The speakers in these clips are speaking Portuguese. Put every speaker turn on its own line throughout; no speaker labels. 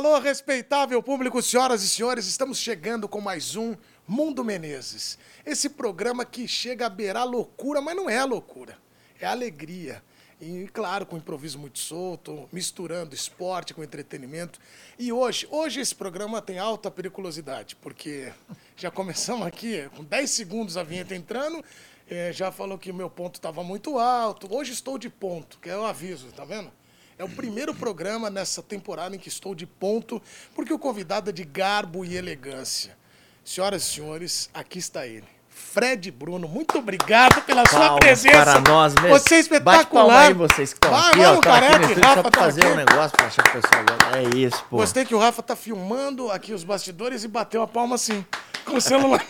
alô, respeitável público, senhoras e senhores, estamos chegando com mais um Mundo Menezes. Esse programa que chega a beirar loucura, mas não é loucura, é alegria. E, claro, com improviso muito solto, misturando esporte com entretenimento. E hoje, hoje esse programa tem alta periculosidade, porque já começamos aqui, com 10 segundos a vinheta entrando, eh, já falou que o meu ponto estava muito alto. Hoje estou de ponto, que é o aviso, tá vendo? É o primeiro programa nessa temporada em que estou de ponto, porque o convidado é de garbo e elegância. Senhoras e senhores, aqui está ele. Fred Bruno, muito obrigado pela sua
Palmas
presença.
para nós mesmo.
Você é
Bate palma
espetacular.
aí vocês que estão
Vai,
aqui,
vamos,
ó. Aqui
careca,
estúdio
Rafa
só
tá
pra fazer
aqui.
um negócio pra achar que o pessoal. É isso, pô.
Gostei que o Rafa tá filmando aqui os bastidores e bateu a palma assim, com o celular.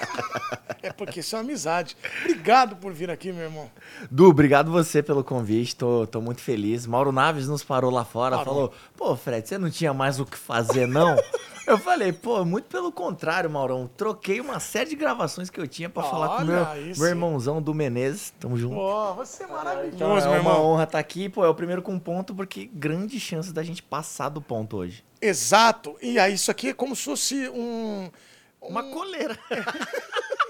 é porque isso é uma amizade. Obrigado por vir aqui, meu irmão.
Du, obrigado você pelo convite, tô, tô muito feliz. Mauro Naves nos parou lá fora,
Parou.
falou, pô, Fred, você não tinha mais o que fazer, não? eu falei, pô, muito pelo contrário, Maurão. Troquei uma série de gravações que eu tinha pra falar com meu, meu irmãozão do Menezes. Tamo junto.
Pô, você é
Então
maravilhoso,
é
meu
uma
irmão.
honra estar aqui, pô, é o primeiro com ponto, porque grande chance da gente passar do ponto hoje.
Exato. E aí, isso aqui é como se fosse um.
Uma coleira.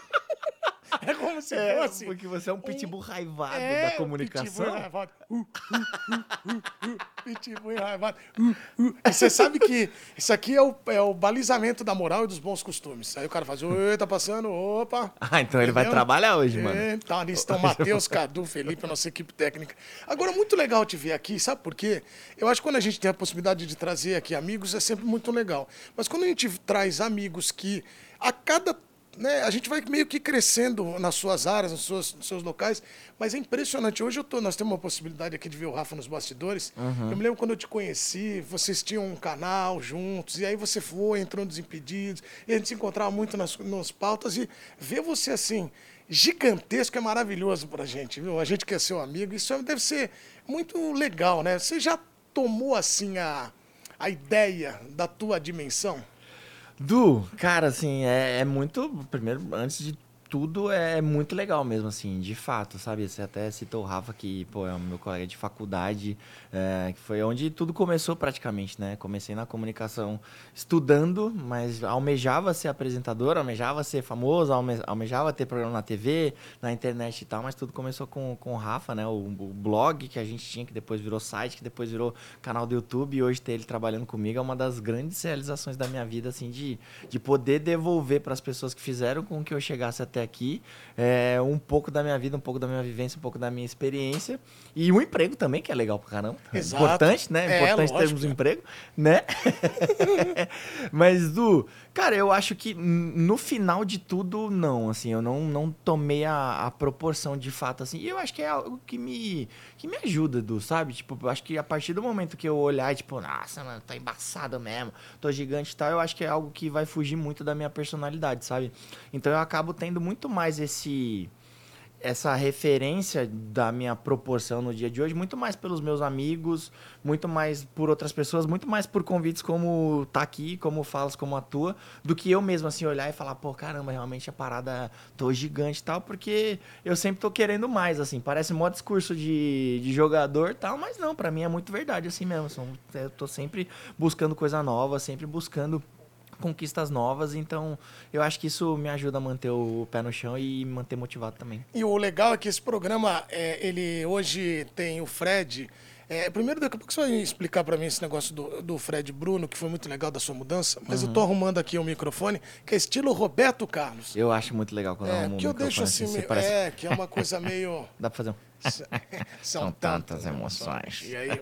É como se
É,
fosse.
porque você é um pitbull raivado
É,
da comunicação.
Pitbull enraivado. Uh, uh, uh, uh, uh, pitbull. Uh, uh. E você sabe que isso aqui é o, é o balizamento da moral e dos bons costumes. Aí o cara faz, oi, tá passando, opa.
Ah, então ele vai
Entendeu?
trabalhar hoje, mano.
É, tá, ali estão Matheus, Cadu, Felipe, a nossa equipe técnica. Agora, muito legal te ver aqui, sabe por quê? Eu acho que quando a gente tem a possibilidade de trazer aqui amigos, é sempre muito legal. Mas quando a gente traz amigos que a cada. Né, a gente vai meio que crescendo nas suas áreas, nos seus, nos seus locais, mas é impressionante. Hoje eu tô, nós temos uma possibilidade aqui de ver o Rafa nos bastidores. Eu me lembro quando eu te conheci, vocês tinham um canal juntos, e aí você foi, entrou nos Impedidos, e a gente se encontrava muito nas, nas pautas, e ver você assim, gigantesco é maravilhoso pra gente, viu? A gente que é seu amigo, isso deve ser muito legal, né? Você já tomou assim a, a ideia da tua dimensão?
Du, cara, assim, é, é muito. Primeiro, antes de tudo, é muito legal mesmo, assim, de fato, sabe? Você até citou o Rafa, que, pô, é o meu colega de faculdade, é, que foi onde tudo começou praticamente, né? Comecei na comunicação estudando, mas almejava ser apresentador, almejava ser famoso, alme- almejava ter programa na TV, na internet e tal, mas tudo começou com, com o Rafa, né? O, o blog que a gente tinha, que depois virou site, que depois virou canal do YouTube, e hoje ter ele trabalhando comigo é uma das grandes realizações da minha vida, assim, de, de poder devolver para as pessoas que fizeram com que eu chegasse até aqui é, um pouco da minha vida, um pouco da minha vivência, um pouco da minha experiência. E um emprego também, que é legal pra caramba.
Exato.
Importante, né?
É,
Importante
lógico,
termos um emprego, né? Mas, Du, cara, eu acho que no final de tudo, não, assim, eu não, não tomei a, a proporção de fato, assim, e eu acho que é algo que me, que me ajuda, Du, sabe? Tipo, eu acho que a partir do momento que eu olhar, e, tipo, nossa, mano, tá embaçado mesmo, tô gigante e tal, eu acho que é algo que vai fugir muito da minha personalidade, sabe? Então eu acabo tendo muito mais esse essa referência da minha proporção no dia de hoje, muito mais pelos meus amigos, muito mais por outras pessoas, muito mais por convites como tá aqui, como falas, como atua, do que eu mesmo assim olhar e falar, pô, caramba, realmente a parada tô gigante e tal, porque eu sempre tô querendo mais, assim, parece mó discurso de, de jogador tal, mas não, pra mim é muito verdade assim mesmo, eu tô sempre buscando coisa nova, sempre buscando conquistas novas, então eu acho que isso me ajuda a manter o pé no chão e me manter motivado também.
E o legal é que esse programa, é, ele hoje tem o Fred. é, primeiro, daqui a pouco você vai explicar para mim esse negócio do, do Fred Bruno, que foi muito legal da sua mudança, mas eu tô arrumando aqui o microfone, que é estilo Roberto Carlos.
Eu acho muito legal quando
É,
arrumo
que eu
um
deixo
microfone
assim,
você
meio-
parece-
é, que é uma coisa meio.
Dá pra fazer um...
São,
tantas emoções.
E aí,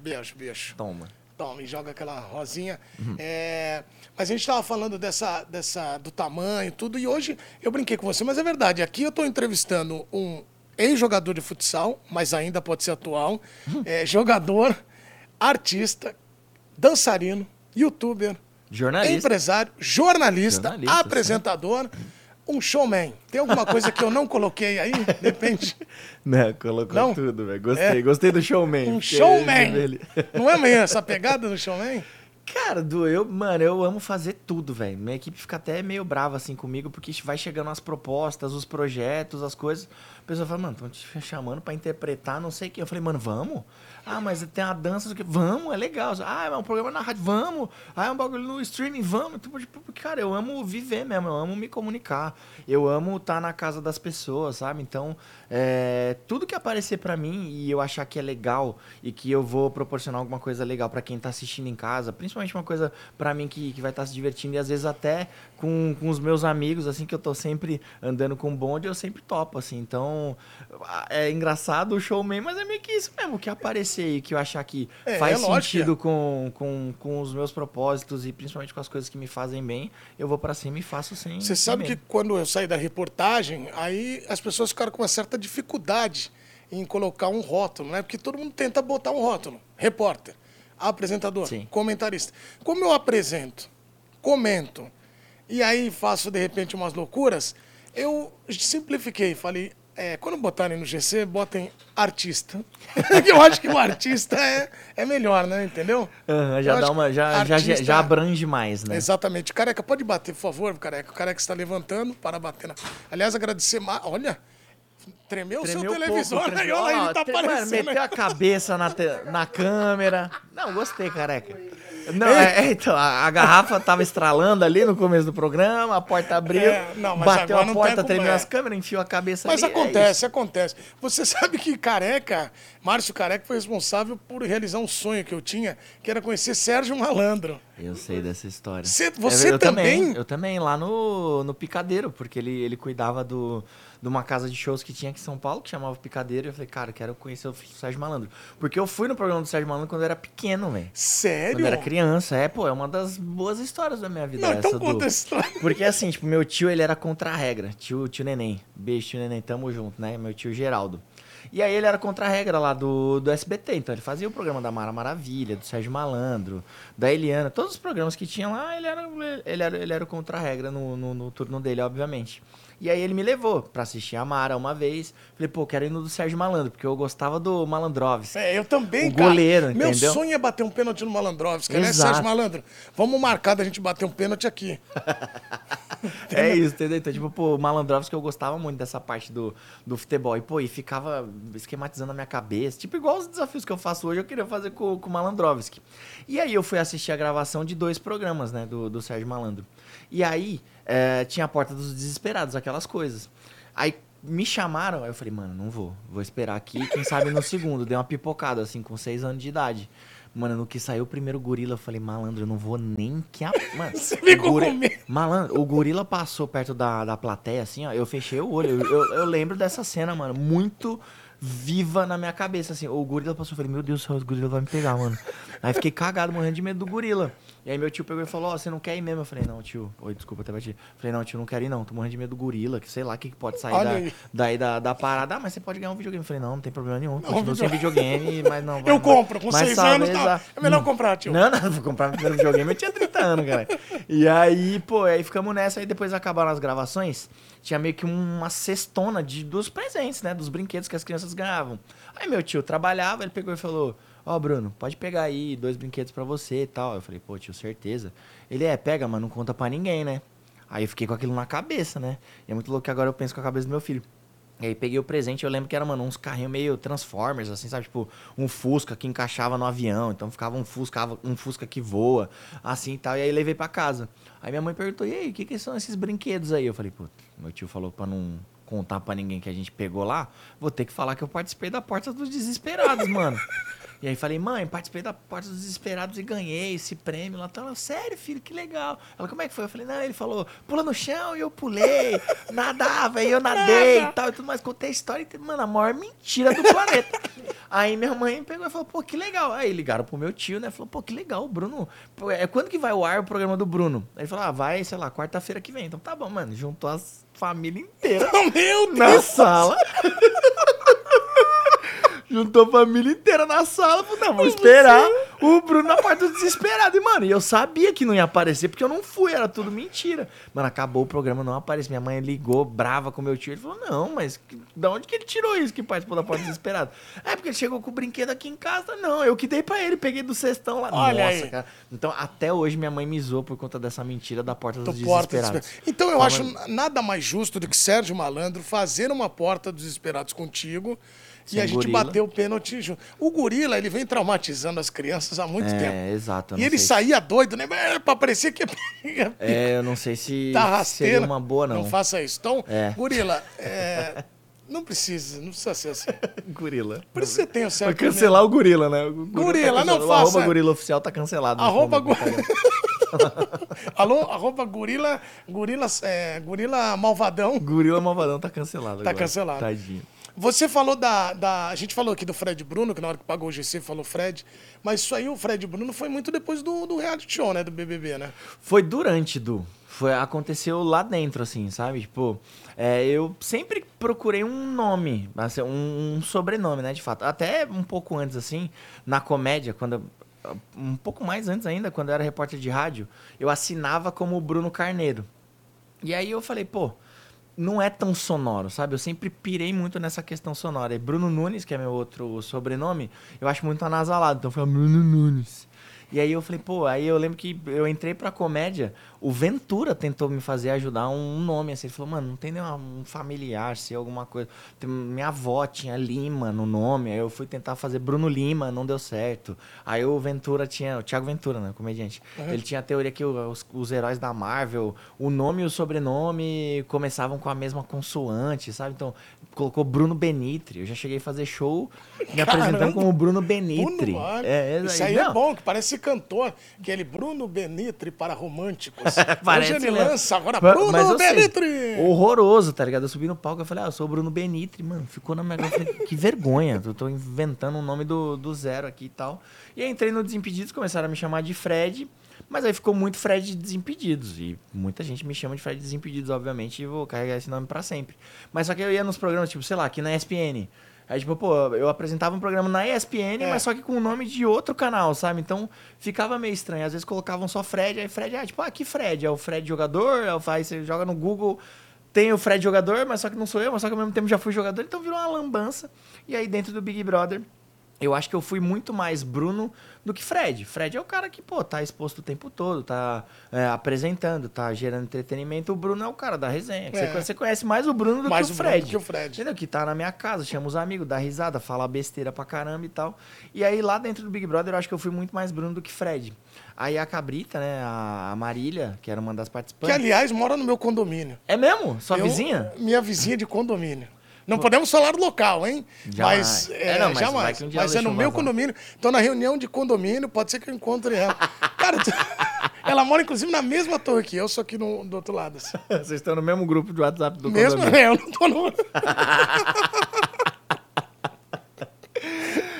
beijo, beijo.
Toma.
Toma, e joga aquela rosinha.
Uhum.
É, mas a gente estava falando dessa, dessa, do tamanho e tudo, e hoje eu brinquei com você, mas é verdade. Aqui eu estou entrevistando um ex-jogador de futsal, mas ainda pode ser atual,
Uhum.
é, jogador, artista, dançarino, youtuber,
Jornalista.
empresário, jornalista,
Jornalista,
apresentador, um showman. Tem alguma coisa que eu não coloquei aí? Depende.
Não, colocou
Não?
tudo, velho. Gostei, gostei do showman.
Um showman.
ele-
Não é meio essa pegada do showman?
Cara, Du, eu, mano, eu amo fazer tudo, velho. Minha equipe fica até meio brava assim comigo, porque vai chegando as propostas, os projetos, as coisas. A pessoa fala, mano, estão te chamando pra interpretar, não sei o que. Eu falei, mano, vamos? Ah, mas tem a dança, não sei o que. Vamos, é legal. Ah, é um programa na rádio, vamos. Ah, é um bagulho no streaming, vamos. Tipo, tipo, cara, eu amo viver mesmo, eu amo me comunicar. Eu amo estar tá na casa das pessoas, sabe? Então, é, tudo que aparecer para mim e eu achar que é legal e que eu vou proporcionar alguma coisa legal para quem tá assistindo em casa, principalmente uma coisa para mim que, que vai estar tá se divertindo e às vezes até com, com os meus amigos, assim, que eu tô sempre andando com bonde, eu sempre topo, assim. Então, é engraçado o showman, mas é meio que isso mesmo, que aparecer e que eu achar que é, faz é sentido com, com, com os meus propósitos e principalmente com as coisas que me fazem bem, eu vou para cima e faço sem.
Você sabe que quando eu saí da reportagem, aí as pessoas ficaram com uma certa dificuldade em colocar um rótulo, né? Porque todo mundo tenta botar um rótulo. Repórter, apresentador, Sim. comentarista. Como eu apresento, comento e aí faço de repente umas loucuras, eu simplifiquei, falei, é, quando botarem no GC, botem artista. eu acho que o artista é, é melhor, né? Entendeu?
Uhum, já dá uma. Já, já, já abrange mais, né?
Exatamente. Careca, pode bater, por favor, careca. O careca está levantando para bater na. Aliás, agradecer. Olha. Tremeu, o seu televisor, pouco, né? Olha, ele tá aparecendo.
Mano, meteu a cabeça na, te... na câmera. Não, gostei, careca. Não, é, é, então, a, a, garrafa tava estralando ali no começo do programa, a porta abriu, é, não, bateu a porta, tremeu as câmeras, enfiou a cabeça
Mas
ali,
é acontece, é acontece. Você sabe que Careca, Márcio Careca foi responsável por realizar um sonho que eu tinha, que era conhecer Sérgio Malandro.
Eu sei dessa história.
Você, você eu, também?
Eu também, lá no, no Picadeiro, porque ele, ele cuidava do de uma casa de shows que tinha aqui em São Paulo, que chamava Picadeiro, e eu falei, cara, eu quero conhecer o Sérgio Malandro. Porque eu fui no programa do Sérgio Malandro quando eu era pequeno, velho.
Sério?
Quando eu era criança. É, pô, é uma das boas histórias da minha vida
Não,
essa.
Então conta história.
Porque assim, tipo, meu tio, ele era contra a regra. Tio, tio Neném. Beijo, tio Neném, tamo junto, né? Meu tio Geraldo. E aí ele era contra a regra lá do, do SBT. Então ele fazia o programa da Mara Maravilha, do Sérgio Malandro, da Eliana. Todos os programas que tinha lá, ele era, ele era, ele era contra a regra no, no, no turno dele, obviamente. E aí ele me levou pra assistir a Mara uma vez. Falei, pô, quero ir no do Sérgio Malandro, porque eu gostava do Malandrovski.
É, eu também,
o cara. goleiro,
Meu
entendeu?
sonho é bater um pênalti no Malandrovski, né, Sérgio Malandro? Vamos marcar da gente bater um pênalti aqui.
é isso, entendeu? Então, tipo, pô, o Malandrovski eu gostava muito dessa parte do, do futebol. E, pô, e ficava esquematizando a minha cabeça. Tipo, igual os desafios que eu faço hoje, eu queria fazer com, com o Malandrovski. E aí eu fui assistir a gravação de dois programas, né, do, do Sérgio Malandro. E aí é, tinha a porta dos desesperados, aquelas coisas. Aí me chamaram, aí eu falei, mano, não vou. Vou esperar aqui, quem sabe no segundo. Dei uma pipocada, assim, com seis anos de idade. Mano, no que saiu o primeiro gorila, eu falei, malandro, eu não vou nem que a. Mano,
Você ficou
gori...
com medo.
Malandro, o gorila passou perto da, da plateia, assim, ó. Eu fechei o olho. Eu, eu, eu lembro dessa cena, mano. Muito viva na minha cabeça, assim. O gorila passou, eu falei, meu Deus do céu, o gorila vai me pegar, mano. Aí fiquei cagado, morrendo de medo do gorila. E aí meu tio pegou e falou, ó, oh, você não quer ir mesmo? Eu falei, não, tio. Oi, desculpa, até bati. Falei, não, tio, não quero ir não. Tô morrendo de medo do gorila, que sei lá o que, que pode sair da, daí da, da parada. Ah, mas você pode ganhar um videogame. Eu falei, não, não tem problema nenhum. Não, Continuo sem videogame, mas não.
eu compro, com seis anos, tá. É melhor comprar, tio.
Não, não, vou comprar meu primeiro videogame, eu tinha 30 anos, cara. E aí, pô, aí ficamos nessa, aí depois acabaram as gravações. Tinha meio que uma cestona de, dos presentes, né? Dos brinquedos que as crianças ganhavam. Aí meu tio trabalhava, ele pegou e falou: Ó, oh, Bruno, pode pegar aí dois brinquedos para você e tal. Eu falei, pô, tio, certeza. Ele é, pega, mas não conta para ninguém, né? Aí eu fiquei com aquilo na cabeça, né? E é muito louco que agora eu penso com a cabeça do meu filho. E aí peguei o presente, eu lembro que era, mano, uns carrinhos meio Transformers, assim, sabe? Tipo, um Fusca que encaixava no avião, então ficava um Fusca, um Fusca que voa, assim e tal. E aí levei para casa. Aí minha mãe perguntou, e aí, o que, que são esses brinquedos aí? Eu falei, pô, meu tio falou pra não contar para ninguém que a gente pegou lá, vou ter que falar que eu participei da Porta dos Desesperados, mano. E aí falei, mãe, participei da Porta dos Desesperados e ganhei esse prêmio lá. Ela, sério, filho, que legal. Ela, como é que foi? Eu falei, não, ele falou, pula no chão e eu pulei, nadava e eu nadei e tal e tudo mais. Contei a história e, mano, a maior mentira do planeta. aí minha mãe pegou e falou, pô, que legal. Aí ligaram pro meu tio, né? Falou, pô, que legal, o Bruno. Pô, é quando que vai o ar o programa do Bruno? Aí ele falou, ah, vai, sei lá, quarta-feira que vem. Então tá bom, mano. Juntou as família inteira
meu Deus.
na sala. Juntou a família inteira na sala. Falei, não, vou esperar o Bruno na porta do desesperado. E, mano, eu sabia que não ia aparecer, porque eu não fui, era tudo mentira. Mano, acabou o programa, não apareceu. Minha mãe ligou, brava com meu tio. Ele falou, não, mas da onde que ele tirou isso que participou da porta do desesperado? É, porque ele chegou com o brinquedo aqui em casa. Não, eu que dei pra ele, peguei do cestão lá.
Olha
Nossa,
aí.
cara. Então, até hoje, minha mãe me zoou por conta dessa mentira da porta dos
Do Porta dos
desesperados.
Desesperados. Então eu
Fala-
acho nada mais justo do que Sérgio Malandro fazer uma Porta dos Desesperados contigo
Sem
e a gente
gorila.
bater o pênalti junto. O gorila, ele vem traumatizando as crianças há muito tempo.
É, exato.
E
não
ele saía doido, né? É, Pra parecer que
É, eu não sei se
tá
seria
rasteiro.
uma boa, não.
Não faça isso. Então,
É.
gorila, é, não precisa, não precisa ser assim.
Gorila.
Por isso você tem o
Vai
certo.
cancelar o gorila, né? O
Gorila,
tá
não
cancelado. O
faça-
arroba gorila oficial tá cancelado.
Arroba, gu-
cara.
Alô, arroba gorila, gorila, é, gorila malvadão.
Gorila malvadão tá cancelado
Tá
agora.
cancelado.
Tadinho.
Você falou da, da. A gente falou aqui do Fred Bruno, que na hora que pagou o GC falou Fred. Mas isso aí, o Fred Bruno, foi muito depois do, do reality show, né? Do BBB, né?
Foi durante, Du. Foi, aconteceu lá dentro, assim, sabe? Tipo, é, eu sempre procurei um nome, assim, um, um sobrenome, né, de fato. Até um pouco antes, assim, na comédia, quando... Um pouco mais antes ainda, quando eu era repórter de rádio, eu assinava como Bruno Carneiro. E aí eu falei, pô, não é tão sonoro, sabe? Eu sempre pirei muito nessa questão sonora. E Bruno Nunes, que é meu outro sobrenome, eu acho muito anasalado. Então foi Bruno Nunes. E aí eu falei, pô, aí eu lembro que eu entrei pra comédia, o Ventura tentou me fazer ajudar um nome, assim, ele falou, mano, não tem nenhum um familiar, se alguma coisa. Minha avó tinha Lima no nome, aí eu fui tentar fazer Bruno Lima, não deu certo. Aí o Ventura tinha, o Thiago Ventura, né, comediante, ele tinha a teoria que os, os heróis da Marvel, o nome e o sobrenome começavam com a mesma consoante, sabe? Então, colocou Bruno Benitri, eu já cheguei a fazer show me apresentando
Caramba!
como Bruno Benitri.
Bruno, olha,
É,
isso aí é
não.
bom, que parece cantor. Aquele Bruno Benitri para românticos.
Parece
Hoje ele
mesmo.
lança agora Bruno
mas,
Benitri.
horroroso, tá ligado? Eu subi no palco e falei, ah, eu sou o Bruno Benitri, mano. Ficou na minha falei, que vergonha. Eu tô inventando um nome do, do zero aqui e tal. E aí entrei no Desimpedidos, começaram a me chamar de Fred. Mas aí ficou muito Fred Desimpedidos. E muita gente me chama de Fred Desimpedidos, obviamente, e vou carregar esse nome pra sempre. Mas só que eu ia nos programas, tipo, sei lá, aqui na ESPN. Aí, tipo, pô, eu apresentava um programa na ESPN,
É.
mas só que com o nome de outro canal, sabe? Então ficava meio estranho. Às vezes colocavam só Fred, aí Fred, ah, tipo, ah, que Fred? É o Fred jogador? É o- Aí você joga no Google, tem o Fred jogador, mas só que não sou eu, mas só que ao mesmo tempo já fui jogador, então virou uma lambança. E aí dentro do Big Brother, eu acho que eu fui muito mais Bruno do que Fred. Fred é o cara que, pô, tá exposto o tempo todo, tá é, apresentando, tá gerando entretenimento. O Bruno é o cara da resenha. que
É.
Você, conhece- você conhece mais o Bruno do
Mais
que o
o Bruno
Fred.
do que o Fred.
Entendeu? Que tá na minha casa, chama os amigos, dá risada, fala besteira pra caramba e tal. E aí lá dentro do Big Brother eu acho que eu fui muito mais Bruno do que Fred. Aí a Cabrita, né, a Marília, que era uma das
Que,
participantes.
aliás, mora no meu condomínio.
É mesmo? Sua
Eu-
vizinha?
Minha vizinha de condomínio. Não podemos falar do local, hein?
Jamais.
Mas, é,
É, não, mas
jamais.
um
Mas é no meu
vazar.
condomínio. Então, na reunião de condomínio, pode ser que eu encontre ela. Cara, ela mora, inclusive, na mesma torre que eu, só que no, do outro lado. assim.
Vocês estão no mesmo grupo de WhatsApp do
Mesmo,
condomínio.
né? Eu não tô no...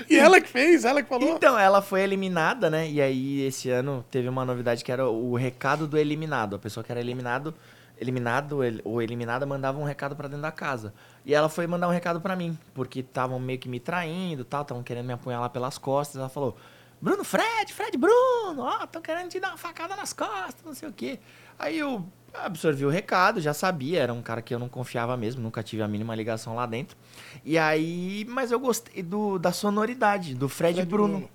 E ela que fez, ela que falou.
Então, ela foi eliminada, né? E aí, esse ano, teve uma novidade que era o recado do eliminado. A pessoa que era eliminado, eliminado el- ou eliminada mandava um recado pra dentro da casa. E ela foi mandar um recado pra mim, porque estavam meio que me traindo, tal, estavam querendo me apunhalar pelas costas. Ela falou: "Bruno Fred, Fred Bruno, ó, estão querendo te dar uma facada nas costas, não sei o quê". Aí eu absorvi o recado, já sabia, era um cara que eu não confiava mesmo, nunca tive a mínima ligação lá dentro. E aí, mas eu gostei do, da sonoridade do Fred,
Fred
Bruno.
Bruno.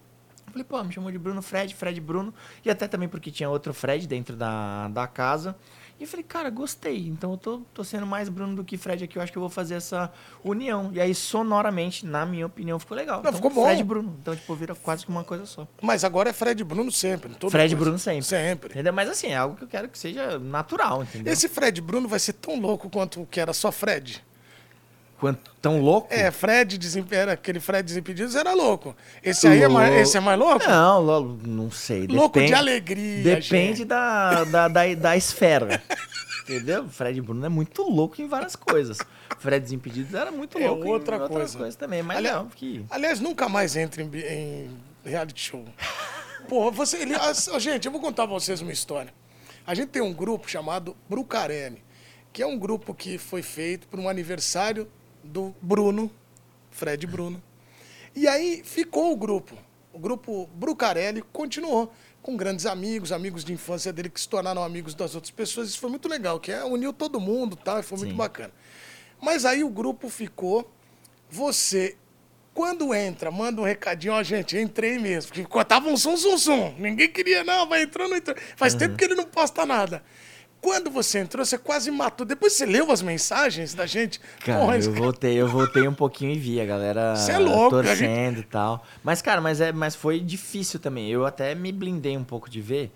Eu falei, pô, me chamou de Bruno Fred, Fred Bruno. E até também porque tinha outro Fred dentro da, da casa. E eu falei, cara, gostei. Então eu tô, tô sendo mais Bruno do que Fred aqui. Eu acho que eu vou fazer essa união. E aí, sonoramente, na minha opinião, ficou legal.
Não,
então,
ficou bom.
Fred e Bruno. Então, tipo, vira quase que uma coisa só.
Mas agora é Fred Bruno sempre.
Fred e. Bruno sempre.
Sempre.
Entendeu? Mas assim, é algo que eu quero que seja natural, entendeu?
Esse Fred Bruno vai ser tão louco quanto o que era só Fred.
Quanto tão louco?
É, Fred Desimpedidos, aquele Fred Desimpedidos era louco. Esse aí é mais, esse é mais louco?
Não, lo- não sei.
louco de
depende-
alegria.
Depende
gente.
da, da, da, da esfera. Entendeu? Fred Bruno é muito louco em várias coisas. Fred Desimpedidos era muito
É
louco
outra
em outras
coisa.
coisas também. Mas
Ali-
não, que...
Aliás, nunca mais entre em, em reality show. Porra, você. Ele, as- ó, gente, eu vou contar pra vocês uma história. A gente tem um grupo chamado Brucarene, que é um grupo que foi feito por um aniversário do Bruno, Fred Bruno. E aí ficou o grupo. O grupo Brucarelli continuou com grandes amigos, amigos de infância dele que se tornaram amigos das outras pessoas. Isso foi muito legal, que é, uniu todo mundo tal, e foi muito
Sim.
bacana. Mas aí o grupo ficou. Você, quando entra, manda um recadinho, ó, gente, entrei mesmo. Porque tava um som, som, som. Ninguém queria, não, vai entrando, entrando. Faz
Uhum.
tempo que ele não posta nada. Quando você entrou, você quase matou. Depois você leu as mensagens da gente.
Cara,
Porra,
eu voltei, eu voltei um pouquinho e vi a galera
é louco,
torcendo e tal. Mas, cara, mas, é, mas foi difícil também. Eu até me blindei um pouco de ver,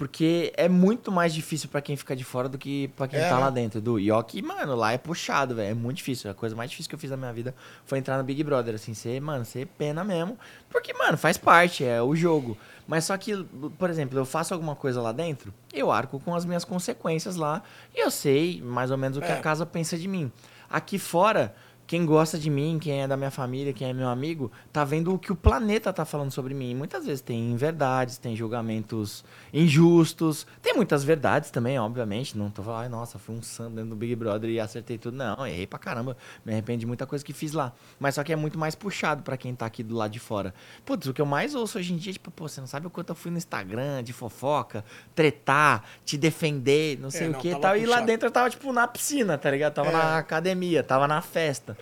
porque é muito mais difícil pra quem fica de fora do que pra quem
É,
tá
né?
lá dentro. Do Yoki, mano, lá é puxado, velho. É muito difícil. A coisa mais difícil que eu fiz na minha vida foi entrar no Big Brother, assim, ser, mano, ser pena mesmo. Porque, mano, faz parte, é o jogo. Mas só que, por exemplo, eu faço alguma coisa lá dentro, eu arco com as minhas consequências lá e eu sei mais ou menos o que
É.
a casa pensa de mim. Aqui fora, quem gosta de mim, quem é da minha família, quem é meu amigo, tá vendo o que o planeta tá falando sobre mim. Muitas vezes tem verdades, tem julgamentos injustos, tem muitas verdades também, obviamente. Não tô falando, ai, nossa, fui um santo dentro do Big Brother e acertei tudo. Não, errei pra caramba. Me arrependo de muita coisa que fiz lá. Mas só que é muito mais puxado pra quem tá aqui do lado de fora. Putz, o que eu mais ouço hoje em dia é tipo, pô, você não sabe o quanto eu fui no Instagram de fofoca, tretar, te defender, não sei o
não,
que e tal. E lá
puxado.
dentro eu tava, tipo, na piscina, tá ligado? Tava
É.
na academia, tava na festa.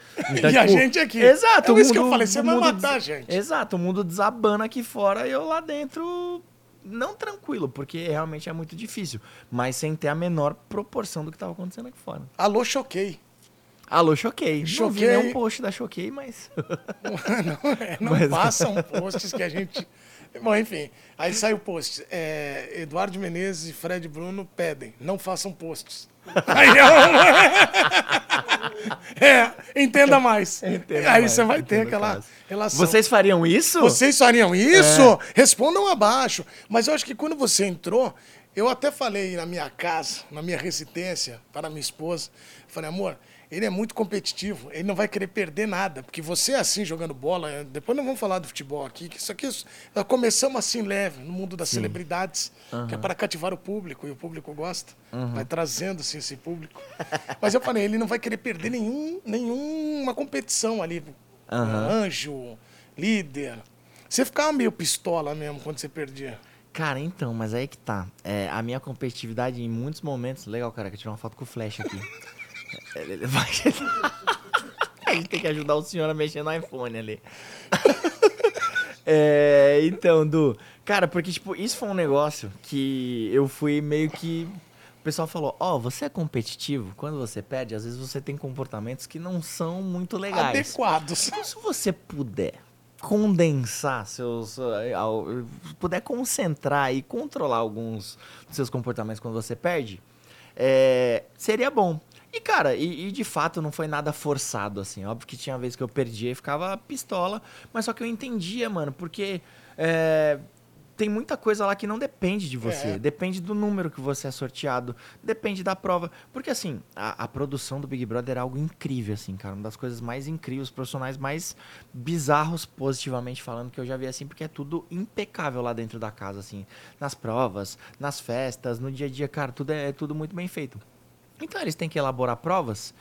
E a gente aqui.
Exato.
É
o
isso que eu
mundo-
falei, você vai
mundo
matar a gente.
Exato, o mundo desabando aqui fora e eu lá dentro não tranquilo, porque realmente é muito difícil, mas sem ter a menor proporção do que tava acontecendo aqui fora.
Alô, choquei.
Alô, choquei. Não vi
Choquei.
nenhum post da Choquei, mas...
não, é, não
Mas-
passam posts que a gente. Bom, enfim. Aí sai o post. É, Eduardo Menezes e Fred Bruno pedem, não façam posts. Aí eu... é, entenda mais.
Entenda
Aí
mais,
você vai ter aquela
caso.
relação.
Vocês fariam isso?
Vocês fariam isso?
É.
Respondam abaixo. Mas eu acho que quando você entrou, eu até falei na minha casa, na minha residência, para minha esposa, falei, amor, ele é muito competitivo, ele não vai querer perder nada, porque você é assim jogando bola, eh, depois não vamos falar do futebol aqui, que isso aqui nós começamos assim leve, no mundo das celebridades, que é para cativar o público, e o público gosta, vai trazendo assim, esse público. Mas eu falei, ele não vai querer perder nenhum, nenhuma competição ali,
Aham.
anjo, líder. Você ficava meio pistola mesmo quando você perdia.
Cara, então, mas aí que tá. É, a minha competitividade em muitos momentos... Legal, cara, que eu tirei uma foto com o Flash aqui. Ele- vai- a gente tem que ajudar o senhor a mexer no iPhone ali. É, então, Du, cara, porque, tipo, isso foi um negócio que eu fui meio que. O pessoal falou: Ó, você é competitivo, quando você perde, às vezes você tem comportamentos que não são muito legais.
Adequados.
Então, se você puder condensar seus. puder concentrar e controlar alguns dos seus comportamentos quando você perde, é, seria bom. E, cara, e, e de fato não foi nada forçado, assim. Óbvio que tinha vezes que eu perdia e ficava pistola, mas só que eu entendia, mano, porque. é, tem muita coisa lá que não depende de você.
É.
Depende do número que você é sorteado. Depende da prova. Porque, assim, a, a produção do Big Brother é algo incrível, assim, cara. Uma das coisas mais incríveis, os profissionais mais bizarros, positivamente falando, que eu já vi, assim, porque é tudo impecável lá dentro da casa, assim. Nas provas, nas festas, no dia a dia, cara, tudo é, é tudo muito bem feito. Então, eles têm que elaborar provas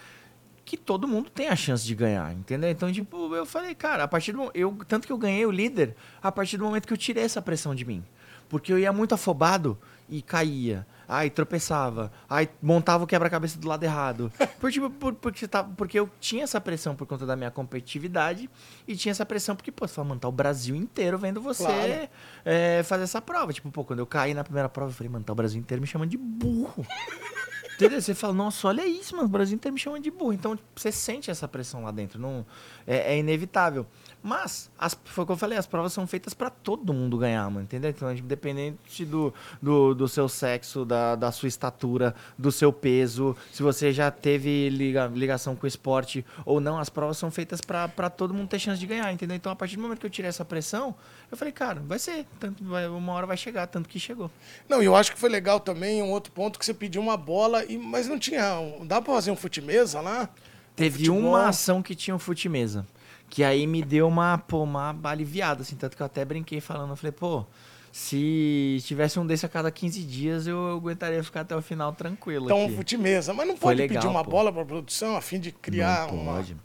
que todo mundo tem a chance de ganhar, entendeu? Então, tipo, eu falei, cara, a partir do eu tanto que eu ganhei o líder a partir do momento que eu tirei essa pressão de mim. Porque eu ia muito afobado e caía. Aí tropeçava. Aí montava o quebra-cabeça do lado errado. Por, tipo, por- porque, tá- porque eu tinha essa pressão por conta da minha competitividade e tinha essa pressão porque, pô, você fala, mano, tá o Brasil inteiro vendo você
Claro.
é, fazer essa prova. Tipo, pô, quando eu caí na primeira prova, eu falei, mano, tá o Brasil inteiro me chamando de burro. Entendeu? Você fala, nossa, olha isso, mano, o Brasil inteiro me chama de burro. Então, tipo, você sente essa pressão lá dentro, não é, é inevitável. Mas, as, foi o que eu falei, as provas são feitas pra todo mundo ganhar, mano, entendeu? Então, tipo, dependente do, do, do seu sexo, da, da sua estatura, do seu peso, se você já teve liga, ligação com o esporte ou não, as provas são feitas pra todo mundo ter chance de ganhar, entendeu? Então, a partir do momento que eu tirei essa pressão, eu falei, cara, vai ser, tanto, vai, uma hora vai chegar, tanto que chegou.
Não, e eu acho que foi legal também um outro ponto que você pediu uma bola, e, mas não tinha. um- Dá pra fazer um fute-mesa lá?
Teve
Futebol.
uma ação que tinha o fute-mesa. Que aí me deu uma, pô, uma aliviada, assim. Tanto que eu até brinquei falando. Eu falei, pô, se tivesse um desse a cada 15 dias, eu aguentaria ficar até o final tranquilo
Então,
aqui.
fute-mesa. Mas não
Foi
pode
legal,
pedir uma
pô.
bola pra produção a fim de criar
Não
uma.
pode.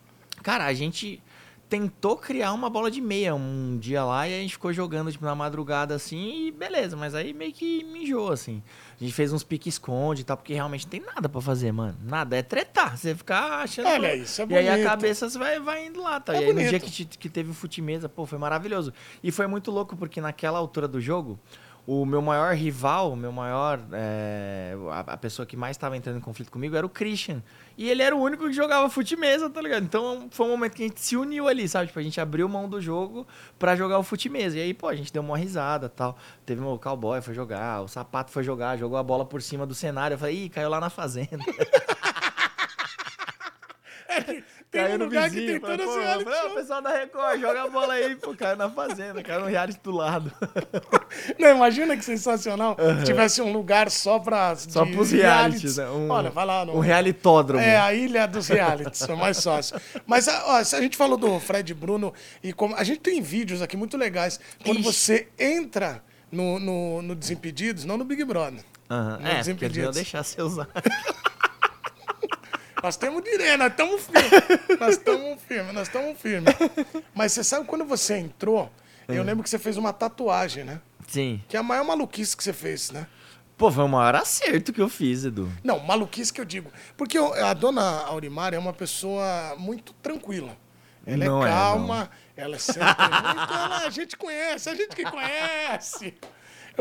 Cara, a gente tentou criar uma bola de meia um dia lá e a gente ficou jogando tipo, na madrugada assim e beleza, mas aí meio que me enjoou assim. A gente fez uns pique-esconde e tal, porque realmente não tem nada pra fazer, mano. Nada, é tretar. Você ficar achando.
Olha, isso é
E aí a
bonito.
cabeça vai, vai indo lá, tá?
É
e aí no dia
bonito.
que, te- que teve o fute-mesa, pô, foi maravilhoso. E foi muito louco, porque naquela altura do jogo, o meu maior rival, o meu maior. é, a, a pessoa que mais estava entrando em conflito comigo era o Christian. E ele era o único que jogava fute-mesa, tá ligado? Então foi um momento que a gente se uniu ali, sabe? Tipo, a gente abriu mão do jogo pra jogar o fute-mesa. E aí, pô, a gente deu uma risada tal. Teve o cowboy, foi jogar, o sapato foi jogar, jogou a bola por cima do cenário. Eu falei, ih, caiu lá na fazenda.
Tem um lugar que tem
pô,
esse reality
falei, pessoal da Record, joga a bola aí, pô, caiu na fazenda, caiu no reality do lado.
Não, imagina que sensacional se tivesse um lugar só pra.
Só pros realities, né? Um,
Olha, vai lá no.
Um realitódromo.
É, a ilha dos realities, é mais fácil. Mas ó, se a gente falou do Fred Bruno e como. A gente tem vídeos aqui muito legais. Quando
Ixi.
você entra no, no, no Desimpedidos, não no Big Brother.
Aham,
Não,
É,
Desimpedidos.
iam deixar você usar.
Nós temos direito, nós estamos firmes. nós estamos firmes, nós estamos firmes. Mas você sabe quando você entrou,
É.
eu lembro que você fez uma tatuagem, né?
Sim.
Que é a maior maluquice que você fez, né?
Pô, foi o maior acerto que eu fiz, Edu.
Não, maluquice que eu digo. Porque a dona Aurimar é uma pessoa muito tranquila. Ela
Não
é
é,
calma, ela é sempre muito. Ela, a gente conhece, a gente que conhece.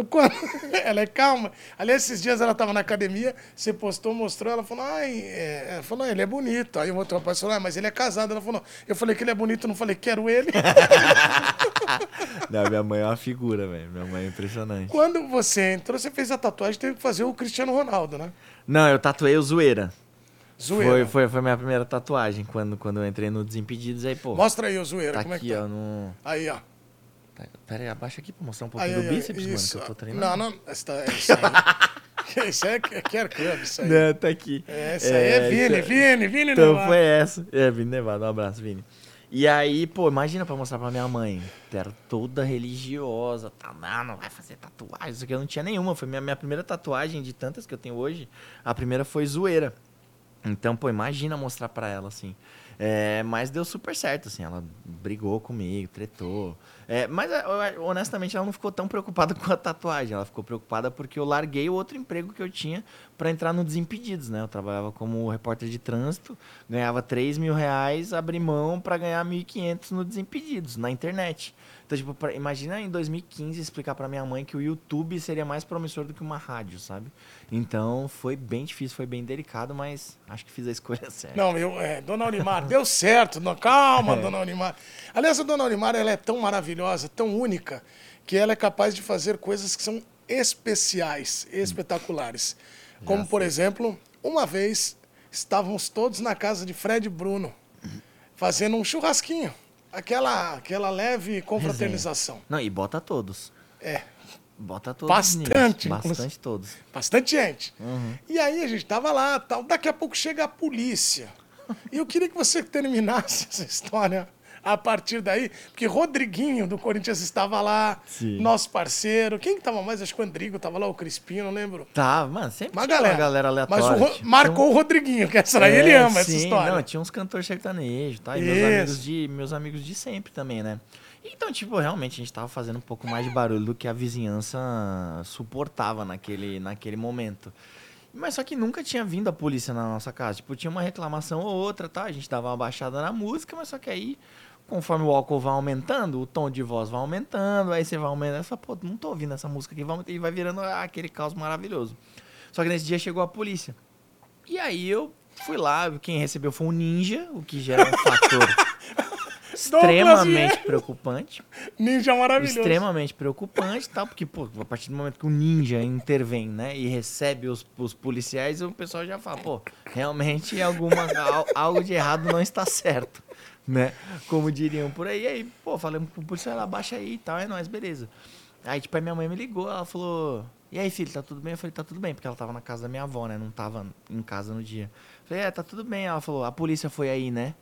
Quando- ela é calma. Aliás, esses dias ela estava na academia, você postou, mostrou, ela falou, ai, é, ela falou, ele é bonito. Aí o outro rapaz falou, ah, mas ele é casado. Ela falou, eu falei que ele é bonito, não falei que quero ele.
Não, minha mãe é uma figura, velho. Minha mãe é impressionante.
Quando você entrou, você fez a tatuagem, teve que fazer o Cristiano Ronaldo, né?
Não, eu tatuei o Zoeira.
Zoeira.
Foi, foi, foi minha primeira tatuagem quando, quando eu entrei no Desimpedidos. Aí, pô,
Mostra aí o zoeira,
tá
como é
aqui,
que tá?
ó. No...
Aí, ó.
Pera aí, abaixa aqui pra mostrar um pouquinho do bíceps, mano,
isso.
que eu tô treinando.
Não, não, essa, tá- isso aí. isso aí é Care Club, isso aí.
Não, tá aqui.
É, Essa aí é Vini,
isso-
Vini, Vini
Então foi essa. É, Vini Nevado, um abraço, Vini. E aí, pô, imagina pra mostrar pra minha mãe. Era toda religiosa, tá, não, não vai fazer tatuagem. Isso aqui eu não tinha nenhuma. Foi minha, minha primeira tatuagem de tantas que eu tenho hoje. A primeira foi zoeira. Então, pô, imagina mostrar pra ela, assim. É, mas deu super certo, assim. Ela brigou comigo, tretou. É, mas, é, eu- honestamente, ela não ficou tão preocupada com a tatuagem. Ela ficou preocupada porque eu larguei o outro emprego que eu tinha pra entrar no Desimpedidos, né? Eu trabalhava como repórter de trânsito, ganhava 3 mil reais, abri mão pra ganhar 1.500 no Desimpedidos, na internet. Então, tipo, pra- imagina em 2015 explicar pra minha mãe que o YouTube seria mais promissor do que uma rádio, sabe? Então, foi bem difícil, foi bem delicado, mas acho que fiz a escolha certa.
Não, eu, é, Dona Aurimar, deu certo. Não, calma, Dona Aurimar. Aliás, a Dona Aurimar, ela é tão maravilhosa, tão única, que ela é capaz de fazer coisas que são especiais, espetaculares. Como, por exemplo, uma vez estávamos todos na casa de Fred Bruno, fazendo um churrasquinho. Aquela, aquela leve confraternização.
Não, e bota todos.
É,
Bota todos.
Bastante,
nisso. Bastante todos.
bastante gente.
Uhum.
E aí a gente tava lá, tal. Daqui a pouco chega a polícia. E eu queria que você terminasse essa história a partir daí, porque Rodriguinho do Corinthians estava lá,
Sim.
nosso parceiro. Quem que tava mais? Acho que o Andrigo tava lá, o Crispinho, não lembro.
Tá, mano, sempre
Uma galera.
uma galera aleatória.
Mas o Ro- marcou o Rodriguinho, que essa daí ele
É,
ama essa
sim,
história.
Não, tinha uns cantores sertanejos, tá? E meus amigos, de, meus amigos de sempre também, né? Então, tipo, realmente a gente tava fazendo um pouco mais de barulho do que a vizinhança suportava naquele, naquele momento. Mas só que nunca tinha vindo a polícia na nossa casa. Tipo, tinha uma reclamação ou outra, tá? A gente dava uma baixada na música, mas só que aí, conforme o álcool vai aumentando, o tom de voz vai aumentando, aí você vai aumentando, você fala, pô, não tô ouvindo essa música aqui, vai e vai virando aquele caos maravilhoso. Só que nesse dia chegou a polícia. E aí eu fui lá, quem recebeu foi um ninja, o que gera um fator extremamente preocupante.
Ninja maravilhoso.
Extremamente preocupante, tal, porque, pô, a partir do momento que o ninja intervém, né, e recebe os, os policiais, o pessoal já fala, pô, realmente alguma, al- algo de errado não está certo, né? Como diriam por aí. Aí, pô, falei pro policial, ela baixa aí e tal, é nóis, beleza. Aí, tipo, a minha mãe me ligou, ela falou, e aí, filho, tá tudo bem? Eu falei, tá tudo bem, porque ela tava na casa da minha avó, né, não tava em casa no dia. Eu falei, é, tá tudo bem. Ela falou, a polícia foi aí, né?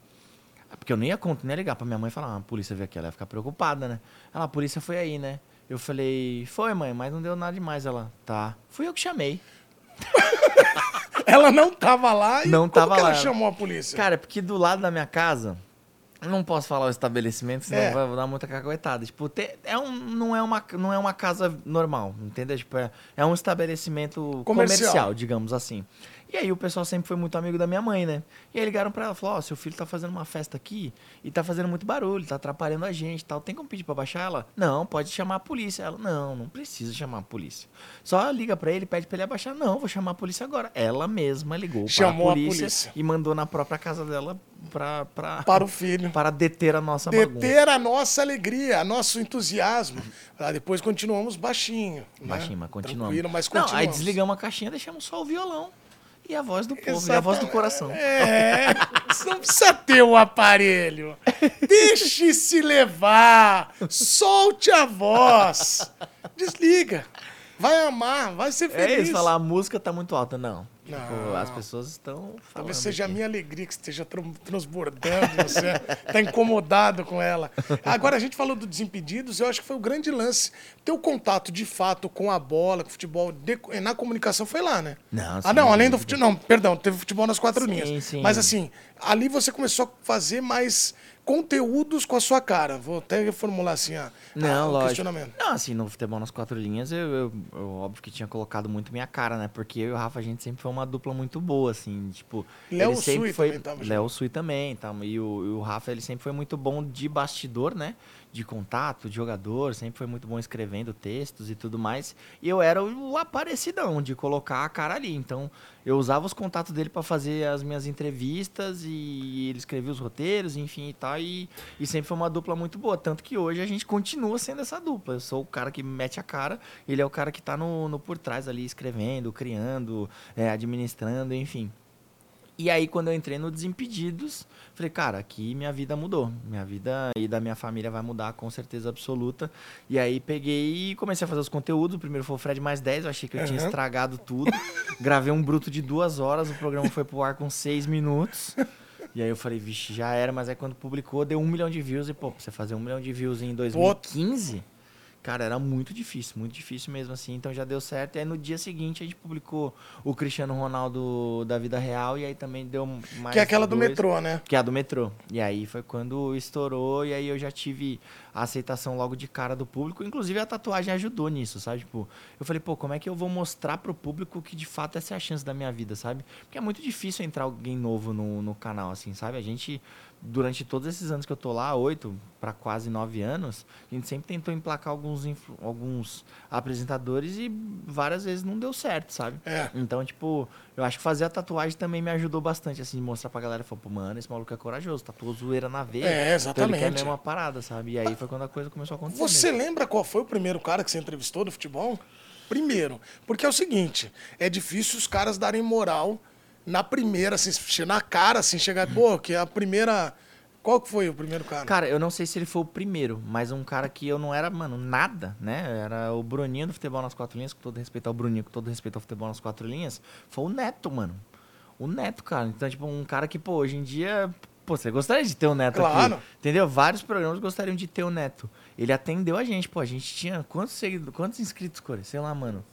Porque eu nem ia contar, nem ia ligar pra minha mãe e falar, ah, a polícia veio aqui, ela ia ficar preocupada, né? Ela, a polícia foi aí, né? Eu falei, foi, mãe, mas não deu nada demais. Ela, tá. Fui eu que chamei.
Ela não tava lá e
Não
como
tava
que ela
lá.
chamou a polícia?
Cara, porque do lado da minha casa Não posso falar o estabelecimento, senão
É.
vai dar muita caguetada. Tipo, te- é um, não, é uma, não é uma casa normal, entendeu? Tipo, é, é um estabelecimento
Comercial.
comercial. digamos assim. E aí o pessoal sempre foi muito amigo da minha mãe, né? E aí ligaram pra ela, falaram, ó, seu filho tá fazendo uma festa aqui e tá fazendo muito barulho, tá atrapalhando a gente e tal. Tem como pedir pra baixar ela? Não, pode chamar a polícia. Ela, não, não precisa chamar a polícia. Só liga pra ele, pede pra ele abaixar. Não, vou chamar a polícia agora. Ela mesma ligou
Chamou
para
a
a polícia,
polícia.
e mandou na própria casa dela pra... pra
Para o filho.
para deter a nossa bagunça.
Deter a nossa alegria, nosso entusiasmo. Ah, depois continuamos baixinho. né?
Baixinho, mas continuamos.
Tranquilo, mas
Não,
continuamos.
aí desligamos a caixinha, deixamos só o violão e a voz do povo, e a voz do coração.
É, você não precisa ter o aparelho. Deixe-se levar. Solte a voz. Desliga. Vai amar, vai ser
É
feliz.
isso, falar a música tá muito alta. Não. Tipo,
Não.
as pessoas estão falando.
Talvez seja a
aqui.
minha alegria que esteja tran- transbordando, você tá incomodado com ela. Agora, a gente falou do Desimpedidos, eu acho que foi o grande lance. Teu contato, de fato, com a bola, com o futebol, de- na comunicação foi lá, né?
Não,
Ah,
sem
não, além do futebol, não, perdão, teve futebol nas quatro
Sim,
linhas.
sim.
Mas assim, ali você começou a fazer mais conteúdos com a sua cara. Vou até reformular assim, a, a-
Não,
o
lógico.
questionamento.
Não, assim, no futebol nas quatro linhas, eu, eu, eu óbvio que tinha colocado muito minha cara, né? Porque eu e o Rafa, a gente sempre foi uma dupla muito boa, assim, tipo...
Léo Sui
foi...
também tava.
Léo Sui também, tá? E o, e o Rafa, ele sempre foi muito bom de bastidor, né? De contato, de jogador, sempre foi muito bom escrevendo textos e tudo mais. E eu era o aparecidão de colocar a cara ali. Então, eu usava os contatos dele para fazer as minhas entrevistas e ele escrevia os roteiros, enfim e tal. E, e sempre foi uma dupla muito boa. Tanto que hoje a gente continua sendo essa dupla. Eu sou o cara que mete a cara, ele é o cara que tá no, no por trás ali, escrevendo, criando, é, administrando, enfim. E aí, quando eu entrei no Desimpedidos, falei, cara, aqui minha vida mudou. Minha vida e da minha família vai mudar com certeza absoluta. E aí peguei e comecei a fazer os conteúdos. O primeiro foi o Fred mais 10, eu achei que eu tinha
Aham.
estragado tudo. Gravei um bruto de duas horas, o programa foi pro ar com seis minutos. E aí eu falei, vixe, já era, mas aí quando publicou, deu um milhão de views. E, pô, você fazer um milhão de views em 2015, cara, era muito difícil, muito difícil mesmo assim. Então já deu certo. E aí no dia seguinte a gente publicou o Cristiano Ronaldo da vida real. E aí também deu mais.
Que é aquela do
dois.
metrô, né?
Que é a do metrô. E aí foi quando estourou, e aí eu já tive a aceitação logo de cara do público. Inclusive a tatuagem ajudou nisso, sabe? Tipo, eu falei, pô, como é que eu vou mostrar pro público que de fato essa é a chance da minha vida, sabe? Porque é muito difícil entrar alguém novo no, no canal, assim, sabe? A gente, durante todos esses anos que eu tô lá, oito para quase nove anos, a gente sempre tentou emplacar alguns, alguns apresentadores e várias vezes não deu certo, sabe?
É.
Então, tipo, eu acho que fazer a tatuagem também me ajudou bastante, assim, de mostrar pra galera, pô, mano, esse maluco é corajoso, tatuou zoeira na veia.
É,
Então ele quer
exatamente.
a mesma parada, sabe? E aí foi quando a coisa começou a acontecer.
Você
mesmo.
lembra qual foi o primeiro cara que você entrevistou do futebol? Primeiro. Porque é o seguinte, é difícil os caras darem moral na primeira, assim, na cara, assim, chegar, pô, que a primeira... Qual que foi o primeiro cara?
Cara, eu não sei se ele foi o primeiro, mas um cara que eu não era, mano, nada, né? Era o Bruninho do futebol nas quatro linhas, com todo respeito ao Bruninho, com todo respeito ao futebol nas quatro linhas, foi o Neto, mano. O Neto, cara. Então, tipo, um cara que, pô, hoje em dia. Pô, você gostaria de ter o Neto
Claro.
aqui? Entendeu? Vários programas gostariam de ter o Neto. Ele atendeu a gente, pô. A gente tinha quantos seguidores, quantos inscritos, Core? Sei lá, mano.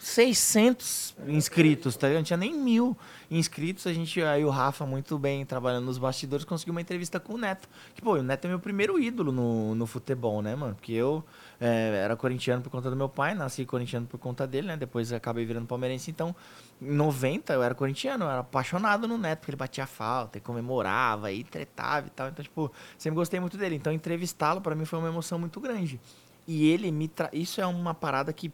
600 inscritos, tá ligado? Não tinha nem mil inscritos. A gente, aí o Rafa, muito bem, trabalhando nos bastidores, conseguiu uma entrevista com o Neto. Que, pô, o Neto é meu primeiro ídolo no, no futebol, né, mano? Porque eu é, era corintiano por conta do meu pai, nasci corintiano por conta dele, né? Depois acabei virando palmeirense. Então, em 90 eu era corintiano, eu era apaixonado no Neto, porque ele batia falta e comemorava e tretava e tal. Então, tipo, sempre gostei muito dele. Então, entrevistá-lo pra mim foi uma emoção muito grande. E ele me tra... Isso é uma parada que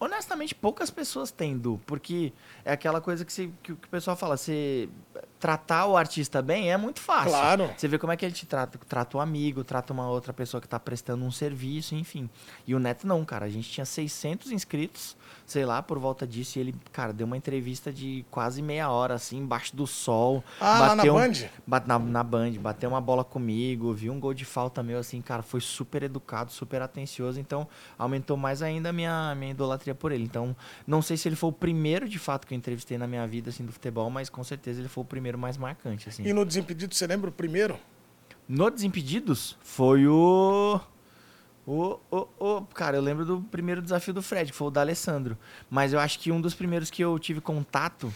honestamente poucas pessoas têm, Du, porque é aquela coisa que, se, que, que o pessoal fala, você tratar o artista bem é muito fácil.
Claro.
Você vê como é que ele te trata, trata o amigo, trata uma outra pessoa que tá prestando um serviço, enfim. E o Neto não, cara, a gente tinha 600 inscritos, sei lá, por volta disso, e ele, cara, deu uma entrevista de quase meia hora, assim, embaixo do sol.
Ah, lá na
bateu um-
Band?
Na, na Band, bateu uma bola comigo, viu um gol de falta meu, assim, cara, foi super educado, super atencioso, então aumentou mais ainda a minha, minha idolatria por ele. Então, não sei se ele foi o primeiro, de fato, que eu entrevistei na minha vida, assim, do futebol, mas com certeza ele foi o primeiro mais marcante, assim.
E no Desimpedido, você lembra o primeiro?
No Desimpedidos, foi o... O, o, o... Cara, eu lembro do primeiro desafio do Fred, que foi o da Alessandro. Mas eu acho que um dos primeiros que eu tive contato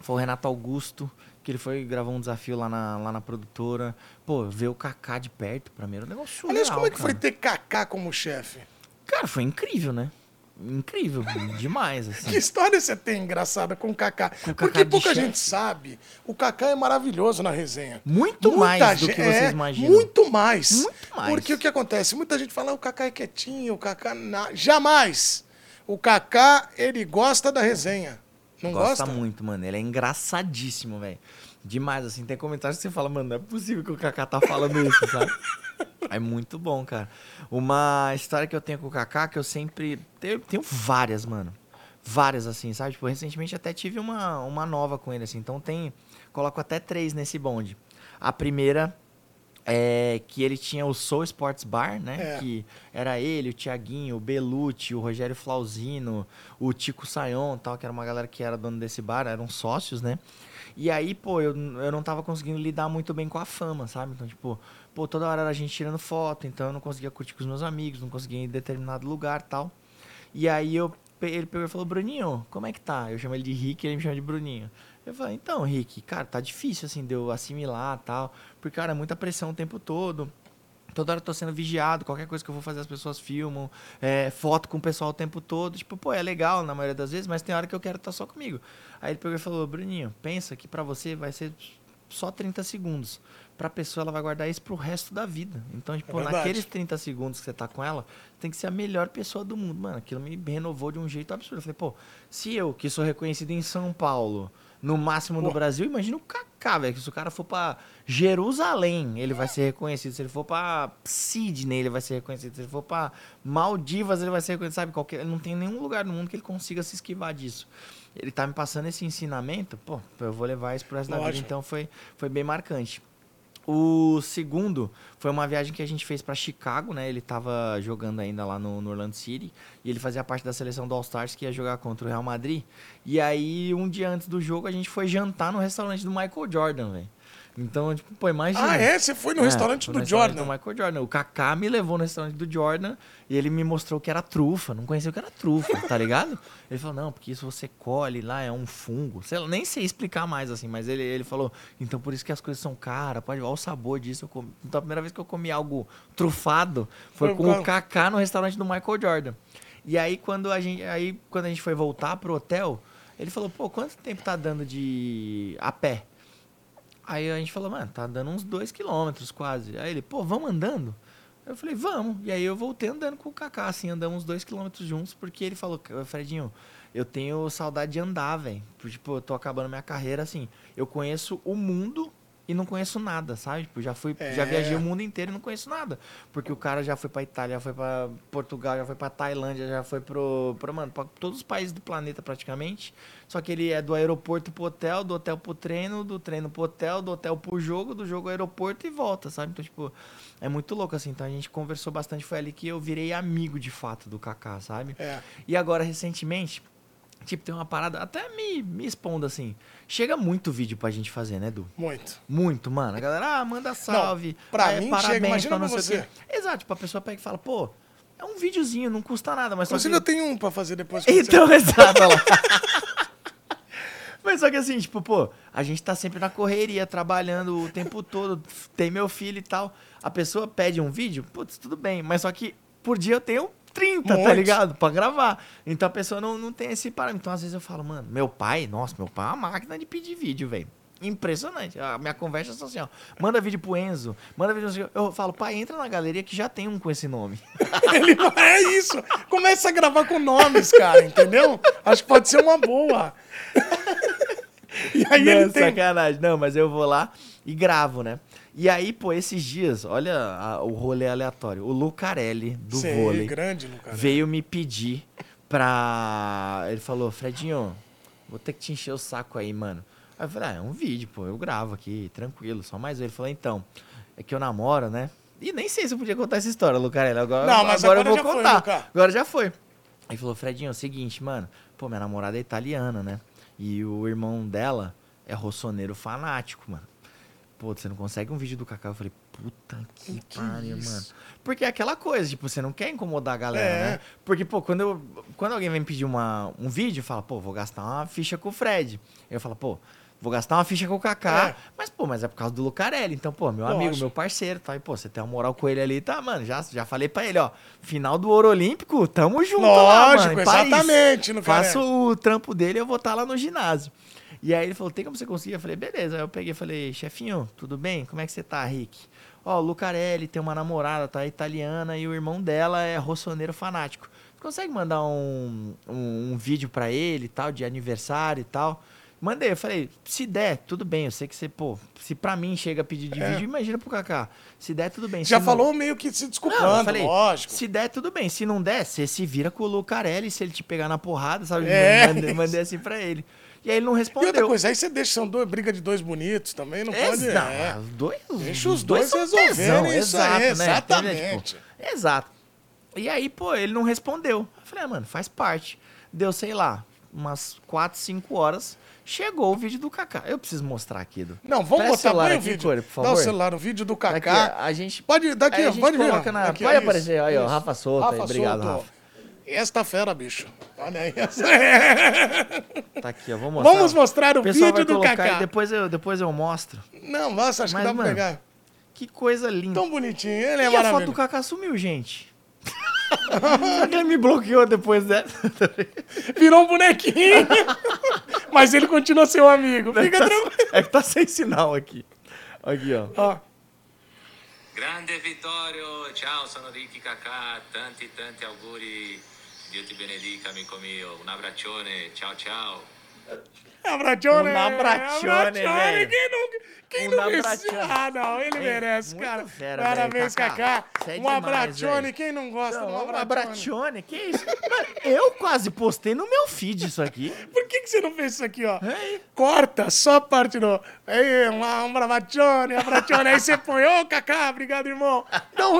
foi o Renato Augusto, que ele foi gravar um desafio lá na, lá na produtora. Pô, ver o Kaká de perto, pra mim era um negócio surreal,
Aliás, como é que
cara.
foi ter Kaká como chefe?
Cara, foi incrível, né? Incrível, demais, assim.
Que história você tem engraçada com o Kaká?
Com o
Porque
Kaká de
pouca
chefe.
gente sabe. O Kaká é maravilhoso na resenha.
Muito
Muita
mais do
gen-
que vocês
é,
imaginam.
Muito mais.
Muito mais.
Porque o que acontece? Muita gente fala, "Ah, o Kaká é quietinho, o Kaká... Na... Jamais! O Kaká, ele gosta da resenha. Não
Gosta
gosta?
muito, mano. Ele é engraçadíssimo, velho. Demais, assim. Tem comentários que você fala, mano, não é possível que o Kaká tá falando isso, sabe? É muito bom, cara. Uma história que eu tenho com o Kaká, que eu sempre. Tenho, tenho várias, mano. Várias, assim, sabe? Tipo, recentemente até tive uma, uma nova com ele, assim. Então tem. Coloco até três nesse bonde. A primeira é que ele tinha o Soul Sports Bar, né?
É.
Que era ele, o Tiaguinho, o Belucci, o Rogério Flauzino, o Tico Sayon tal, que era uma galera que era dono desse bar, eram sócios, né? E aí, pô, eu, eu não tava conseguindo lidar muito bem com a fama, sabe? Então, tipo, pô, toda hora era a gente tirando foto, então eu não conseguia curtir com os meus amigos, não conseguia ir em determinado lugar tal. E aí eu, ele pegou e falou, Bruninho, como é que tá? Eu chamo ele de Rick, ele me chama de Bruninho. Eu falei, então, Rick, cara, tá difícil, assim, de eu assimilar tal, porque, cara, é muita pressão o tempo todo. Toda hora eu tô sendo vigiado, qualquer coisa que eu vou fazer as pessoas filmam, é, foto com o pessoal o tempo todo. Tipo, pô, é legal na maioria das vezes, mas tem hora que eu quero estar só comigo. Aí ele pegou e falou, Bruninho, pensa que pra você vai ser só 30 segundos. Pra pessoa, ela vai guardar isso pro resto da vida. Então, tipo,
verdade.
naqueles 30 segundos que você tá com ela, tem que ser a melhor pessoa do mundo. Mano, aquilo me renovou de um jeito absurdo. Eu falei, pô, se eu, que sou reconhecido em São Paulo, no máximo no. Brasil, imagina o Kaká, velho. Que se o cara for pra Jerusalém, ele vai ser reconhecido. Se ele for pra Sydney, ele vai ser reconhecido. Se ele for pra Maldivas, ele vai ser reconhecido. Sabe, qualquer, não tem nenhum lugar no mundo que ele consiga se esquivar disso. Ele tá me passando esse ensinamento, pô, eu vou levar isso pro resto da vida.
Lógico.
Então foi, foi bem marcante. O segundo foi uma viagem que a gente fez pra Chicago, né? Ele tava jogando ainda lá no, no Orlando City e ele fazia parte da seleção do All Stars que ia jogar contra o Real Madrid. E aí, um dia antes do jogo, a gente foi jantar no restaurante do Michael Jordan, velho. Então, tipo, pô, imagina.
Ah, é? Você foi no
É,
restaurante do
no restaurante
Jordan?
do Michael Jordan. O Kaká me levou no restaurante do Jordan e ele me mostrou que era trufa. Não conhecia o que era trufa, tá ligado? Ele falou, não, porque isso você colhe lá, é um fungo. Sei lá, nem sei explicar mais assim, mas ele, ele falou, então por isso que as coisas são caras, pode olha o sabor disso. Eu comi. Então a primeira vez que eu comi algo trufado foi,
Foi
com o Kaká no restaurante do Michael Jordan. E aí quando a gente, aí, quando a gente foi voltar pro hotel, ele falou, pô, quanto tempo tá dando de a pé? Aí a gente falou, mano, tá dando uns dois quilômetros quase. Aí ele, pô, vamos andando? Eu falei, vamos. E aí eu voltei andando com o Kaká, assim, andamos uns dois quilômetros juntos, porque ele falou, Fredinho, eu tenho saudade de andar, velho. Tipo, eu tô acabando minha carreira, assim. Eu conheço o mundo e não conheço nada, sabe? Tipo, já fui, já
É.
viajei o mundo inteiro e não conheço nada. Porque o cara já foi pra Itália, já foi pra Portugal, já foi pra Tailândia, já foi pro, pro mano, pra todos os países do planeta praticamente. Só que ele é do aeroporto pro hotel, do hotel pro treino, do treino pro hotel, do hotel pro jogo, do jogo ao aeroporto e volta, sabe? Então, tipo, é muito louco assim. Então a gente conversou bastante, foi ali que eu virei amigo de fato do Kaká, sabe?
É.
E agora, recentemente, tipo, tem uma parada, até me, me expondo assim. Chega muito vídeo pra gente fazer, né, Du?
Muito.
Muito, mano. A galera, ah, manda salve.
pra
é,
mim
parabéns
chega, imagina
pra não
você.
Exato, tipo, a pessoa pega e fala, pô, é um videozinho, não custa nada, mas só
Inclusive,
que...
eu tenho um pra fazer depois.
Então, exato, olha lá. Mas só que assim, tipo, pô, a gente tá sempre na correria, trabalhando o tempo todo, tem meu filho e tal. A pessoa pede um vídeo, putz, tudo bem, mas só que por dia eu tenho 30, tá
Monte.
ligado? Pra gravar. Então a pessoa não, não tem esse parâmetro. Então às vezes eu falo, mano, meu pai, nossa, meu pai é uma máquina de pedir vídeo, velho. Impressionante. A minha conversa é só assim, ó. Manda vídeo pro Enzo, manda vídeo. Eu falo, pai, entra na galeria que já tem um com esse nome.
Ele é isso. Começa a gravar com nomes, cara, entendeu? Acho que pode ser uma boa. E aí
não,
ele tem.
sacanagem. Não, mas eu vou lá e gravo, né? E aí, pô, esses dias, olha a- o rolê aleatório. O Lucarelli, do
Sei,
vôlei,
grande cara.
veio me pedir pra... Ele falou, Fredinho, vou ter que te encher o saco aí, mano. Aí eu falei, ah, é um vídeo, pô, eu gravo aqui, tranquilo, só mais um. Ele falou, então, é que eu namoro, né? E nem sei se eu podia contar essa história, Lucarelli. Agora,
Não, mas
agora,
agora
eu vou
foi,
contar.
Luca.
agora já foi. Aí falou, Fredinho, é o seguinte, mano. Pô, minha namorada é italiana, né? E o irmão dela é rossoneiro fanático, mano. Pô, você não consegue um vídeo do Kaká? Eu falei, puta que,
Que
pariu, mano. Porque é aquela coisa, tipo, você não quer incomodar a galera,
É.
né? Porque, pô, quando, eu, quando alguém vem me pedir uma, um vídeo, fala, pô, vou gastar uma ficha com o Fred. Eu falo, pô, vou gastar uma ficha com o Kaká.
É.
Mas, pô, mas é por causa do Lucarelli. Então, pô, meu amigo,
Lógico.
meu parceiro, tá? E, pô, você tem uma moral com ele ali, tá, mano? Já, já falei pra ele, ó. Final do Ouro Olímpico, tamo junto lá,
Lógico,
mano. em Paris.
exatamente, no
Faço o trampo dele, eu vou estar lá no ginásio. E aí ele falou, tem como você conseguir? Eu falei, beleza. Aí eu peguei e falei, chefinho, tudo bem? Como é que você tá, Rick? Ó, o Lucarelli tem uma namorada, tá? Italiana, e o irmão dela é rossoneiro fanático. Você consegue mandar um, um, um vídeo pra ele tal, de aniversário e tal? Mandei, eu falei, se der, tudo bem. Eu sei que você, pô, se pra mim chega a pedir de
É.
vídeo, imagina pro Kaká. Se der, tudo bem.
Já
não-
falou meio que se
não,
desculpando,
falei,
lógico.
Se der, tudo bem. Se não der, você se vira com o Lucarelli. Se ele te pegar na porrada, sabe?
É.
Mandei, mandei assim pra ele. E aí ele não
E
respondeu.
outra coisa, aí você deixa, são dois, briga de dois bonitos também, não pode.
Exato.
É.
Dois,
Deixa os dois
são
resolverem isso aí,
né?
exatamente.
Tipo, exato. E aí, pô, ele não respondeu. Eu falei, ah, mano, faz parte. Deu, sei lá, umas 4, 5 horas. Chegou o vídeo do Kaká. Eu preciso mostrar aqui, Edu.
Não, vamos botar
celular
põe o
aqui,
vídeo.
Core, por
Dá o
favor.
celular, o vídeo do
Daqui,
Kaká.
a gente...
Pode, daqui,
a gente
pode
coloca na-
Aqui,
pode
ó,
aparecer, aí, ó,
isso.
Rafa Souto aí, obrigado,
Souto.
Rafa.
Esta fera, bicho. Olha aí. essa-
Tá aqui, ó. Vamos mostrar.
Vamos mostrar o
pessoal
vídeo do Kaká.
e depois eu, depois eu mostro.
Não, nossa, acho
Mas,
que dá pra
mano,
pegar.
Que coisa linda.
Tão bonitinho, ele é
e a foto do
maravilhoso.
Kaká sumiu, gente. Será que ele me bloqueou depois dessa?
Virou um bonequinho. Mas ele continua seu amigo. Fica tranquilo.
É que tá sem sinal aqui. Aqui, ó.
Ó,
Grande Vittorio, ciao, sono Ricky Kakà, tanti tanti auguri, Dio ti benedica amico mio, un abbraccione, ciao ciao.
Abraccione.
Um abraccione, velho.
Quem não, quem
Um
não. Ah, não, ele
É,
merece, cara.
fera,
Parabéns, Kaká.
É
Um
velho.
Quem não gosta de um
Não,
abraccione?
abraccione, que isso? Eu quase postei no meu feed isso aqui.
Por que, que você não fez isso aqui, ó? Corta só a parte do. Ei, um, um abraccione, abraccione. Aí você põe, ô, Kaká, obrigado, irmão. Não,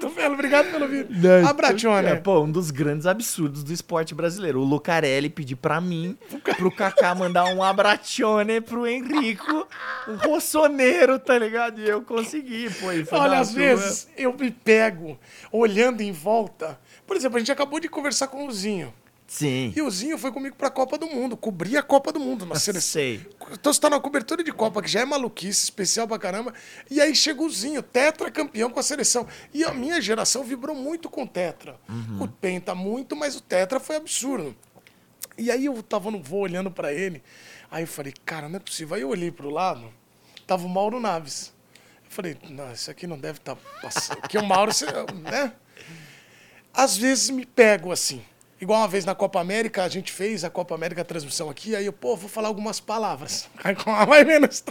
tô vendo, obrigado pelo vídeo. Abraccione.
É, pô, um dos grandes absurdos do esporte brasileiro. O Lucarelli pedir pra mim, pro Kaká mandar um abraccione pro Henrico, um rossoneiro, tá ligado? E eu consegui, pô. foi
Olha,
na
às vezes eu me pego olhando em volta. Por exemplo, a gente acabou de conversar com o Zinho.
Sim.
E o Zinho foi comigo pra Copa do Mundo, cobrir a Copa do Mundo na seleção.
Sei.
Então você tá numa cobertura de Copa, que já é maluquice, especial pra caramba. E aí chega o Zinho, tetra campeão com a seleção. E a minha geração vibrou muito com o tetra. O penta muito, mas o tetra foi absurdo. E aí eu tava no voo olhando pra ele. Aí eu falei, cara, não é possível. Aí eu olhei pro lado, tava o Mauro Naves. Eu falei, não, isso aqui não deve estar passando. Porque o Mauro, né? Às vezes me pego assim. Igual uma vez na Copa América, a gente fez a Copa América a transmissão aqui, aí eu, pô, vou falar algumas palavras. Aí com a mais menos.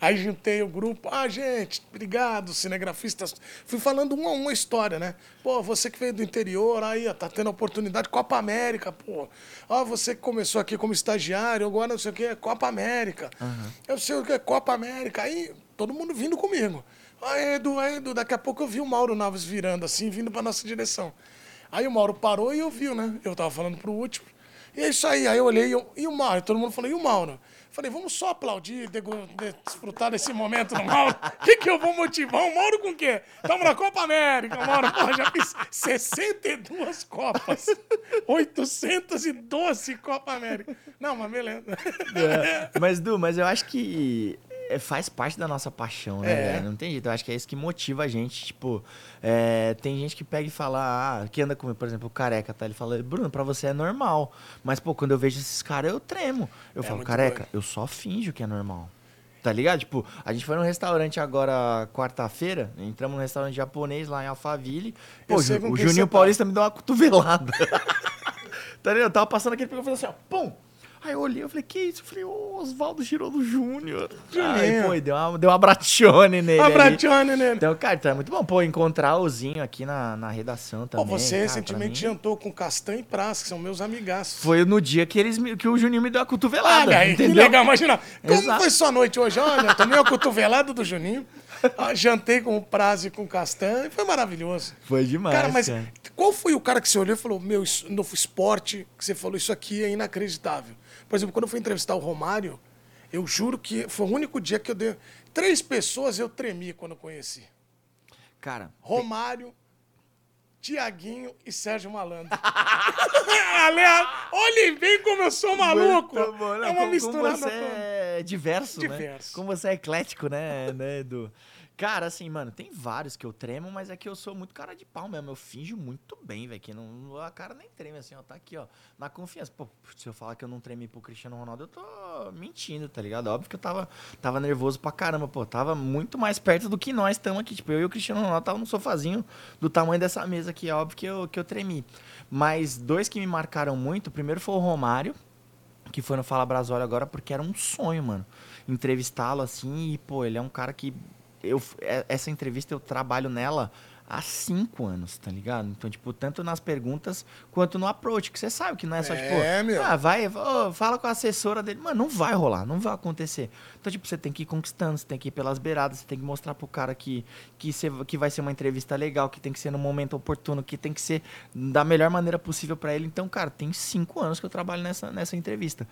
Aí juntei o grupo, ah, gente, obrigado, cinegrafistas. Fui falando uma a uma história, né? Pô, você que veio do interior, aí, ó, tá tendo oportunidade, Copa América, pô. Ó, você que começou aqui como estagiário, agora não sei o que, Copa América. Eu sei o que é Copa América. Aí, todo mundo vindo comigo. Aí, Edu, aí, Edu, daqui a pouco eu vi o Mauro Naves virando assim, vindo pra nossa direção. Aí o Mauro parou e ouviu, né? Eu tava falando pro último. E é isso aí. Aí eu olhei e, eu, e o Mauro? Todo mundo falou, e o Mauro? Falei, vamos só aplaudir, desfrutar desse momento do Mauro. O que, que eu vou motivar? O Mauro com o quê? Estamos na Copa América, Mauro. Pô, já fiz 62 Copas. 812 Copa América. Não, mas beleza.
É, Mas, Du, mas eu acho que faz parte da nossa paixão, né,
É.
Não tem jeito. Eu acho que é isso que motiva a gente. Tipo, é, tem gente que pega e fala, ah, que anda comigo, por exemplo, o careca, tá? Ele fala, Bruno, pra você é normal. Mas, pô, quando eu vejo esses caras, eu tremo. Eu falo,
muito
careca,
doido.
eu só finjo que é normal. Tá ligado? Tipo, a gente foi num restaurante agora, quarta-feira, entramos num restaurante japonês lá em Alphaville. Pô, o Juninho
tá.
Paulista me deu uma cotovelada. tá ligado? Eu tava passando aqui, ele pegou e fez assim, ó, pum! Aí eu olhei, eu falei, que isso? Eu falei, ô, Oswaldo Girolo Júnior. Aí, pô, deu uma, deu uma abraccione nele ali.
Abraccione nele.
Então, cara, então é muito bom, pô, encontrar o Zinho aqui na, na redação
Pô,
também.
você
cara,
recentemente jantou com Castanho e Praça, que são meus amigaços.
Foi no dia que, eles, me- que o Juninho me deu a cotovelada,
Olha aí, que
entendeu?
legal. Imagina, como
Exato.
foi sua noite hoje? Olha, tomei uma cotovelada do Juninho, ah, jantei com o Prazo e com o Castanho, e foi maravilhoso.
Foi demais,
Cara, mas qual foi o cara que você olhou e falou, meu, isso, no esporte, que você falou, isso aqui é inacreditável? Por exemplo, quando eu fui entrevistar o Romário, eu juro que foi o único dia que eu dei... Três pessoas eu tremi quando eu conheci.
Cara,
Romário, Tiaguinho e Sérgio Malandro. Ale- Olhem bem como eu sou maluco.
Muito bom, não,
é uma
como-
mistura
como você é é diverso, né?
Diverso.
Como você é eclético, né, né, Edu? Cara, assim, mano, tem vários que eu tremo, mas é que eu sou muito cara de pau mesmo. Eu finjo muito bem, velho. Que não, a cara nem treme, assim, ó. Tá aqui, ó. Na confiança. Pô, se eu falar que eu não tremi pro Cristiano Ronaldo, eu tô mentindo, tá ligado? Óbvio que eu tava, tava nervoso pra caramba, pô. Tava muito mais perto do que nós estamos aqui. Tipo, eu e o Cristiano Ronaldo tava no sofazinho do tamanho dessa mesa aqui. Óbvio que eu, que eu tremi. Mas dois que me marcaram muito, o primeiro foi o Romário, que foi no Fala Brasório agora, porque era um sonho, mano. Entrevistá-lo assim, e, pô, ele é um cara que eu, é, essa entrevista eu trabalho nela há cinco anos, tá ligado? Então, tipo, tanto nas perguntas quanto no approach, que você sabe que não é só,
É,
tipo,
meu.
ah, vai, fala com a assessora dele. Mano, não vai rolar, não vai acontecer. Então, tipo, você tem que ir conquistando, você tem que ir pelas beiradas, você tem que mostrar pro cara que, que, você, que vai ser uma entrevista legal, que tem que ser no momento oportuno, que tem que ser da melhor maneira possível pra ele. Então, cara, tem cinco anos que eu trabalho nessa, nessa entrevista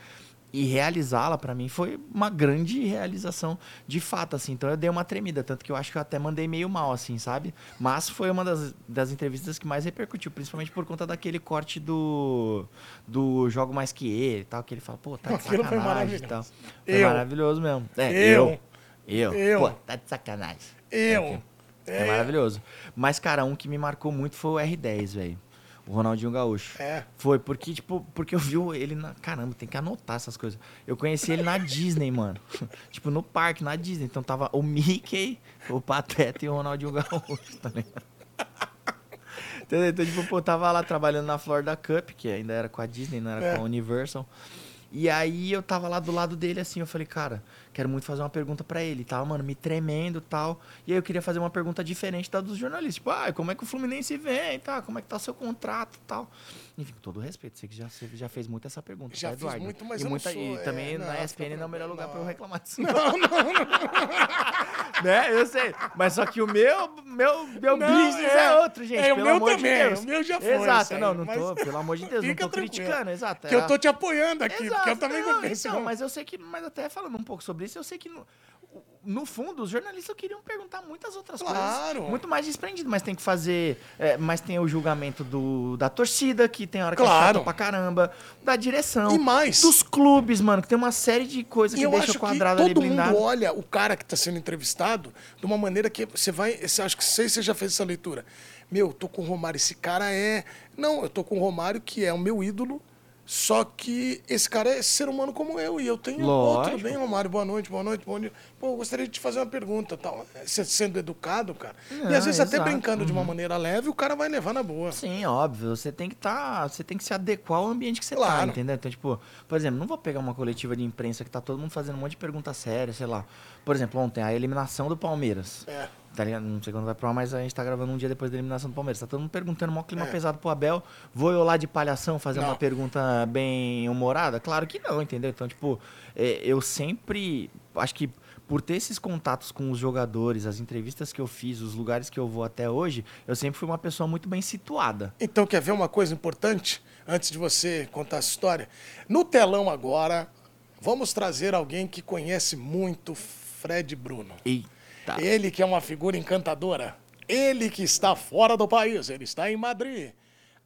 e realizá-la pra mim foi uma grande realização de fato, assim. Então eu dei uma tremida, tanto que eu acho que eu até mandei meio mal, assim, sabe? Mas foi uma das, das entrevistas que mais repercutiu, principalmente por conta daquele corte do do jogo mais que ele e tal, que ele fala, pô, tá de
Aquilo foi
sacanagem e tal.
maravilhoso.
Foi
Eu.
maravilhoso mesmo. É,
Eu.
eu. Eu. Pô, tá de sacanagem.
Eu.
É maravilhoso. Mas, cara, um que me marcou muito foi o R10, velho. O Ronaldinho Gaúcho.
É.
Foi, porque, tipo, porque eu vi ele na. Caramba, tem que anotar essas coisas. Eu conheci ele na Disney, mano. tipo, no parque, na Disney. Então tava o Mickey, o Pateta e o Ronaldinho Gaúcho, tá ligado? Entendeu? Então, tipo, pô, tava lá trabalhando na Florida Cup, que ainda era com a Disney, não era
É.
com a Universal. E aí eu tava lá do lado dele, assim, eu falei, cara, quero muito fazer uma pergunta pra ele. Tava, mano, me tremendo e tal. E aí eu queria fazer uma pergunta diferente da dos jornalistas. Tipo, ah, como é que o Fluminense vem e tal? Como é que tá o seu contrato e tal? Enfim, com todo respeito, sei que já, você já fez muito essa pergunta,
Já
tá, Eduardo?
muito, mas
e
eu não
muita,
sou,
E
é,
também
não,
na ESPN não é o melhor lugar pra eu
não.
reclamar disso. Não, não, não. né? Eu sei. Mas só que o meu, meu, meu
Não,
business é,
é.
outro, gente.
É, o
pelo
meu
amor
também,
de Deus.
o meu já foi
Exato,
aí,
não, não
mas
tô, pelo amor de Deus, não tô
tranquilo.
criticando, exato.
Que eu
é-
tô te apoiando aqui, porque eu
Exato,
também
não, então, mas eu sei que, mas até falando um pouco sobre eu sei que no, no fundo os jornalistas queriam perguntar muitas outras
Claro.
coisas, muito mais desprendido, mas tem que fazer, é, mas tem o julgamento do, da torcida, que tem hora que
Claro.
é pra caramba, da direção,
E mais.
dos clubes, mano, que tem uma série de coisas que deixa quadrado
que
ali
todo mundo
blindado.
olha o cara que está sendo entrevistado de uma maneira que você vai. Você acho que sei se você já fez essa leitura. Meu, tô com o Romário, esse cara é. Não, eu tô com o Romário, que é o meu ídolo. Só que esse cara é ser humano como eu. E eu tenho. Pô, tudo
Lógico.
bem, Romário? Boa noite, boa noite, bom dia. Pô, eu gostaria de te fazer uma pergunta tal. Sendo educado, cara. e às vezes até
exato.
brincando de uma maneira leve, o cara vai levar na boa.
Sim, óbvio. Você tem que tá, você tem que se adequar ao ambiente que você tá,
Claro.
entendeu? Então, tipo, por exemplo, não vou pegar uma coletiva de imprensa que tá todo mundo fazendo um monte de pergunta séria, sei lá. Por exemplo, ontem a eliminação do Palmeiras.
É.
Tá ligado? Não sei quando vai pro ar, mas a gente tá gravando um dia depois da eliminação do Palmeiras. Tá todo mundo perguntando, mó clima
É.
pesado pro Abel. Vou eu lá de palhação fazer
Não.
uma pergunta bem humorada? Claro que não, entendeu? Então, tipo, é, eu sempre. Acho que por ter esses contatos com os jogadores, as entrevistas que eu fiz, os lugares que eu vou até hoje, eu sempre fui uma pessoa muito bem situada.
Então, quer ver uma coisa importante? Antes de você contar essa história. No telão agora, vamos trazer alguém que conhece muito Fred Bruno.
Eita.
Ele que é uma figura encantadora. Ele que está fora do país. Ele está em Madrid.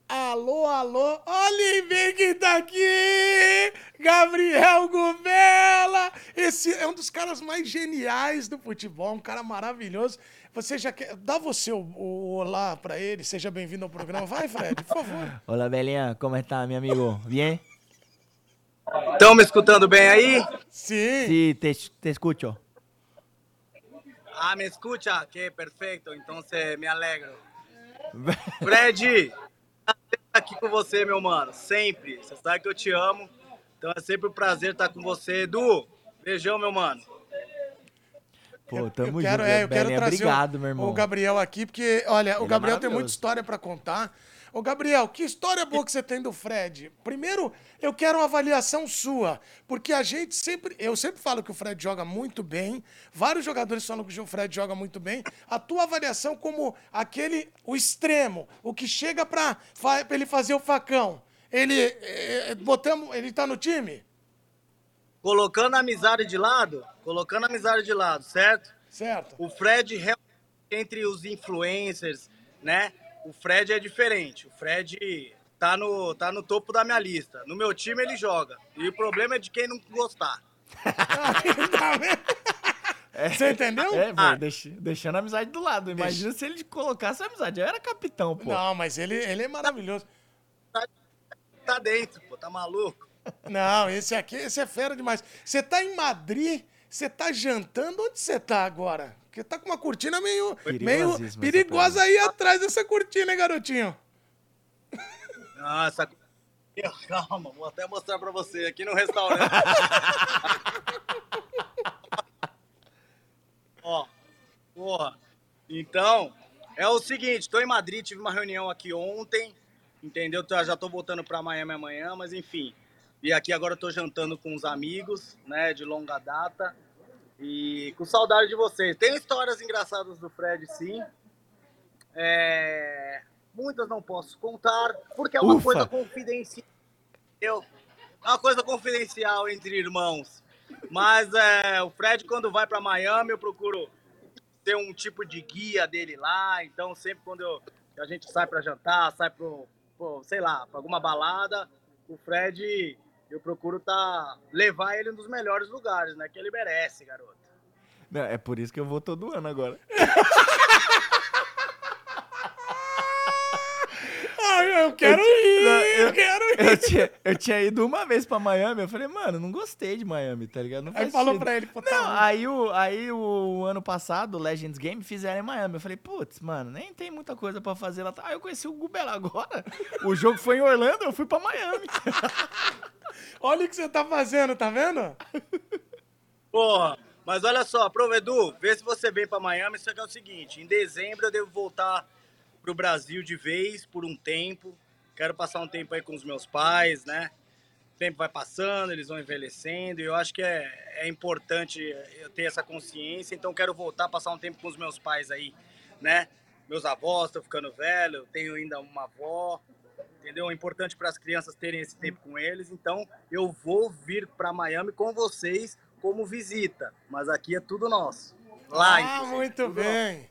Alô, alô, olha bem quem tá aqui! Gabriel Gubela! Esse é um dos caras mais geniais do futebol, um cara maravilhoso. Você já quer. Dá você o, o olá pra ele, seja bem-vindo ao programa. Vai, Fred, por favor.
Hola, Belinha, como está, mi amigo? Bien?
Estão me escutando bem aí?
Sim.
Sí, te, te escucho.
Ah, me escucha? Que perfeito, então me alegro. Fred, prazer estar aqui com você, meu mano, sempre. Você sabe que eu te amo, então é sempre um prazer estar com você. Edu, beijão, meu mano.
Pô, tamo
eu quero,
junto,
é, eu quero trazer
Obrigado,
o,
meu irmão.
o Gabriel aqui, porque, olha, o
Ele é
Gabriel tem
maravilhoso.
muita história pra contar. Ô, Gabriel, que história boa que você tem do Fred. Primeiro, eu quero uma avaliação sua, porque a gente sempre, eu sempre falo que o Fred joga muito bem, vários jogadores falam que o Fred joga muito bem. A tua avaliação como aquele, o extremo, o que chega pra ele fazer o facão. Ele, eh, botamos, ele tá no time?
Colocando a amizade de lado, colocando a amizade de lado, certo?
Certo.
O Fred, entre os influencers, né? O Fred é diferente. O Fred tá no, tá no topo da minha lista. No meu time ele joga. E o problema é de quem não gostar.
Tá vendo? Você entendeu?
É,
Ah.
deix- deixando a amizade do lado. Imagina se ele colocasse a amizade. Eu era capitão, pô.
Não, mas ele, ele é maravilhoso.
Tá dentro, pô, tá maluco?
Não, esse aqui, esse é fera demais. Você tá em Madrid, você tá jantando, onde você tá agora? Porque tá com uma cortina meio, meio perigosa aí atrás dessa cortina, hein, garotinho?
Nossa, calma, vou até mostrar pra você aqui no restaurante. Ó, porra. Então, é o seguinte, tô em Madrid, tive uma reunião aqui ontem, entendeu? Já tô voltando pra Miami amanhã, mas enfim. E aqui agora eu tô jantando com os amigos, né, de longa data. E com saudade de vocês. Tem histórias engraçadas do Fred, sim. É, Muitas não posso contar, porque é uma
Ufa.
coisa confidencial. Eu... É uma coisa confidencial entre irmãos. Mas é, o Fred, quando vai para Miami, eu procuro ter um tipo de guia dele lá. Então, sempre quando eu- a gente sai para jantar, sai pro, sei lá, para alguma balada, o Fred, eu procuro tá, levar ele nos melhores lugares, né? Que ele merece, garoto.
Não, é por isso que eu vou todo ano agora.
Eu quero ir,
não,
eu,
eu-
quero ir.
Eu tinha, eu tinha ido uma vez pra Miami, eu falei, mano, não gostei de Miami, tá ligado? Não
Aí falou
sentido.
pra ele, pô, tá
Não,
ruim.
aí o, aí o ano passado, o Legends Game, fizeram em Miami. Eu falei, putz, mano, nem tem muita coisa pra fazer lá. Aí eu conheci o Gubela agora. O jogo foi em Orlando, eu fui pra Miami.
Olha o que você tá fazendo, tá vendo?
Porra, mas olha só, Pro Edu, vê se você vem para Miami. Isso aqui é o seguinte: em dezembro eu devo voltar pro Brasil de vez por um tempo. Quero passar um tempo aí com os meus pais, né? O tempo vai passando, eles vão envelhecendo. E eu acho que é, é importante eu ter essa consciência. Então, quero voltar, passar um tempo com os meus pais aí, né? Meus avós estão ficando velhos, tenho ainda uma avó, entendeu? É importante para as crianças terem esse tempo com eles. Então, eu vou vir para Miami com vocês como visita, mas aqui é tudo nosso. Lá,
ah, muito bem.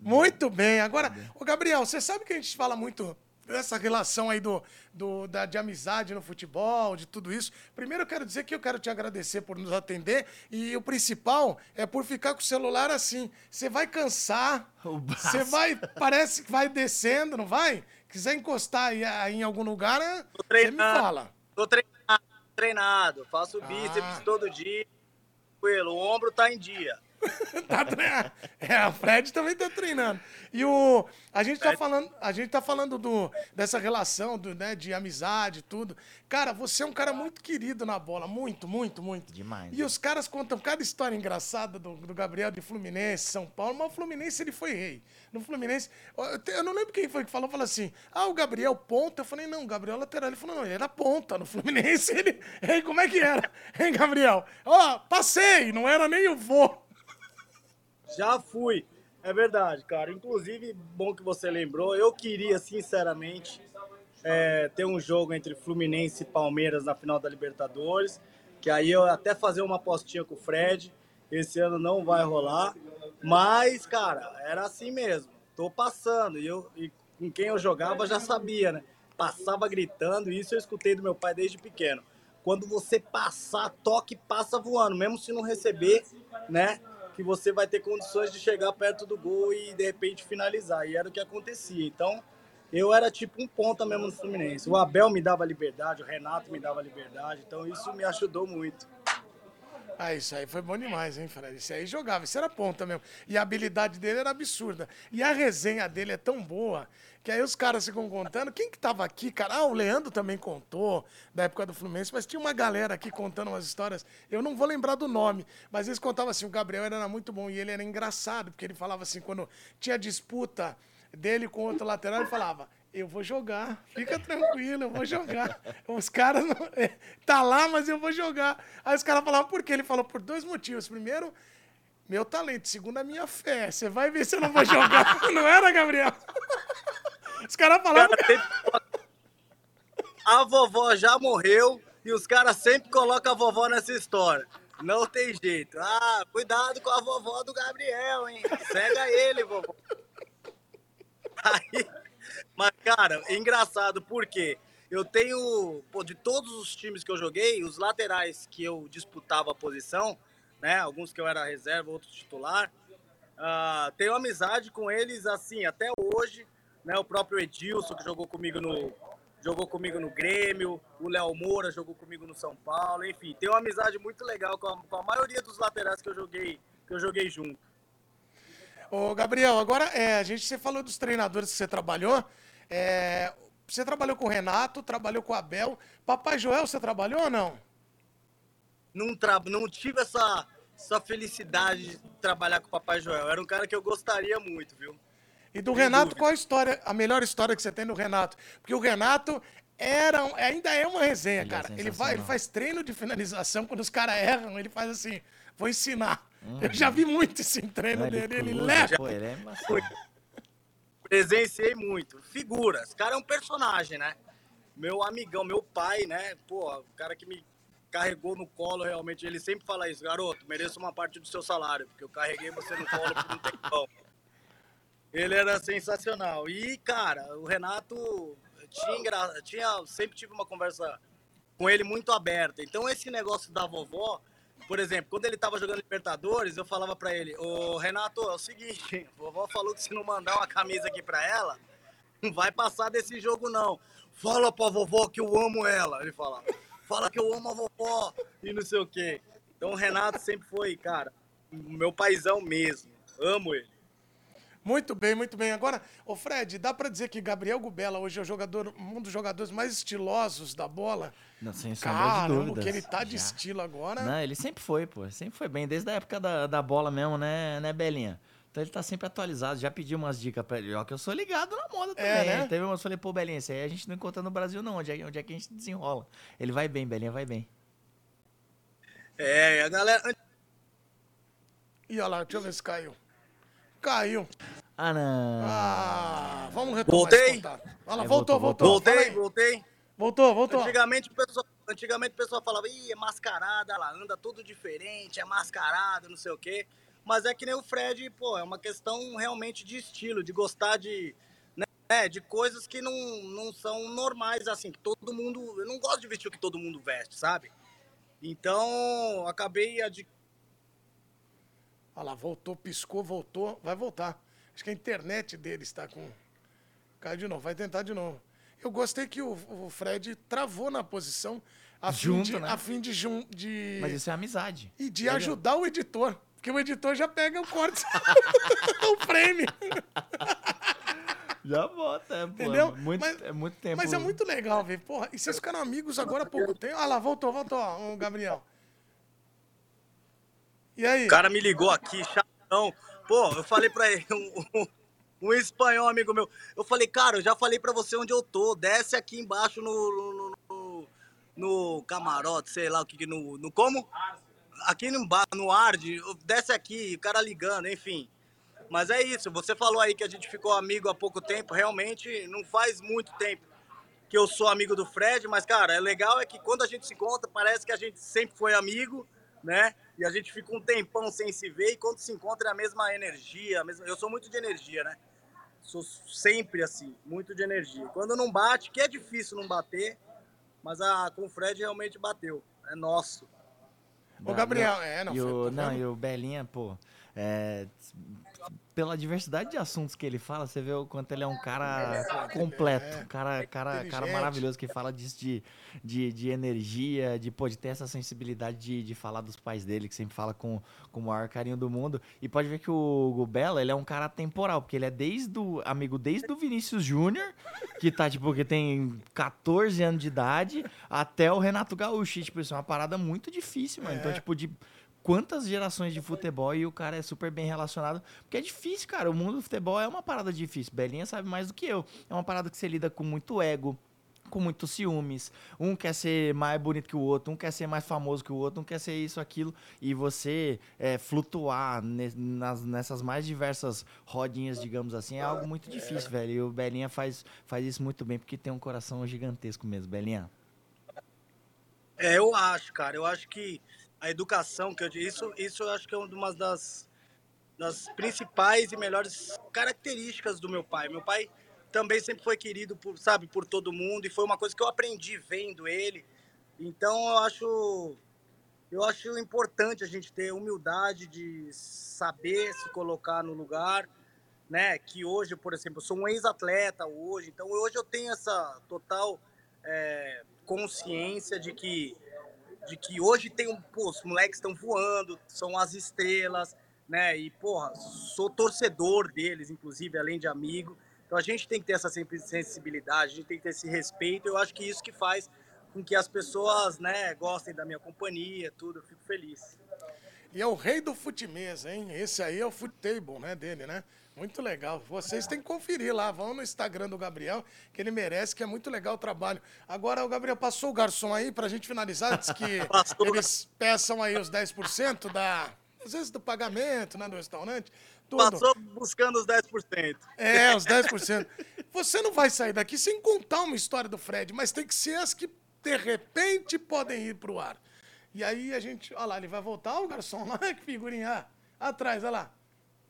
Muito bem. Agora, ô Gabriel, você sabe que a gente fala muito dessa relação aí do, do, da, de amizade no futebol, de tudo isso. Primeiro eu quero dizer que eu quero te agradecer por nos atender e o principal é por ficar com o celular assim. Você vai cansar,
O
você vai, parece que vai descendo, não vai? Quiser encostar aí, aí em algum lugar, é- você me fala.
Tô treinado, treinado, faço bíceps
Ah.
todo dia. Tranquilo, o ombro tá em dia.
Tá tre- É, o Fred também tá treinando. E o a gente tá falando, a gente tá falando do dessa relação do, né, de amizade, tudo. Cara, você é um cara muito querido na bola, muito, muito, muito.
Demais,
E
né?
os caras contam cada história engraçada do, do Gabriel de Fluminense, São Paulo, mas o Fluminense ele foi rei. No Fluminense, eu te- eu não lembro quem foi que falou, falou assim: "Ah, o Gabriel ponta". Eu falei: "Não, o Gabriel lateral". Ele falou: "Não, ele era ponta no Fluminense". Ele, ei, como é que era? Hein, Gabriel? Ó, passei, não era nem o vô.
Já fui. É verdade, cara. Inclusive, bom que você lembrou. Eu queria, sinceramente, é, ter um jogo entre Fluminense e Palmeiras na final da Libertadores. Que aí eu até fazer uma apostinha com o Fred. Esse ano não vai rolar. Mas, cara, era assim mesmo. Tô passando. E, eu, e com quem eu jogava já sabia, né? Passava gritando. Isso eu escutei do meu pai desde pequeno. Quando você passar, toque passa voando. Mesmo se não receber, né? Que você vai ter condições de chegar perto do gol e de repente finalizar. E era o que acontecia. Então, eu era tipo um ponta mesmo no Fluminense. O Abel me dava liberdade, o Renato me dava liberdade. Então, isso me ajudou muito.
Ah, isso aí foi bom demais, hein, Fred? Isso aí jogava, isso era ponta mesmo. E a habilidade dele era absurda. E a resenha dele é tão boa que aí os caras ficam contando. Quem que tava aqui, cara? Ah, o Leandro também contou, da época do Fluminense, mas tinha uma galera aqui contando umas histórias. Eu não vou lembrar do nome, mas eles contavam assim: o Gabriel era muito bom e ele era engraçado, porque ele falava assim, quando tinha disputa dele com outro lateral, ele falava. Eu vou jogar, fica tranquilo, eu vou jogar. Os caras não. é, Tá lá, mas eu vou jogar. Aí os caras falavam por quê? Ele falou por dois motivos. Primeiro, meu talento. Segundo, a minha fé. Você vai ver se eu não vou jogar. Não era, Gabriel? Os caras falavam.
A vovó já morreu e os caras sempre colocam a vovó nessa história. Não tem jeito. Ah, cuidado com a vovó do Gabriel, hein? Cega ele, vovó. Aí, mas, cara, é engraçado, porque eu tenho, pô, de todos os times que eu joguei, os laterais que eu disputava a posição, né? Alguns que eu era reserva, outros titular. Uh, tenho amizade com eles, assim, até hoje. Né? O próprio Edilson, que jogou comigo no, jogou comigo no Grêmio, o Léo Moura jogou comigo no São Paulo, enfim, tenho uma amizade muito legal com a, com a maioria dos laterais que eu joguei, que eu joguei junto.
Ô, Gabriel, agora é, a gente você falou dos treinadores que você trabalhou. É, você trabalhou com o Renato, trabalhou com o Abel. Papai Joel, você trabalhou ou não?
Não, tra... não tive essa, essa felicidade de trabalhar com o Papai Joel. Era um cara que eu gostaria muito, viu?
E do Sem Renato, dúvida. qual a história, a melhor história que você tem do Renato? Porque o Renato era, ainda é uma resenha, ele é cara. É ele, vai, ele faz treino de finalização, quando os caras erram, ele faz assim, vou ensinar. Hum. Eu já vi muito esse treino Não, dele, ele, ele leva. Pô, ele é
Presenciei muito. Figuras. O cara é um personagem, né? Meu amigão, meu pai, né? Pô, o cara que me carregou no colo realmente, ele sempre fala isso, garoto, mereço uma parte do seu salário, porque eu carreguei você no colo por um tempão. Ele era sensacional. E, cara, o Renato tinha, tinha sempre tive uma conversa com ele muito aberta. Então, esse negócio da vovó, por exemplo, quando ele tava jogando Libertadores, eu falava para ele: Ô Renato, é o seguinte, vovó falou que se não mandar uma camisa aqui pra ela, não vai passar desse jogo, não. Fala pra vovó que eu amo ela. Ele falava: Fala que eu amo a vovó e não sei o quê. Então, o Renato sempre foi, cara, meu paizão mesmo. Amo ele.
Muito bem, muito bem. Agora, o Fred, dá para dizer que Gabriel Gubela hoje é o jogador, um dos jogadores mais estilosos da bola?
Não, sem sombra de dúvidas.
que ele tá de Já. estilo agora.
Não, ele sempre foi, pô. Sempre foi bem, desde a época da, da bola mesmo, né, né, Belinha? Então ele tá sempre atualizado. Já pedi umas dicas pra ele. Ó, que eu sou ligado na moda é, também. É, né? Teve umas, falei, pô, Belinha, isso aí a gente não encontra no Brasil, não. Onde é, onde é que a gente desenrola? Ele vai bem, Belinha, vai bem.
É, a galera.
E olha lá, deixa eu ver se caiu. Caiu.
Ah, não.
Ah, vamos retomar
Voltei.
Olha lá, é, voltou, voltou.
Voltei, voltei.
Voltou, voltou.
Antigamente o pessoal, antigamente o pessoal falava, ih, é mascarada, ela anda tudo diferente, é mascarada, não sei o quê. Mas é que nem o Fred, pô, é uma questão realmente de estilo, de gostar de, né, de coisas que não, não são normais, assim, que todo mundo. Eu não gosto de vestir o que todo mundo veste, sabe? Então, acabei
Olha lá, voltou, piscou, voltou, vai voltar. Acho que a internet dele está com. Caiu de novo, vai tentar de novo. Eu gostei que o, o Fred travou na posição a
Junto,
fim de,
né?
a fim de, de.
Mas isso é amizade.
E de ajudar o editor. Porque o editor já pega o corte, o frame.
Já bota, é, pô. Entendeu? Muito, mas, é muito tempo.
Mas é muito legal ver. Porra, e vocês ficaram amigos agora há pouco tempo. Ah lá, voltou, voltou, o Gabriel. E aí?
O cara me ligou aqui, chatão. Pô, eu falei pra ele, um, um, um, espanhol amigo meu. Eu falei, cara, eu já falei pra você onde eu tô. Desce aqui embaixo no, no, no, no camarote, sei lá o que, no, no como? Aqui no, no Ard, desce aqui, o cara ligando, enfim. Mas é isso, você falou aí que a gente ficou amigo há pouco tempo, realmente não faz muito tempo que eu sou amigo do Fred, mas, cara, é legal é que quando a gente se encontra, parece que a gente sempre foi amigo, né? e a gente fica um tempão sem se ver e quando se encontra é a mesma energia. A mesma... Eu sou muito de energia, né? Sou sempre assim, muito de energia. Quando não bate, que é difícil não bater, mas a, com o Fred realmente bateu. É nosso.
O Gabriel, é, não.
E o, não, e o Belinha, pô, é, pela diversidade de assuntos que ele fala, você vê o quanto ele é um cara é, completo, é, cara, cara, cara maravilhoso que fala disso de, de, de energia, de, pô, de ter essa sensibilidade de, de falar dos pais dele, que sempre fala com, com o maior carinho do mundo. E pode ver que o, o Bela, ele é um cara temporal, porque ele é desde o amigo desde o Vinícius Júnior, que tá, tipo, que tem 14 anos de idade, até o Renato Gaúcho. Tipo, isso é uma parada muito difícil, mano. Então, é. tipo, de quantas gerações de futebol e o cara é super bem relacionado. Porque é difícil, cara. O mundo do futebol é uma parada difícil. Belinha sabe mais do que eu. É uma parada que você lida com muito ego, com muitos ciúmes. Um quer ser mais bonito que o outro, um quer ser mais famoso que o outro, um quer ser isso, aquilo. E você é, flutuar nas, nessas mais diversas rodinhas, digamos assim, é algo muito difícil, velho. E o Belinha faz, faz isso muito bem, porque tem um coração gigantesco mesmo, Belinha.
É, eu acho, cara. Eu acho que a educação que eu isso isso eu acho que é uma das das principais e melhores características do meu pai. Meu pai também sempre foi querido por, sabe, por todo mundo e foi uma coisa que eu aprendi vendo ele. Então eu acho eu acho importante a gente ter humildade de saber se colocar no lugar, né? Que hoje, por exemplo, eu sou um ex-atleta hoje, então hoje eu tenho essa total é, consciência de que de que hoje tem um, pô, os moleques estão voando, são as estrelas, né? E porra, sou torcedor deles, inclusive além de amigo. Então a gente tem que ter essa sensibilidade, a gente tem que ter esse respeito. Eu acho que isso que faz com que as pessoas, né, gostem da minha companhia, tudo. Eu fico feliz.
E é o rei do futimesa, hein? Esse aí é o footable, né, dele, né? Muito legal. Vocês têm que conferir lá. Vão no Instagram do Gabriel, que ele merece, que é muito legal o trabalho. Agora, o Gabriel passou o garçom aí pra gente finalizar. Diz que eles peçam aí os 10% da. Às vezes do pagamento, né, do restaurante.
Tudo. Passou buscando os 10%.
É, os 10%. Você não vai sair daqui sem contar uma história do Fred, mas tem que ser as que de repente podem ir pro ar. E aí a gente. Olha lá, ele vai voltar, o garçom lá, que figurinha. Atrás, olha lá.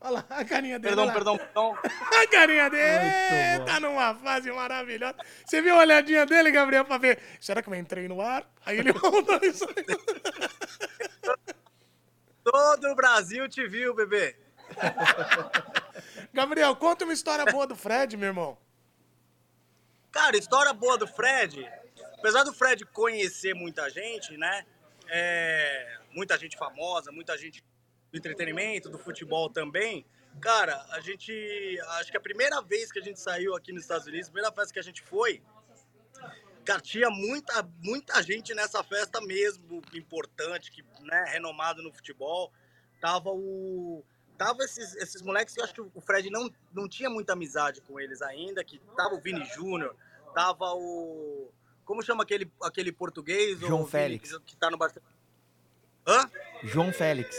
Olha lá, a carinha dele.
Perdão, perdão, perdão.
A carinha dele tá numa fase maravilhosa. Você viu a olhadinha dele, Gabriel, pra ver? Será que eu entrei no ar? Aí ele voltou isso aí.
Todo o Brasil te viu, bebê.
Gabriel, conta uma história boa do Fred, meu irmão.
Cara, história boa do Fred. Apesar do Fred conhecer muita gente, né? É, muita gente famosa, muita gente do entretenimento, do futebol também. Cara, a gente. Acho que a primeira vez que a gente saiu aqui nos Estados Unidos, a primeira festa que a gente foi, cara, tinha muita, muita gente nessa festa mesmo, importante, que, né, renomado no futebol. Tava o. Tava esses, esses moleques que eu acho que o Fred não, não tinha muita amizade com eles ainda, que tava o Vini Júnior, tava o. Como chama aquele, aquele português?
João Félix.
Vini, que tá no Barcelona. Hã?
João Félix.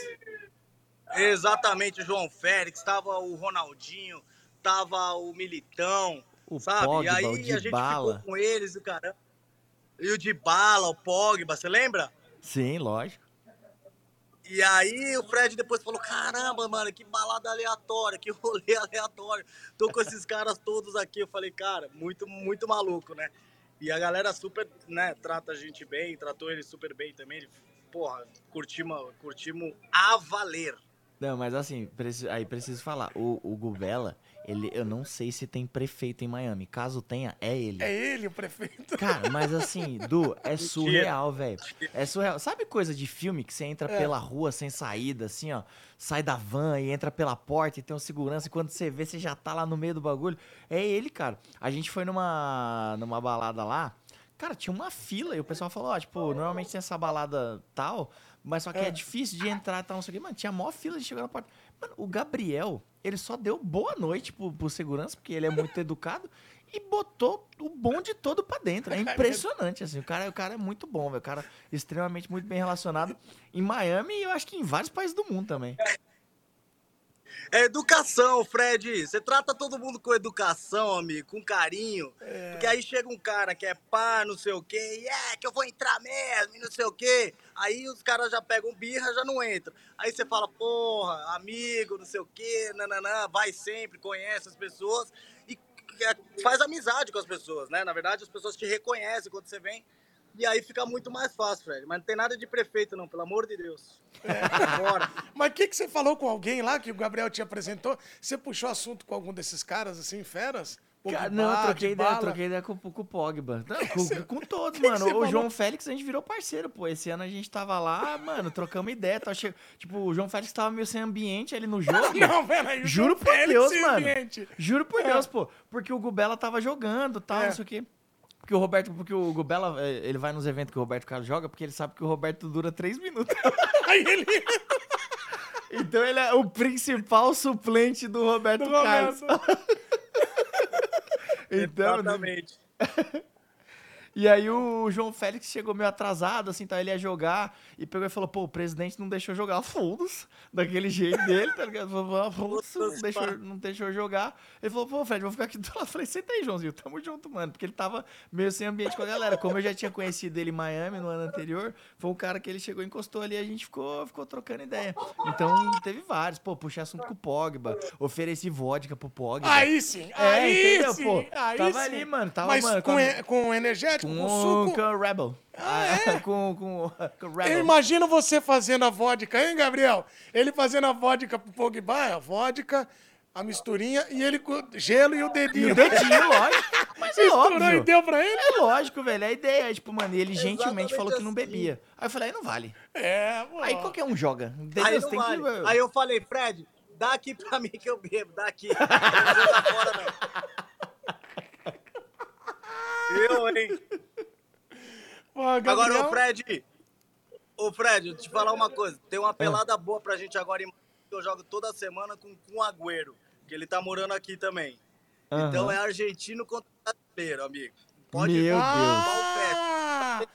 Exatamente, o João Félix, tava o Ronaldinho, tava o Militão,
o
sabe?
Pogba,
e aí
o
a gente ficou com eles, o caramba. E o de bala, o Pogba, você lembra?
Sim, lógico.
E aí o Fred depois falou: caramba, mano, que balada aleatória, que rolê aleatório. Tô com esses caras todos aqui. Eu falei, cara, muito, muito maluco, né? E a galera super, né, trata a gente bem, tratou ele super bem também. Porra, curtimos, curtimos a valer.
Não, mas assim, preciso- aí preciso falar. O, o Gubela, ele, eu não sei se tem prefeito em Miami. Caso tenha, é ele.
É ele, o prefeito.
Cara, mas assim, Du, é surreal, velho. É surreal. Sabe coisa de filme que você entra
É.
pela rua sem saída, assim, ó? Sai da van e entra pela porta e tem um segurança e quando você vê, você já tá lá no meio do bagulho. É ele, cara. A gente foi numa, numa balada lá. Cara, tinha uma fila e o pessoal falou, ó, tipo, normalmente tem essa balada tal, mas só que é,
É.
difícil de entrar e tal, não sei o quê. Mano, tinha maior fila de chegar na porta. Mano, o Gabriel, ele só deu boa noite pro, pro segurança, porque ele é muito educado, e botou o bonde todo pra dentro. É impressionante, assim. O cara, o cara é muito bom, velho. O cara é extremamente muito bem relacionado em Miami e eu acho que em vários países do mundo também.
É educação, Fred. Você trata todo mundo com educação, amigo, com carinho.
É.
Porque aí chega um cara que é pá, não sei o quê, e é que eu vou entrar mesmo, e não sei o quê. Aí os caras já pegam birra, já não entram. Aí você fala, porra, amigo, não sei o quê, nananã, vai sempre, conhece as pessoas e é, faz amizade com as pessoas, né? Na verdade, as pessoas te reconhecem quando você vem. E aí fica muito mais fácil, Fred. Mas não tem nada de prefeito, não, pelo amor de Deus. Bora.
Mas o que, que você falou com alguém lá que o Gabriel te apresentou? Você puxou assunto com algum desses caras, assim, feras? Pogba,
não, eu troquei ideia, troquei ideia com, com o Pogba. Não, com,
você-
com todos, mano. o
falou?
João Félix, a gente virou parceiro, pô. Esse ano a gente tava lá, mano, trocamos ideia. Tal, che- Tipo, o João Félix tava meio sem ambiente ali no jogo.
Não, peraí. o
Juro
João
por
Félix
Deus, mano.
ambiente.
Juro por
É.
Deus, pô. Porque o Gubela tava jogando tal,
É.
não sei o quê. Porque o Roberto, porque o Gubela, eh, ele vai nos eventos que o Roberto Carlos joga, porque ele sabe que o Roberto dura três minutos.
Aí ele...
então ele é o principal suplente do Roberto
Do
Carlos. Então,
Exatamente.
E aí o João Félix chegou meio atrasado, assim, tá? Ele ia jogar e pegou e falou, pô, o presidente não deixou jogar. Foda-se, daquele jeito dele, tá ligado? Falou, Foda-se, não deixou, não deixou jogar. Ele falou, pô, Fred, vou ficar aqui do lado. Eu falei, senta aí, Joãozinho, tamo junto, mano. Porque ele tava meio sem ambiente com a galera. Como eu já tinha conhecido ele em Miami no ano anterior, foi um cara que ele chegou, encostou ali e a gente ficou, ficou trocando ideia. Então, teve vários. Pô, puxei assunto com o Pogba, ofereci vodka pro Pogba.
Aí sim,
É,
aí
entendeu,
sim.
pô?
aí
Tava
sim.
ali, mano, tava,
Mas
mano,
com,
com a-
e- com energético, com,
com,
suco.
com o Rebel.
Ah,
Ah, com, com, com o
Eu
Rebel.
imagino você fazendo a vodka, hein, Gabriel? Ele fazendo a vodka pro Pogba, a vodka, a misturinha, e ele com gelo e o
E
dedinho.
o dedinho, lógico. Mas é
Misturou e
óbvio.
deu pra ele?
É lógico, velho. É a ideia. é, Tipo, mano, e ele gentilmente falou que não
assim.
bebia. Aí eu falei, aí não vale.
É, pô.
Aí qualquer um joga.
Aí, não
tem
vale.
que...
Aí eu falei, Fred, dá aqui pra mim que eu bebo, dá aqui. Não vou jogar fora, não. Eu, hein? Agora, ô Fred, ô Fred, eu te falar uma coisa. Tem uma pelada boa pra gente agora em que eu jogo toda semana com o Agüero, que ele tá morando aqui também. Então
Aham.
é argentino contra brasileiro, amigo. Pode
Meu
ir.
Deus.
Ah,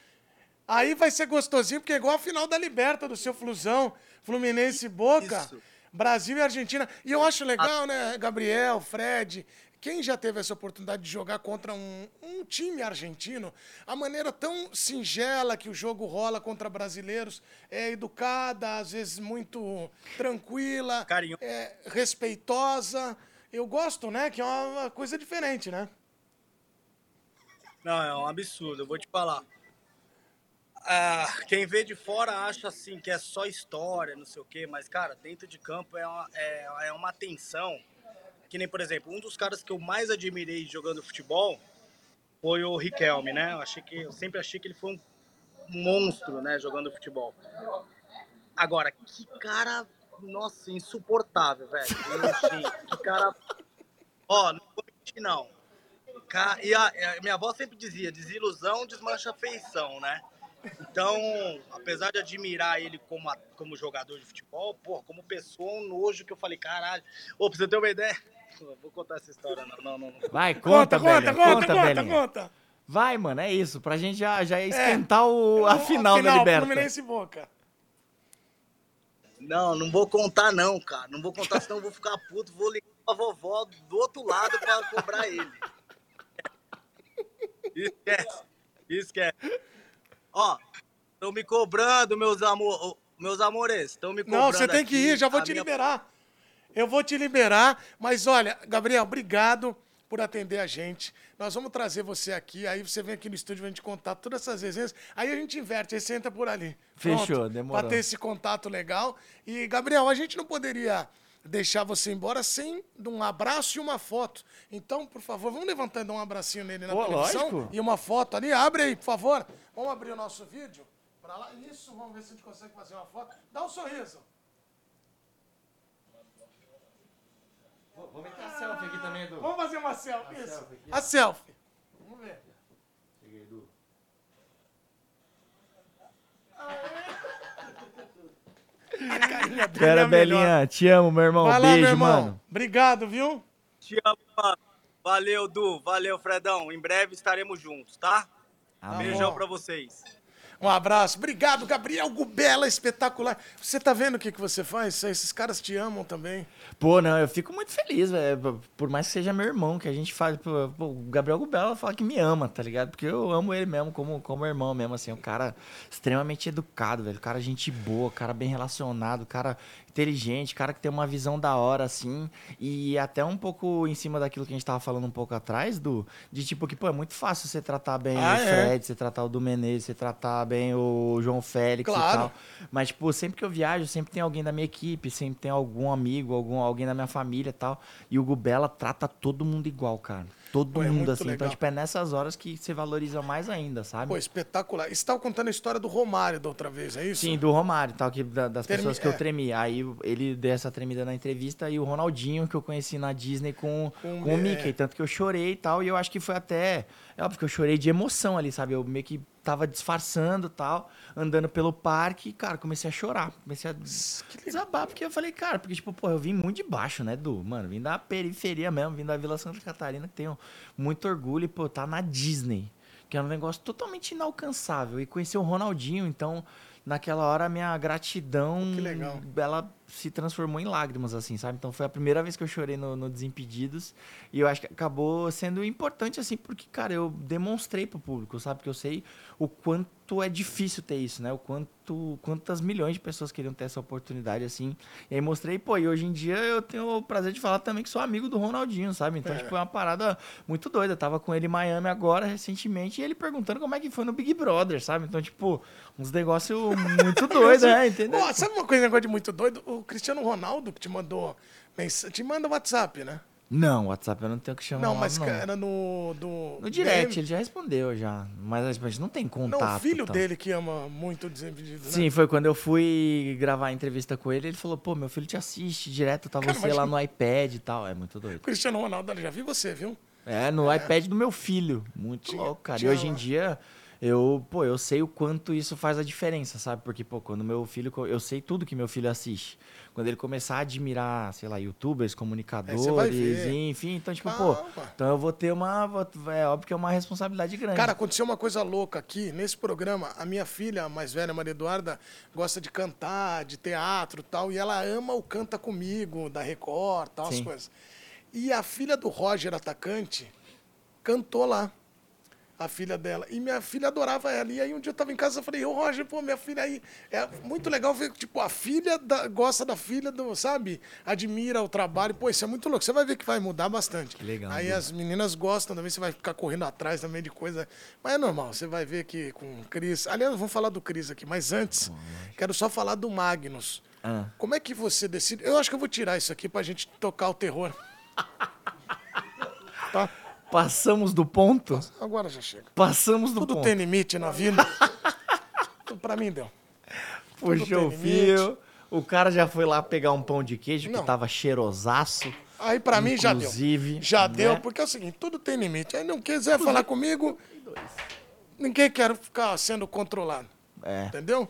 aí vai ser gostosinho, porque é igual a final da Liberta do seu Flusão, Fluminense e Boca,
Isso.
Brasil e Argentina. E eu acho legal, né, Gabriel, Fred, quem já teve essa oportunidade de jogar contra um, um time argentino, a maneira tão singela que o jogo rola contra brasileiros, é educada, às vezes muito tranquila,
Carinho.
é, respeitosa. Eu gosto, né, que é uma coisa diferente, né?
Não, é um absurdo, eu vou te falar. Ah, quem vê de fora acha assim que é só história, não sei o quê, mas, cara, dentro de campo é uma, é, é uma tensão. Que nem, por exemplo, um dos caras que eu mais admirei jogando futebol foi o Riquelme, né? Eu, achei que, eu sempre achei que ele foi um monstro, né, jogando futebol. Agora, que cara, nossa, insuportável, velho. Que cara. Ó, não vou mentir, não. E a, minha avó sempre dizia, desilusão desmancha feição, né? Então, apesar de admirar ele como, a- como jogador de futebol, pô, como pessoa, um nojo que eu falei, caralho. Ô, pra você ter uma ideia. Vou contar essa história, não, não, não.
Vai, conta,
conta,
velho.
conta,
Conta,
conta, conta.
Vai, mano, é isso. Pra gente já, já esquentar o, a
O-
final, da Liberta.
Fluminense Boca.
Não, não vou contar não, cara. Não vou contar, senão eu vou ficar puto. Vou ligar pra vovó do outro lado pra cobrar ele. Esquece. Esquece. Ó, estão me cobrando, meus amor, meus amores. Estão me cobrando
Não, você tem que ir, já vou te
minha-
liberar. Eu vou te liberar, mas olha, Gabriel, obrigado por atender a gente. Nós vamos trazer você aqui, aí você vem aqui no estúdio pra gente contar todas essas resenhas. Aí a gente inverte, aí você entra por ali.
Fechou, demorou.
Pra ter esse contato legal. E, Gabriel, a gente não poderia deixar você embora sem um abraço e uma foto. Então, por favor, vamos levantar e dar um abracinho nele na
Pô,
televisão.
lógico.
E uma foto ali. Abre aí, por favor. Vamos abrir o nosso vídeo. Pra lá. Isso, vamos ver se a gente consegue fazer uma foto. Dá um sorriso.
Vou meter a selfie aqui também, Edu.
Vamos fazer uma selfie. Isso.
selfie aqui.
A selfie. Vamos ver.
Cheguei, Edu.
A carinha dele
Pera,
é a melhor.
Belinha, te amo, meu irmão.
Vai lá,
Beijo,
meu irmão.
mano.
Obrigado, viu?
Te amo, mano. Valeu, Du. Valeu, Fredão. Em breve estaremos juntos, tá?
Amém.
Beijão pra vocês.
Um abraço. Obrigado, Gabriel Gubela, espetacular. Você tá vendo o que, que você faz? Esses caras te amam também.
Pô, não, eu fico muito feliz, velho. Por mais que seja meu irmão, que a gente faz. Pô, o Gabriel Gubela fala que me ama, tá ligado? Porque eu amo ele mesmo, como, como irmão mesmo, assim. Um cara extremamente educado, velho. Cara, gente boa, cara bem relacionado, cara inteligente, cara que tem uma visão da hora, assim. E até um pouco em cima daquilo que a gente tava falando um pouco atrás, do de tipo que, pô, é muito fácil você tratar bem
Ah,
o
é?
Fred, você tratar o do Menezes, você tratar bem o João Félix
Claro.
e tal. Mas, tipo, sempre que eu viajo, sempre tem alguém da minha equipe, sempre tem algum amigo, algum, alguém da minha família e tal. E o Gubela trata todo mundo igual, cara. Todo
Pô, é
mundo,
muito
assim.
legal.
Então, tipo, é nessas horas que você valoriza mais ainda, sabe?
Pô, espetacular. Você estava contando a história do Romário da outra vez, é isso?
Sim, do Romário e tal, que, da- das
Termi-
pessoas que eu
é.
tremi. Aí ele deu essa tremida na entrevista e o Ronaldinho, que eu conheci na Disney com,
Com-
com, o
é.
Mickey. Tanto que eu chorei e tal. E eu acho que foi até. É óbvio que eu chorei de emoção ali, sabe? Eu meio que tava disfarçando e tal, andando pelo parque e, cara, comecei a chorar. Comecei a desabar, porque eu falei, cara, porque, tipo, pô, eu vim muito de baixo, né, Du? Mano, vim da periferia mesmo, vim da Vila Santa Catarina, que tenho muito orgulho e, pô, tá na Disney. que era um negócio totalmente inalcançável. E conheci o Ronaldinho, então naquela hora minha gratidão
Que legal.
ela se transformou em lágrimas assim sabe? Então foi a primeira vez que eu chorei no, no Desimpedidos. E eu acho que acabou sendo importante assim porque cara eu demonstrei pro público sabe? Porque eu sei o quanto é difícil ter isso né? O quanto quantas milhões de pessoas queriam ter essa oportunidade assim. E aí mostrei pô e hoje em dia eu tenho o prazer de falar também que sou amigo do Ronaldinho sabe? Então
É.
tipo é uma parada muito doida. Eu tava com ele em Miami agora recentemente e ele perguntando como é que foi no Big Brother sabe? Então tipo uns negócios muito doidos né? Entendeu
Ó, sabe uma coisa negócio de muito doido? O Cristiano Ronaldo que te mandou. mens- Te manda WhatsApp, né?
Não, WhatsApp eu não tenho que chamar.
Não, mas
não.
era no. Do,
No direct,
dele.
ele já respondeu já. Mas a gente não tem contato.
Não, o filho
então.
dele que ama muito o Desimpedido, né?
Sim, foi quando eu fui gravar a entrevista com ele, ele falou, pô, meu filho te assiste direto, tá
Cara,
você lá no iPad e tal. É muito
O
doido.
Cristiano Ronaldo, já vi você, viu?
É, no iPad do meu filho. Muito
Tinha-
louco, cara.
tinha
e hoje em dia, eu, pô, eu sei o quanto isso faz a diferença, sabe? Porque, pô, quando meu filho. Eu sei tudo que meu filho assiste. Quando ele começar a admirar, sei lá, youtubers, comunicadores,
ver.
enfim, então, tipo, pô,
Calma.
então eu vou ter uma. É óbvio que é uma responsabilidade grande.
Cara, aconteceu uma coisa louca aqui nesse programa. A minha filha, a mais velha, Maria Eduarda, gosta de cantar, de teatro e tal, e ela ama o Canta Comigo, da Record, tal, as
Sim.
coisas. E a filha do Roger, atacante, cantou lá. A filha dela. E minha filha adorava ela. E aí um dia eu tava em casa e falei, ô Roger, pô, minha filha aí. É muito legal ver, tipo, a filha da- gosta da filha do, sabe? Admira o trabalho. Pô, isso é muito louco. Você vai ver que vai mudar bastante.
Que legal,
Aí as meninas gostam também, você vai ficar correndo atrás também de coisa. Mas é normal, você vai ver que com o Cris. Aliás, vamos falar do Cris aqui, mas antes, quero só falar do Magnus.
Ah.
Como é que você decide? Eu acho que eu vou tirar isso aqui pra gente tocar o terror. Tá?
Passamos do ponto?
Agora já chega.
Passamos do
Tudo
ponto.
tem limite na vida. Tudo pra mim deu.
Puxou o fio. O cara já foi lá pegar um pão de queijo
Não.
que tava cheirosaço.
Aí pra mim já deu.
Inclusive,
Já
né?
deu, porque é o seguinte, tudo tem limite. Aí não quiser falar comigo, ninguém quer ficar sendo controlado.
É.
Entendeu?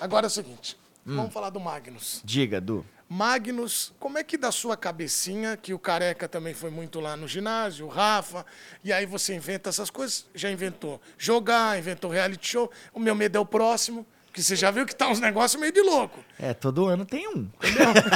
Agora é o seguinte,
Hum.
vamos falar do Magnus.
Diga, Du.
Magnus, como é que da sua cabecinha, que o Careca também foi muito lá no ginásio, o Rafa, e aí você inventa essas coisas, já inventou jogar, inventou reality show, o meu medo é o próximo, que você já viu que tá uns negócios meio de louco.
É, todo ano tem um.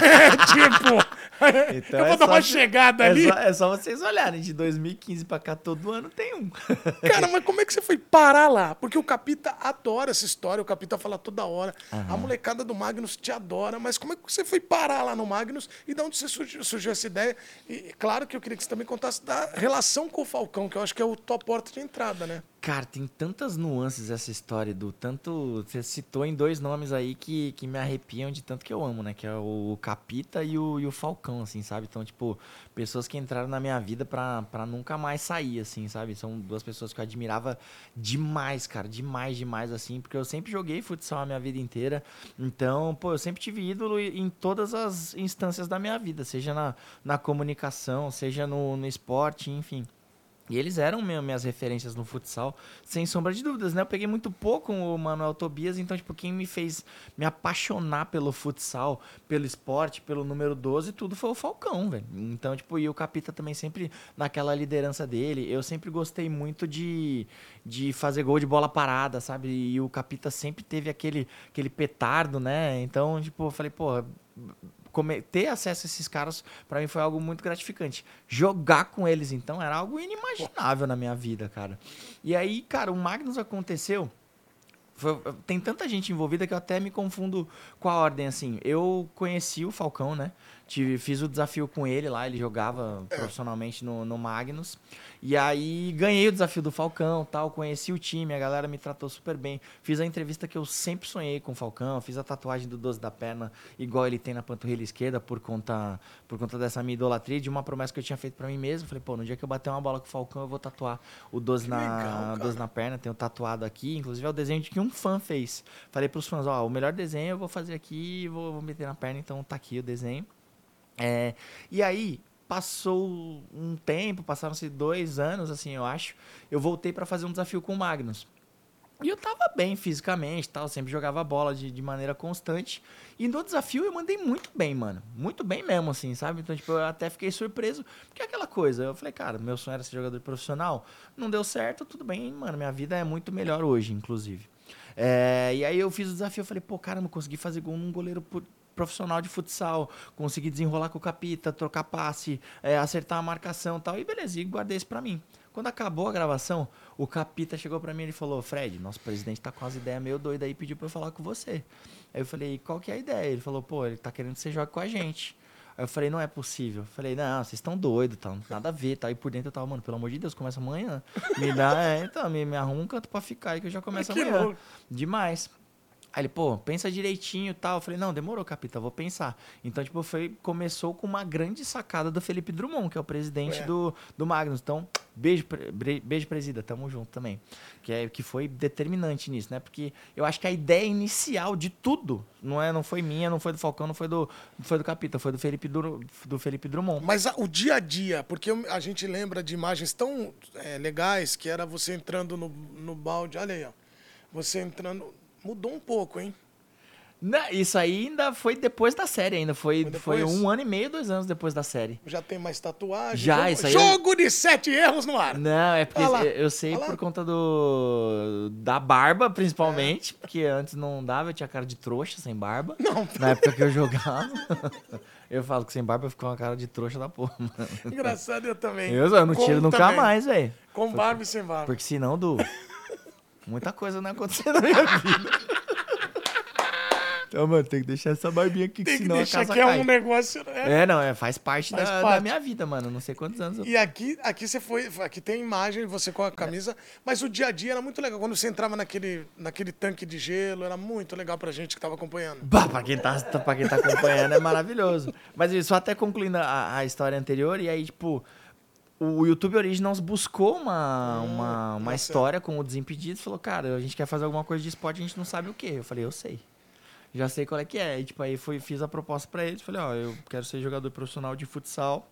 É, tipo,
Então
eu vou
é
dar uma
que-
chegada
é
ali.
Só, é só vocês olharem. De 2015 pra cá, todo ano tem um.
Cara, mas como é que você foi parar lá? Porque o Capita adora essa história, o Capita fala toda hora. A molecada do Magnus te adora, mas como é que você foi parar lá no Magnus e de onde você surgiu, surgiu essa ideia? E claro que eu queria que você também contasse da relação com o Falcão, que eu acho que é o tua porta de entrada, né?
Cara, tem tantas nuances essa história, do tanto. Você citou em dois nomes aí que, que me arrepiam de tanto que eu amo, né? Que é o Capita e o, e o Falcão, assim, sabe? Então, tipo, pessoas que entraram na minha vida pra, pra nunca mais sair, assim, sabe? São duas pessoas que eu admirava demais, cara. Demais, demais, assim. Porque eu sempre joguei futsal a minha vida inteira. Então, pô, eu sempre tive ídolo em todas as instâncias da minha vida, seja na, na comunicação, seja no, no esporte, enfim. E eles eram minhas referências no futsal, sem sombra de dúvidas, né? Eu peguei muito pouco o Manuel Tobias, então, tipo, quem me fez me apaixonar pelo futsal, pelo esporte, pelo número 12, tudo foi o Falcão, velho. Então, tipo, e o Capita também sempre naquela liderança dele. Eu sempre gostei muito de, de fazer gol de bola parada, sabe? E o Capita sempre teve aquele, aquele petardo, né? Então, tipo, eu falei, come- ter acesso a esses caras pra mim foi algo muito gratificante. Jogar com eles então era algo inimaginável na minha vida, cara. E aí, cara, o Magnus aconteceu foi- tem tanta gente envolvida que eu até me confundo com a ordem, assim. Eu conheci o Falcão, né? Tive, fiz o desafio com ele lá, ele jogava profissionalmente no, no Magnus. E aí ganhei o desafio do Falcão tal, conheci o time, a galera me tratou super bem. Fiz a entrevista que eu sempre sonhei com o Falcão, fiz a tatuagem do 12 da perna, igual ele tem na panturrilha esquerda, por conta, por conta dessa minha idolatria, de uma promessa que eu tinha feito pra mim mesmo. Falei, pô, no dia que eu bater uma bola com o Falcão, eu vou tatuar o 12 na,
legal, cara.
12 na perna, tenho tatuado aqui, inclusive é o desenho de que um fã fez. Falei pros fãs, ó, o melhor desenho eu vou fazer aqui vou, vou meter na perna, então tá aqui o desenho. É, e aí, passou um tempo, passaram-se dois anos, assim, eu acho, eu voltei pra fazer um desafio com o Magnus. E eu tava bem fisicamente, tal, sempre jogava bola de, de maneira constante. E no desafio eu mandei muito bem, mano. Muito bem mesmo, assim, sabe? Então, tipo, eu até fiquei surpreso. Porque é aquela coisa, eu falei, cara, meu sonho era ser jogador profissional. Não deu certo, tudo bem, mano. Minha vida é muito melhor hoje, inclusive. É, e aí eu fiz o desafio, eu falei, pô, caramba, consegui fazer gol num goleiro profissional de futsal, consegui desenrolar com o capita, trocar passe, é, acertar a marcação e tal. E beleza, e guardei isso pra mim. Quando acabou a gravação, o Capita chegou para mim e falou: Fred, nosso presidente tá com as ideias meio doidas aí, pediu pra eu falar com você. Aí eu falei: qual que é a ideia? Ele falou: pô, ele tá querendo que você jogue com a gente. Aí eu falei, não é possível. Eu falei, não, vocês estão doidos, tá? nada a ver, tá? E por dentro eu tava, mano, pelo amor de Deus, começa amanhã. Me dá, é, então, me, me arruma um canto pra ficar aí que eu já começo amanhã. Louco. Demais. Aí ele, pô, pensa direitinho e tal. Eu falei, não, demorou, capita, vou pensar. Então, tipo, foi, começou com uma grande sacada do Felipe Drummond, que é o presidente é. Do, do Magnus. Então, beijo, beijo, presida, tamo junto também. Que, é, que foi determinante nisso, né? Porque eu acho que a ideia inicial de tudo não, é, não foi minha, não foi do Falcão, não foi do, não foi do Capita, foi do Felipe, do, do Felipe Drummond.
Mas a, o dia a dia, porque a gente lembra de imagens tão é, legais que era você entrando no, no balde, olha aí, ó. Você entrando Mudou um pouco, hein?
Não, isso aí ainda foi depois da série, ainda. Foi, foi, foi, um ano e meio, dois anos depois da série.
Já tem mais tatuagem.
Já, jogo, isso aí.
Jogo de sete erros no ar.
Não, é porque eu sei por conta do. Da barba, principalmente. É. Porque antes não dava, eu tinha cara de trouxa sem barba. Não. Na época que eu jogava. eu falo que sem barba ficou uma cara de trouxa da porra, mano.
Engraçado, eu também.
Eu, eu não tiro nunca mais, velho.
Com barba e sem barba.
Porque senão, do. Muita coisa não aconteceu na minha vida. Então, mano, tem que deixar essa barbinha aqui,
tem
que senão
deixar
a casa
que
cai.
é um negócio...
É, é não, é, faz parte, faz da, parte da, minha vida, mano. Não sei quantos anos eu...
E aqui, aqui você foi... Aqui tem imagem, você com a camisa, é. mas o dia a dia era muito legal. Quando você entrava naquele, naquele tanque de gelo, era muito legal pra gente que tava acompanhando.
Bah, pra quem tá, pra quem tá acompanhando é maravilhoso. Mas só até concluindo a, a história anterior, e aí, tipo o YouTube Originals buscou uma, hum, uma, uma história com o Desimpedidos e falou, cara, a gente quer fazer alguma coisa de esporte, a gente não sabe o que. Eu falei, eu sei. Já sei qual é que é. E, tipo, aí fui, fiz a proposta para eles. Falei, ó, eu quero ser jogador profissional de futsal.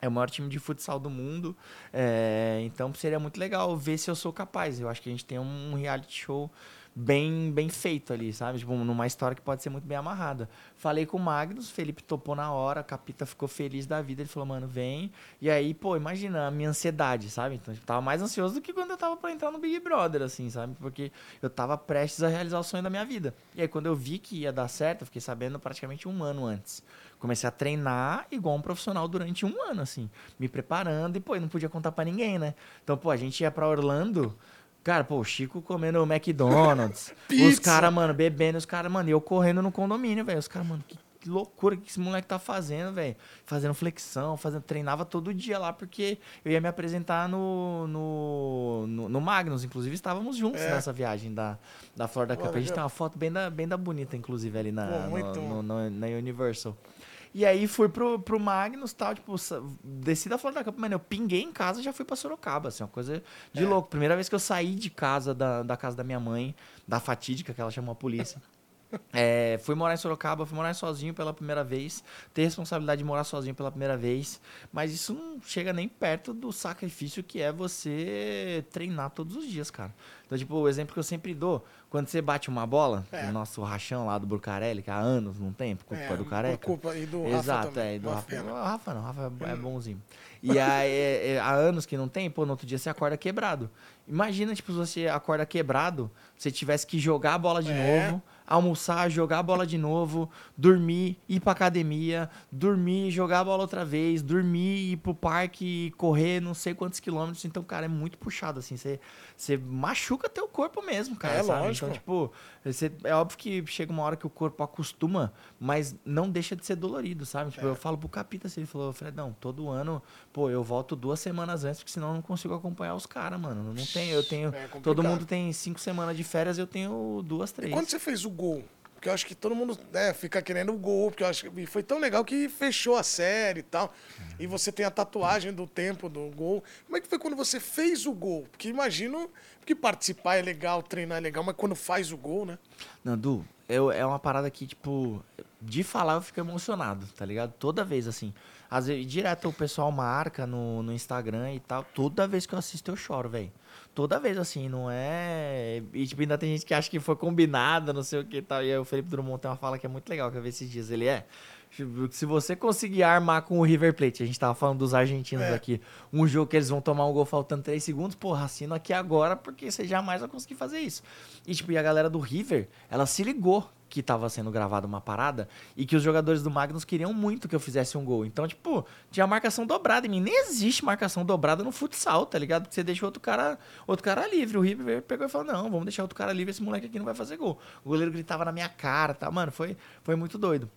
É o maior time de futsal do mundo. É, então seria muito legal ver se eu sou capaz. Eu acho que a gente tem um reality show bem, bem feito ali, sabe? Tipo, numa história que pode ser muito bem amarrada. Falei com o Magnus, Felipe topou na hora, Capita ficou feliz da vida, ele falou, mano, vem. E aí, pô, imagina a minha ansiedade, sabe? Então, eu tipo, tava mais ansioso do que quando eu tava pra entrar no Big Brother, assim, sabe? Porque eu tava prestes a realizar o sonho da minha vida. E aí, quando eu vi que ia dar certo, eu fiquei sabendo praticamente um ano antes. Comecei a treinar igual um profissional durante um ano, assim, me preparando e, pô, eu não podia contar para ninguém, né? Então, pô, a gente ia para Orlando Cara, pô, o Chico comendo McDonald's. os caras, mano, bebendo, os caras, mano, e eu correndo no condomínio, velho. Os caras, mano, que, que, loucura que esse moleque tá fazendo, velho. Fazendo flexão, fazendo, treinava todo dia lá, porque eu ia me apresentar no, no, no, no Magnus. Inclusive, estávamos juntos é. nessa viagem da, da Florida Cup. A gente tem uma foto bem da, bem da bonita, inclusive, ali na, pô, no, no, na Universal. E aí fui pro, pro Magnus tal, tipo, desci da Florida Cup, mano, eu pinguei em casa e já fui pra Sorocaba, assim, uma coisa de é. louco. Primeira vez que eu saí de casa, da, da casa da minha mãe, da fatídica, que ela chamou a polícia. É, fui morar em Sorocaba, fui morar sozinho pela primeira vez, ter responsabilidade de morar sozinho pela primeira vez, mas isso não chega nem perto do sacrifício que é você treinar todos os dias, cara. Então, tipo, o exemplo que eu sempre dou, quando você bate uma bola, é. o nosso rachão lá do Burcarelli, que há anos não tem, por culpa é, do careca.
Por culpa e do
Exato,
Rafa é,
e do Rafa. Rafa não, o Rafa é, é bonzinho. E aí, é, é, há anos que não tem, pô, no outro dia você acorda quebrado. Imagina, tipo, se você acorda quebrado, você tivesse que jogar a bola de é. novo, almoçar, jogar a bola de novo, dormir, ir pra academia, dormir, jogar a bola outra vez, dormir, ir pro parque, correr não sei quantos quilômetros. Então, cara, é muito puxado, assim. Você, você machuca teu corpo mesmo, cara. É, sabe? lógico. Então, tipo, você, é óbvio que chega uma hora que o corpo acostuma, mas não deixa de ser dolorido, sabe? Tipo, é. eu falo pro Capita, assim, ele falou, Fredão, todo ano, pô, eu volto duas semanas antes, porque senão eu não consigo acompanhar os caras, mano. Não tem, eu tenho. É todo mundo tem cinco semanas de férias, eu tenho duas, três.
E quando você fez o gol? Porque eu acho que todo mundo né, fica querendo o gol, porque eu acho que foi tão legal que fechou a série e tal. E você tem a tatuagem do tempo do gol. Como é que foi quando você fez o gol? Porque imagino que participar é legal, treinar é legal, mas quando faz o gol, né?
Nandu, eu, é uma parada que, tipo, de falar eu fico emocionado, tá ligado? Toda vez, assim. Às vezes, direto o pessoal marca no, no Instagram e tal. Toda vez que eu assisto, eu choro, velho. Toda vez, assim, não é. E, tipo, ainda tem gente que acha que foi combinado, não sei o que e tal. E aí o Felipe Drummond tem uma fala que é muito legal, que eu vi esses dias. Ele é. Se você conseguir armar com o River Plate, a gente tava falando dos argentinos
É.
aqui, um jogo que eles vão tomar um gol faltando 3 segundos, porra, assina aqui agora, porque você jamais vai conseguir fazer isso. E, tipo, e a galera do River, ela se ligou que tava sendo gravada uma parada e que os jogadores do Magnus queriam muito que eu fizesse um gol. Então, tipo, tinha marcação dobrada em mim. Nem existe marcação dobrada no futsal, tá ligado? Porque você deixa outro cara, outro cara livre. O River pegou e falou: não, vamos deixar outro cara livre, esse moleque aqui não vai fazer gol. O goleiro gritava na minha cara, tá? Mano, foi, foi muito doido.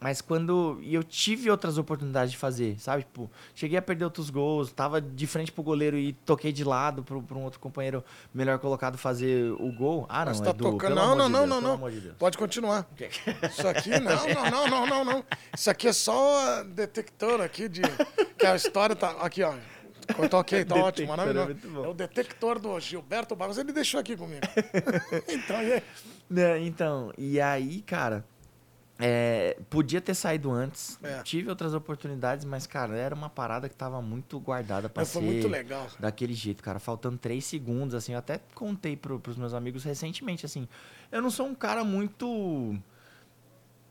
Mas quando. E eu tive outras oportunidades de fazer, sabe? Tipo, cheguei a perder outros gols, tava de frente pro goleiro e toquei de lado pro, pro um outro companheiro melhor colocado fazer o gol. Ah, não,
Você tá
Edu,
tocando. Não, não, não,
Deus,
não, não.
de.
Pode continuar. Isso aqui, não, não, não, não, não, não. Isso aqui é só detector aqui de. Que a história tá. Aqui, ó. Tá ok, tá ótimo,
é
maravilhoso.
bom.
É o detector do Gilberto Barros, ele deixou aqui comigo. então, e aí?
Né, então, e aí, cara, é, podia ter saído antes.
É.
Tive outras oportunidades, mas, cara, era uma parada que tava muito guardada pra
Mas foi
ser
muito legal.
daquele jeito, cara. Faltando três segundos, assim. Eu até contei pro, pros meus amigos recentemente, assim. Eu não sou um cara muito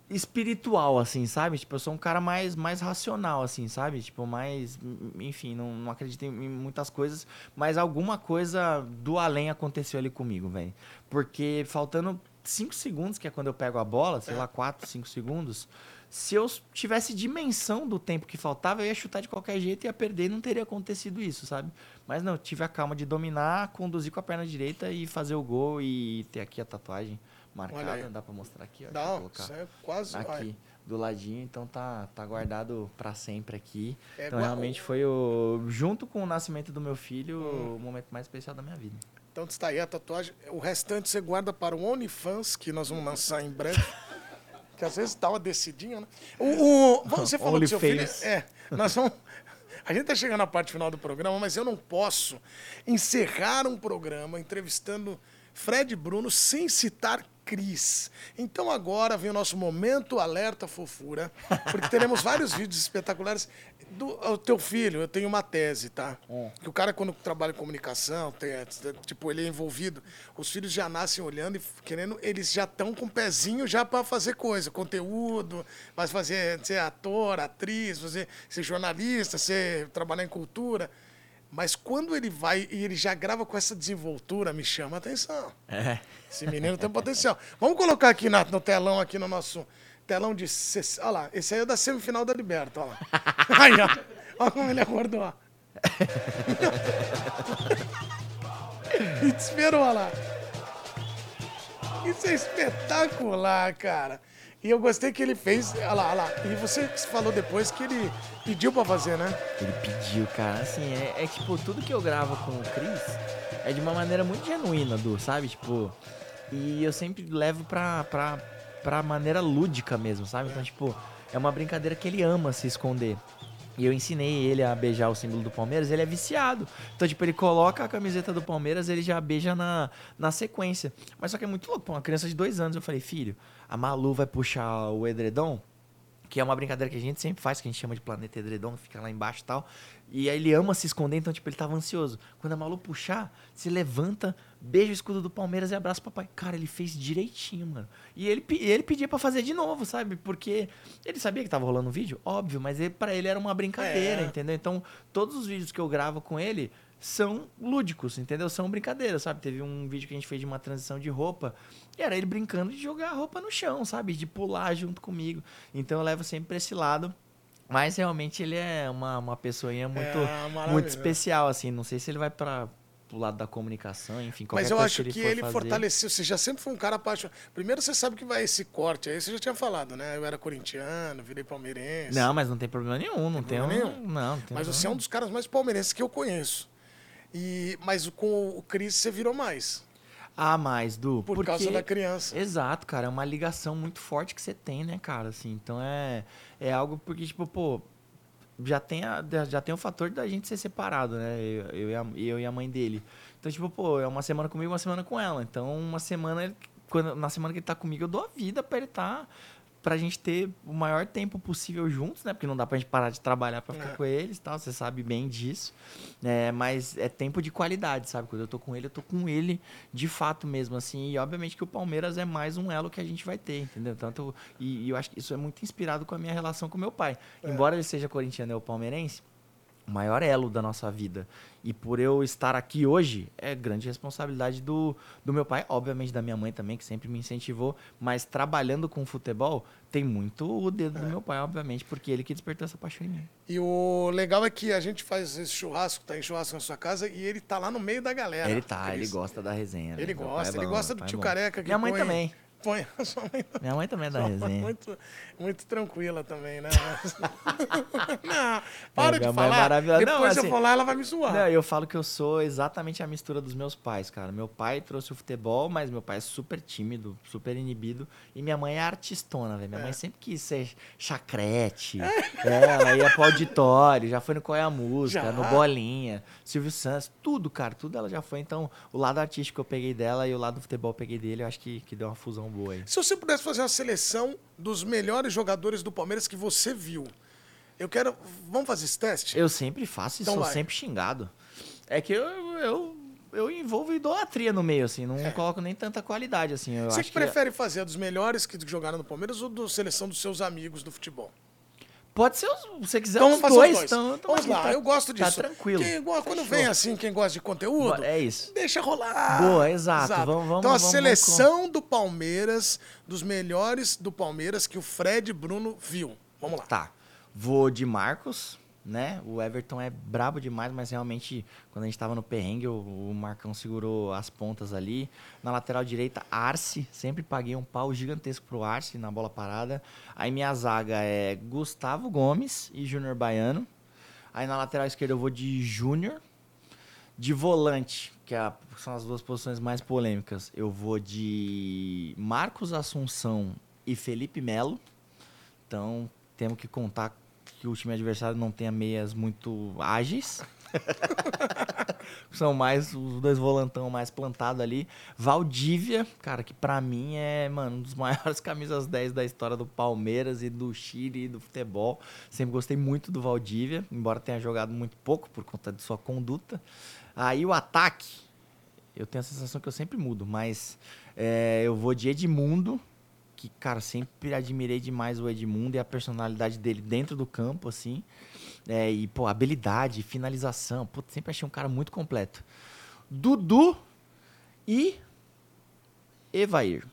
espiritual, assim, sabe? Tipo, eu sou um cara mais, mais racional, assim, sabe? Tipo, mais. Enfim, não, não acredito em em muitas coisas, mas alguma coisa do além aconteceu ali comigo, velho. Porque faltando 5 segundos, que é quando eu pego a bola, sei lá, 4, 5 segundos. Se eu tivesse dimensão do tempo que faltava, eu ia chutar de qualquer jeito, ia perder e não teria acontecido isso, sabe? Mas não, tive a calma de dominar, conduzir com a perna direita e fazer o gol e ter aqui a tatuagem marcada. Dá pra mostrar aqui, ó. Colocar
isso é quase.
aqui
ai,
do ladinho, então tá, tá guardado pra sempre aqui.
É
então
igual-
realmente foi o junto com o nascimento do meu filho
Hum.
o momento mais especial da minha vida.
Então está aí a tatuagem. O restante você guarda para o OnlyFans, que nós vamos lançar em breve. que às vezes dá uma descidinha, né? O, o- você falou do seu filho. É, nós vamos. A gente tá chegando na parte final do programa, mas eu não posso encerrar um programa entrevistando Fred Bruno sem citar Cris. Então agora vem o nosso momento alerta fofura, porque teremos vários vídeos espetaculares do o teu filho. Eu tenho uma tese, tá? Que o cara quando trabalha em comunicação, tem, tipo ele é envolvido, os filhos já nascem olhando e querendo, eles já estão com o pezinho já para fazer coisa, conteúdo, mas fazer ser ator, atriz, fazer ser jornalista, ser trabalhar em cultura. Mas quando ele vai e ele já grava com essa desenvoltura, me chama a atenção.
É.
Esse menino tem potencial. Vamos colocar aqui na- no telão, aqui no nosso telão de. Olha lá, esse aí é da semifinal da Liberta, olha lá. Aí, ó. Olha como ele acordou, ó. E te esperou, olha lá. Isso é espetacular, cara. E eu gostei que ele fez. Olha lá, olha lá. E você falou depois que ele pediu pra fazer, né?
Ele pediu, cara. Assim, é, é tipo, tudo que eu gravo com o Chris é de uma maneira muito genuína, Du, sabe? Tipo, e eu sempre levo pra, pra, pra maneira lúdica mesmo, sabe? Então, tipo, é uma brincadeira que ele ama se esconder. E eu ensinei ele a beijar o símbolo do Palmeiras, ele é viciado. Então, tipo, ele coloca a camiseta do Palmeiras, ele já beija na, na sequência. Mas só que é muito louco, uma criança de dois anos. Eu falei, filho, a Malu vai puxar o edredom, que é uma brincadeira que a gente sempre faz, que a gente chama de planeta edredom, fica lá embaixo e tal. E aí ele ama se esconder, então, tipo, ele tava ansioso. Quando a Malu puxar, se levanta, beija o escudo do Palmeiras e abraça o papai. Cara, ele fez direitinho, mano. E ele, ele pedia pra fazer de novo, sabe? Porque ele sabia que tava rolando um vídeo, óbvio, mas ele, pra ele era uma brincadeira,
É.
entendeu? Então, todos os vídeos que eu gravo com ele são lúdicos, entendeu? São brincadeiras, sabe? Teve um vídeo que a gente fez de uma transição de roupa e era ele brincando de jogar a roupa no chão, sabe? De pular junto comigo. Então eu levo sempre pra esse lado. Mas realmente ele é uma, uma pessoinha muito,
É,
muito especial, assim. Não sei se ele vai para o lado da comunicação, enfim, qualquer
Mas eu acho que
for
ele
fazer.
fortaleceu. Você já sempre foi um cara apaixonado. Primeiro você sabe que vai esse corte aí, você já tinha falado, né? Eu era corintiano, virei palmeirense.
Não, mas não tem problema nenhum, não tem,
problema
um...
nenhum.
Não, não tem
Mas você é um dos caras mais palmeirenses que eu conheço. E, mas com o Cris você virou mais.
Ah, mais, Du.
Por
porque...
causa da criança.
Exato, cara. É uma ligação muito forte que você tem, né, cara? Assim, então é, é algo porque, tipo, pô, já tem, a, já tem o fator da gente ser separado, né? Eu, eu, e a, eu e a mãe dele. Então, tipo, pô, é uma semana comigo, uma semana com ela. Então, uma semana, quando, na semana que ele tá comigo, eu dou a vida pra ele tá, pra gente ter o maior tempo possível juntos, né? Porque não dá pra gente parar de trabalhar pra ficar
É.
com eles tal, você sabe bem disso. É, mas é tempo de qualidade, sabe? Quando eu tô com ele, eu tô com ele de fato mesmo, assim. E obviamente que o Palmeiras é mais um elo que a gente vai ter, entendeu? Tanto, e, e eu acho que isso é muito inspirado com a minha relação com meu pai. Embora ele seja corintiano e eu palmeirense, o maior elo da nossa vida. E por eu estar aqui hoje, é grande responsabilidade do, do meu pai, obviamente da minha mãe também, que sempre me incentivou, mas trabalhando com futebol, tem muito o dedo do meu pai, obviamente, porque ele que despertou essa paixão em mim.
E o legal é que a gente faz esse churrasco, tá em churrasco na sua casa, e ele tá lá no meio da galera.
ele tá, ele gosta da resenha.
Ele
velho. Meu pai
gosta,
é
ele
bom,
gosta
meu
do
é
tio
bom.
careca que
Minha mãe
põe-
também.
Põe, a sua mãe
Minha mãe também é da resenha.
Muito, muito tranquila também, né? não, para
É,
de
é
falar.
Não,
Depois eu
assim,
for lá, ela vai me zoar.
Não, eu falo que eu sou exatamente a mistura dos meus pais, cara. Meu pai trouxe o futebol, mas meu pai é super tímido, super inibido. E minha mãe é artistona, velho. Minha
É.
mãe sempre quis ser chacrete. é, ela ia pro auditório, já foi no Qual é a Música,
Já?
no Bolinha, Silvio Santos, tudo, cara. Tudo ela já foi. Então, o lado artístico eu peguei dela e o lado do futebol eu peguei dele. Eu acho que, que deu uma fusão boa aí.
Se você pudesse fazer uma seleção dos melhores jogadores do Palmeiras que você viu, eu quero. Vamos fazer esse teste?
Eu sempre faço e
Então
sou
vai.
sempre xingado. É que eu, eu, eu envolvo idolatria no meio, assim. Não coloco nem tanta qualidade, assim. Eu
É. Você
acho
que prefere fazer a dos melhores que jogaram no Palmeiras ou da seleção dos seus amigos do futebol?
Pode ser, os, se você quiser,
Então
os
vamos
dois.
os dois.
Então,
vamos lá,
tá-
eu gosto disso.
Tá tranquilo.
Quem- quando
Fechou.
vem assim, quem gosta de conteúdo,
É isso.
deixa rolar.
Boa, exato. Vamos- vamos-
então a
vamos-
seleção do Palmeiras, dos melhores do Palmeiras que o Fred Bruno viu. Vamos lá.
Tá. Vou de Marcos, né? O Everton é brabo demais, mas realmente, quando a gente tava no perrengue, o, o Marcão segurou as pontas ali. Na lateral direita, Arce. Sempre paguei um pau gigantesco pro Arce na bola parada. Aí minha zaga é Gustavo Gomes e Júnior Baiano. Aí na lateral esquerda eu vou de Júnior. De volante, que é a- são as duas posições mais polêmicas, eu vou de Marcos Assunção e Felipe Melo. Então, temos que contar que o time adversário não tenha meias muito ágeis. São mais os dois volantão mais plantado ali. Valdívia, cara, que pra mim é, mano, um dos maiores camisas 10 da história do Palmeiras e do Chile e do futebol. Sempre gostei muito do Valdívia, embora tenha jogado muito pouco por conta de sua conduta. Aí o ataque, eu tenho a sensação que eu sempre mudo, mas é, eu vou de Edmundo, que, cara, sempre admirei demais o Edmundo e a personalidade dele dentro do campo, assim. É, e, pô, habilidade, finalização. Pô, sempre achei um cara muito completo. Dudu e Evair.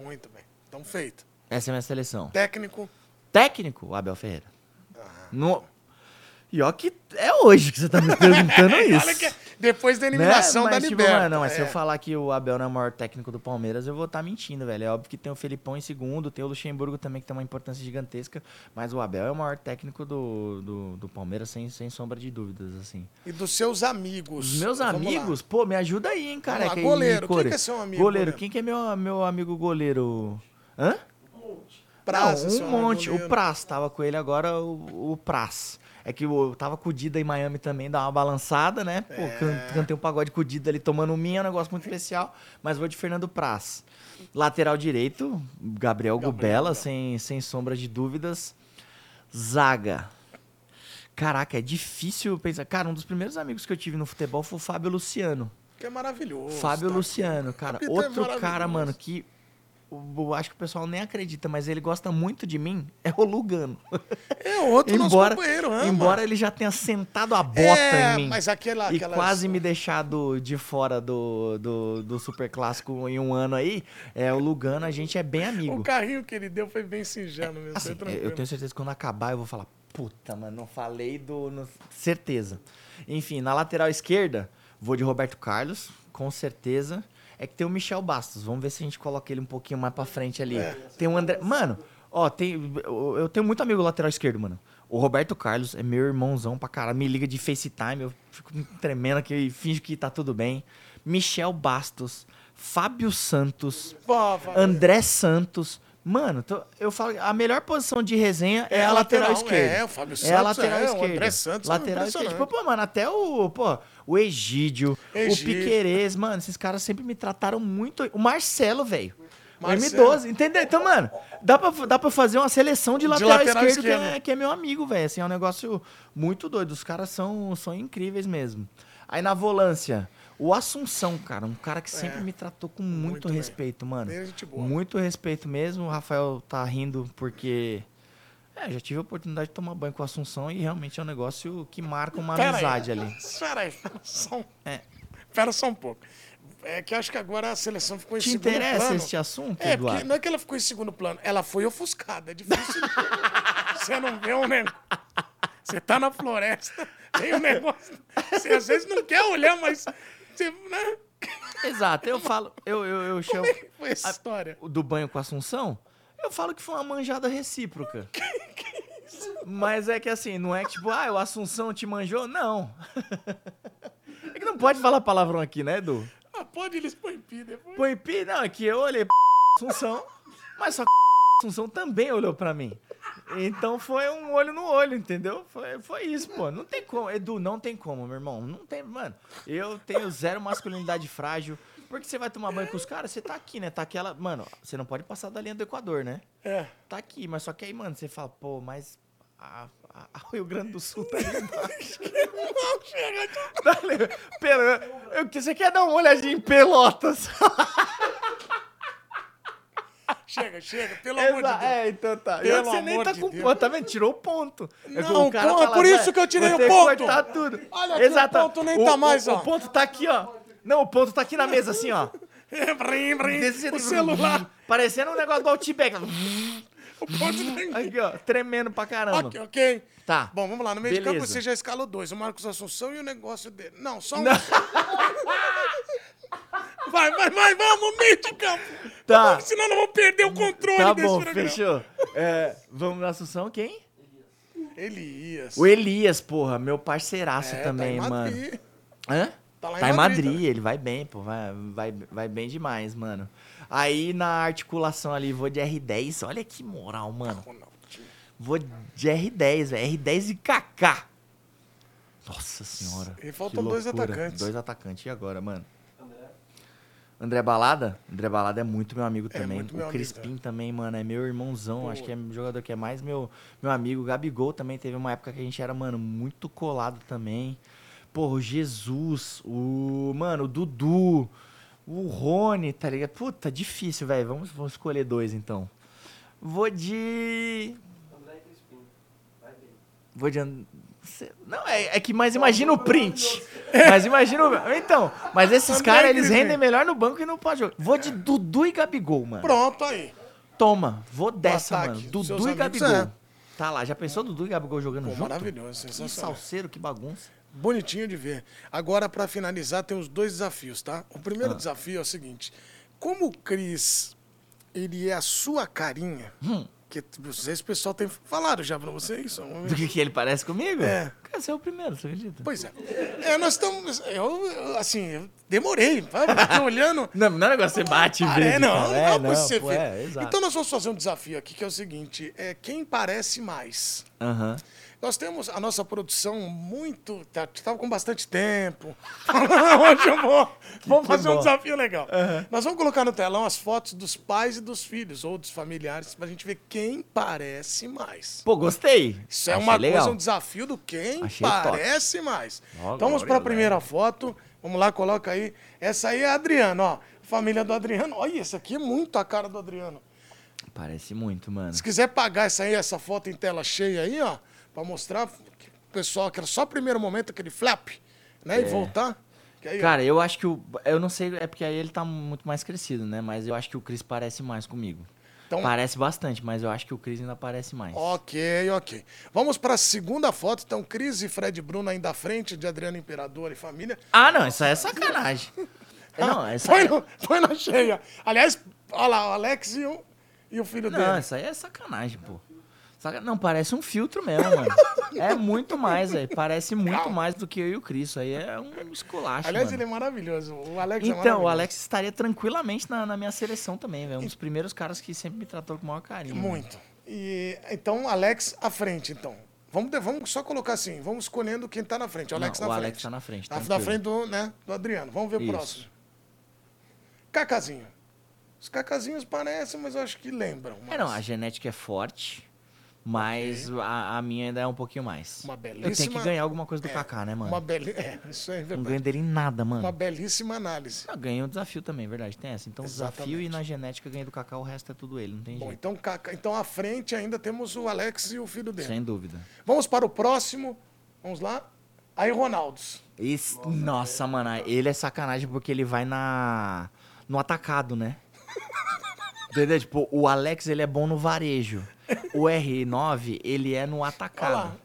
Muito bem. Então, feito.
Essa é a minha seleção.
Técnico.
Técnico, Abel Ferreira. No... E ó que é hoje que você tá me perguntando isso.
Que depois da
Né?
eliminação da
Mas, tipo,
Liberta.
mano, mas se eu
é.
falar que o Abel não é o maior técnico do Palmeiras, eu vou estar mentindo, velho. É óbvio que tem o Felipão em segundo, tem o Luxemburgo também, que tem uma importância gigantesca, mas o Abel é o maior técnico do, do, do Palmeiras, sem, sem sombra de dúvidas, assim.
E dos seus amigos.
Os meus
Vamos lá.
amigos, pô, me ajuda aí, hein, cara.
Lá, goleiro. Quem que é seu amigo,
Goleiro,
goleiro?
quem que é meu, meu amigo goleiro? Hã?
Praça,
não, um monte.
goleiro.
O Praz tava com ele agora, o, o Praz. É que eu tava com o Dida em Miami também, dá uma balançada, né? Pô,
É.
can- cantei um pagode com o Dida ali tomando minha, é um negócio muito especial. Mas vou de Fernando Praz. Lateral direito, Gabriel, Gubela, sem, sem sombra de dúvidas. Zaga. Caraca, é difícil pensar. Cara, um dos primeiros amigos que eu tive no futebol foi o Fábio Luciano.
Que é maravilhoso.
Fábio
tá?
Luciano, cara.
É
Outro
maravilhoso.
cara, mano, que eu acho que o pessoal nem acredita, mas ele gosta muito de mim, é o Lugano.
É outro nosso
embora,
companheiro, ama.
embora ele já tenha sentado a bota
é,
em mim
mas aquela,
e
aquelas-
quase me deixado de fora do, do, do Super Clássico em um ano aí, é o Lugano, a gente é bem amigo.
O carrinho que ele deu foi bem singelo mesmo.
Assim, eu tenho certeza que quando acabar eu vou falar, puta, mano, não falei do. no- Certeza. Enfim, na lateral esquerda, vou de Roberto Carlos, com certeza. É que tem o Michel Bastos. Vamos ver se a gente coloca ele um pouquinho mais pra frente ali.
É.
Tem o André. Mano, ó, tem. Eu tenho muito amigo lateral esquerdo, mano. O Roberto Carlos é meu irmãozão pra caralho. Me liga de FaceTime, eu fico tremendo aqui e finge que tá tudo bem. Michel Bastos, Fábio Santos,
Pô.
André Santos. Mano, tô- eu falo, a melhor posição de resenha é, a lateral, esquerda.
É, o Fábio
É a
Santos,
lateral
é, o
esquerda.
André Santos é
lateral esquerda. Tipo, pô, mano, até o, pô, o Egídio,
Egídio.
o Piquerez, mano, esses caras sempre me trataram muito. O Marcelo, velho. O
Marcelo.
M12, entendeu? Então, mano, dá pra, dá pra fazer uma seleção de lateral,
lateral
esquerdo, que
esquerdo.
é, que é meu amigo, velho. Assim, é um negócio muito doido. Os caras são, são incríveis mesmo. Aí na volância, o Assunção, cara, um cara que sempre
É.
me tratou com muito,
Muito
respeito, mano.
Bem boa.
Muito respeito mesmo. O Rafael tá rindo porque. É, já tive a oportunidade de tomar banho com o Assunção e realmente é um negócio que marca uma
Pera
amizade
aí.
ali.
Espera aí, só um,
É.
espera só um pouco. É que acho que agora a seleção ficou em
Te
segundo
interessa
plano.
este assunto,
É, porque
Eduardo?
não é que ela ficou em segundo plano, ela foi ofuscada. É difícil. você não vê um negócio. Você tá na floresta, tem um negócio. Você às vezes não quer olhar, mas. Você, né?
Exato, eu falo, eu, eu, eu chamo.
Como é que foi essa história?
o do banho com a Assunção, eu falo que foi uma manjada recíproca. Mas é que assim, não é que tipo, ah, o Assunção te manjou? Não. É que não pode falar palavrão aqui, né, Edu?
Ah, pode eles põem pi depois.
Põe pi, não, é que eu olhei pra Assunção, mas só que Assunção também olhou pra mim. Então foi um olho no olho, entendeu? Foi, foi isso, pô. Não tem como. Edu, não tem como, meu irmão. Não tem, mano. Eu tenho zero masculinidade frágil. Porque você vai tomar banho com os caras, você tá aqui, né? Tá aquela. Mano, você não pode passar da linha do Equador, né?
É.
Tá aqui, mas só que aí, mano, você fala, pô, mas. A, a- a Rio Grande do Sul tá ali embaixo. Pera, eu, você quer dar uma olhadinha em Pelotas?
Chega, chega, pelo amor de
Exa-
Deus.
É, então tá.
Pelo
você nem tá com ponto, tá vendo? Tirou o ponto. É
Não,
o fala,
por isso
"Velho,
que eu tirei o ponto."
cortar tudo.
Olha aqui, o ponto nem tá mais, ó.
O ponto tá aqui, ó. Não, o ponto tá aqui na mesa, assim, ó.
Brim, brim,
Desse
o celular.
Parecendo um negócio do Outback.
O ponto tá
Aqui, ó. Tremendo pra caramba.
Ok, ok.
Tá.
Bom, vamos lá. No meio de campo
Beleza.
você já escalou dois. O Marcos Assunção e o negócio dele. Não, só um.
Não.
Vai, vai, vai, vamos, meio de campo.
Tá.
Vamos, senão não vou perder o controle
Tá
desse
bom,
programa.
fechou. É, vamos na Assunção, quem?
Elias.
O Elias, porra, meu parceiraço
É,
também,
tá em
mano.
Madrid.
Hã?
Tá lá em
Tá em
Madrid
Madrid, ele vai bem, pô. Vai, vai, vai bem demais, mano. Aí na articulação ali, vou de R10. Olha que moral, mano. Vou de R10, velho. R10 e KK. Nossa senhora.
E faltam dois atacantes.
Dois atacantes. E agora, mano? André Balada? André Balada é muito meu amigo
É
também.
muito meu
o
amigo,
Crispim também, mano, é meu irmãozão. Acho que é o jogador que é mais meu, meu amigo. O Gabigol também teve uma época que a gente era, mano, muito colado também. Porra, o Jesus, o. Mano, o Dudu, o Rony, tá ligado? Puta, difícil, velho. Vamos, vamos escolher dois então. Vou de. Vou de. And- Cê- Não, é, é que, mas imagina o print. Mas imagina o. Então, mas esses
André
caras, eles rendem melhor no banco e no pode jogar. Vou de Dudu e Gabigol, mano.
Pronto aí.
Toma, vou dessa,
ataque,
mano. Dudu e
amigos,
Gabigol.
é.
Tá lá, já pensou Dudu e Gabigol jogando
Pô,
junto?
maravilhoso,
Que
sensacional.
salseiro, que bagunça.
Bonitinho de ver. Agora, pra finalizar, tem os dois desafios, tá? O primeiro
Ah.
desafio é o seguinte: como o Cris, ele é a sua carinha,
Hum.
Que vocês, o pessoal tem falado já pra vocês.
Do que, que ele parece comigo?
É.
Cara, você é o primeiro, você acredita?
Pois é. É, nós estamos. Eu, assim, eu demorei. Fiquei olhando.
Não, não é negócio que você bate e
Ah,
vê.
é, não,
cara.
não,
É,
pra você
pô, é, exato.
então nós vamos fazer um desafio aqui que é o seguinte: é quem parece mais.
Aham.
Nós temos a nossa produção muito. Tá, tava com bastante tempo. Hoje eu vou. Vamos fazer um desafio legal. Nós vamos colocar no telão as fotos dos pais e dos filhos, ou dos familiares, pra gente ver quem parece mais.
Pô, gostei.
Isso é
Achei
uma
legal.
coisa, um desafio do quem
Achei top.
parece mais.
Ó,
então vamos para a primeira foto. Vamos lá, coloca aí. Essa aí é a Adriana, ó. Família do Adriano. Olha, esse aqui é muito a cara do Adriano.
Parece muito, mano.
Se quiser pagar essa aí, essa foto em tela cheia aí, ó, pra mostrar pro pessoal que era só o primeiro momento, aquele flap, né? E voltar. Aí,
É. Cara, eu acho que o. Eu não sei, é porque aí ele tá muito mais crescido, né? Mas eu acho que o Cris parece mais comigo.
Então-
Parece bastante, mas eu acho que o Cris ainda parece mais.
Ok, ok. Vamos para a segunda foto. Então, Cris e Fred Bruno ainda à frente de Adriano Imperador e família.
Ah, não, isso aí é sacanagem. não, essa
Põe,
é...
no, põe na cheia. Aliás, olha lá, o Alex e o, e o filho
Não,
dele.
isso aí é sacanagem, pô. Não, parece um filtro mesmo, mano. É muito mais, velho. Parece muito mais do que eu e o Cris. Aí é um esculacho,
Aliás,
mano.
ele é maravilhoso. O Alex é
Então,
maravilhoso.
o Alex estaria tranquilamente na, na minha seleção também, velho. Um dos primeiros caras que sempre me tratou com o maior carinho.
Muito. E, então, Alex à frente, então. Vamos, vamos só colocar assim, vamos escolhendo quem tá na frente. O
Não,
Alex
o
na frente.
Alex tá na frente,
Tá na frente do, né, do Adriano. Vamos ver o
Isso.
próximo. Cacazinho. Os cacazinhos parecem, mas eu acho que lembram.
É, não, a genética é forte, mas a, a minha ainda é um pouquinho mais.
Uma
Eu tenho
belíssima-
que ganhar alguma coisa do
É,
Kaká, né, mano?
Uma beli... É, isso é
Não
verdade.
ganho dele em nada, mano.
Uma belíssima análise.
Eu ganhei um desafio também, verdade. Tem essa. Então, desafio e na genética ganhei do Kaká, o resto é tudo ele, não tem
Bom,
jeito.
então, Kaká- então à frente ainda temos o Alex e o filho dele.
Sem dúvida.
Vamos para o próximo. Vamos lá. Aí, Ronaldos.
Esse- nossa, mano, ele é sacanagem porque ele vai na no atacado, né? Entendeu? Tipo, o Alex, ele é bom no varejo. O R9, ele é no atacado.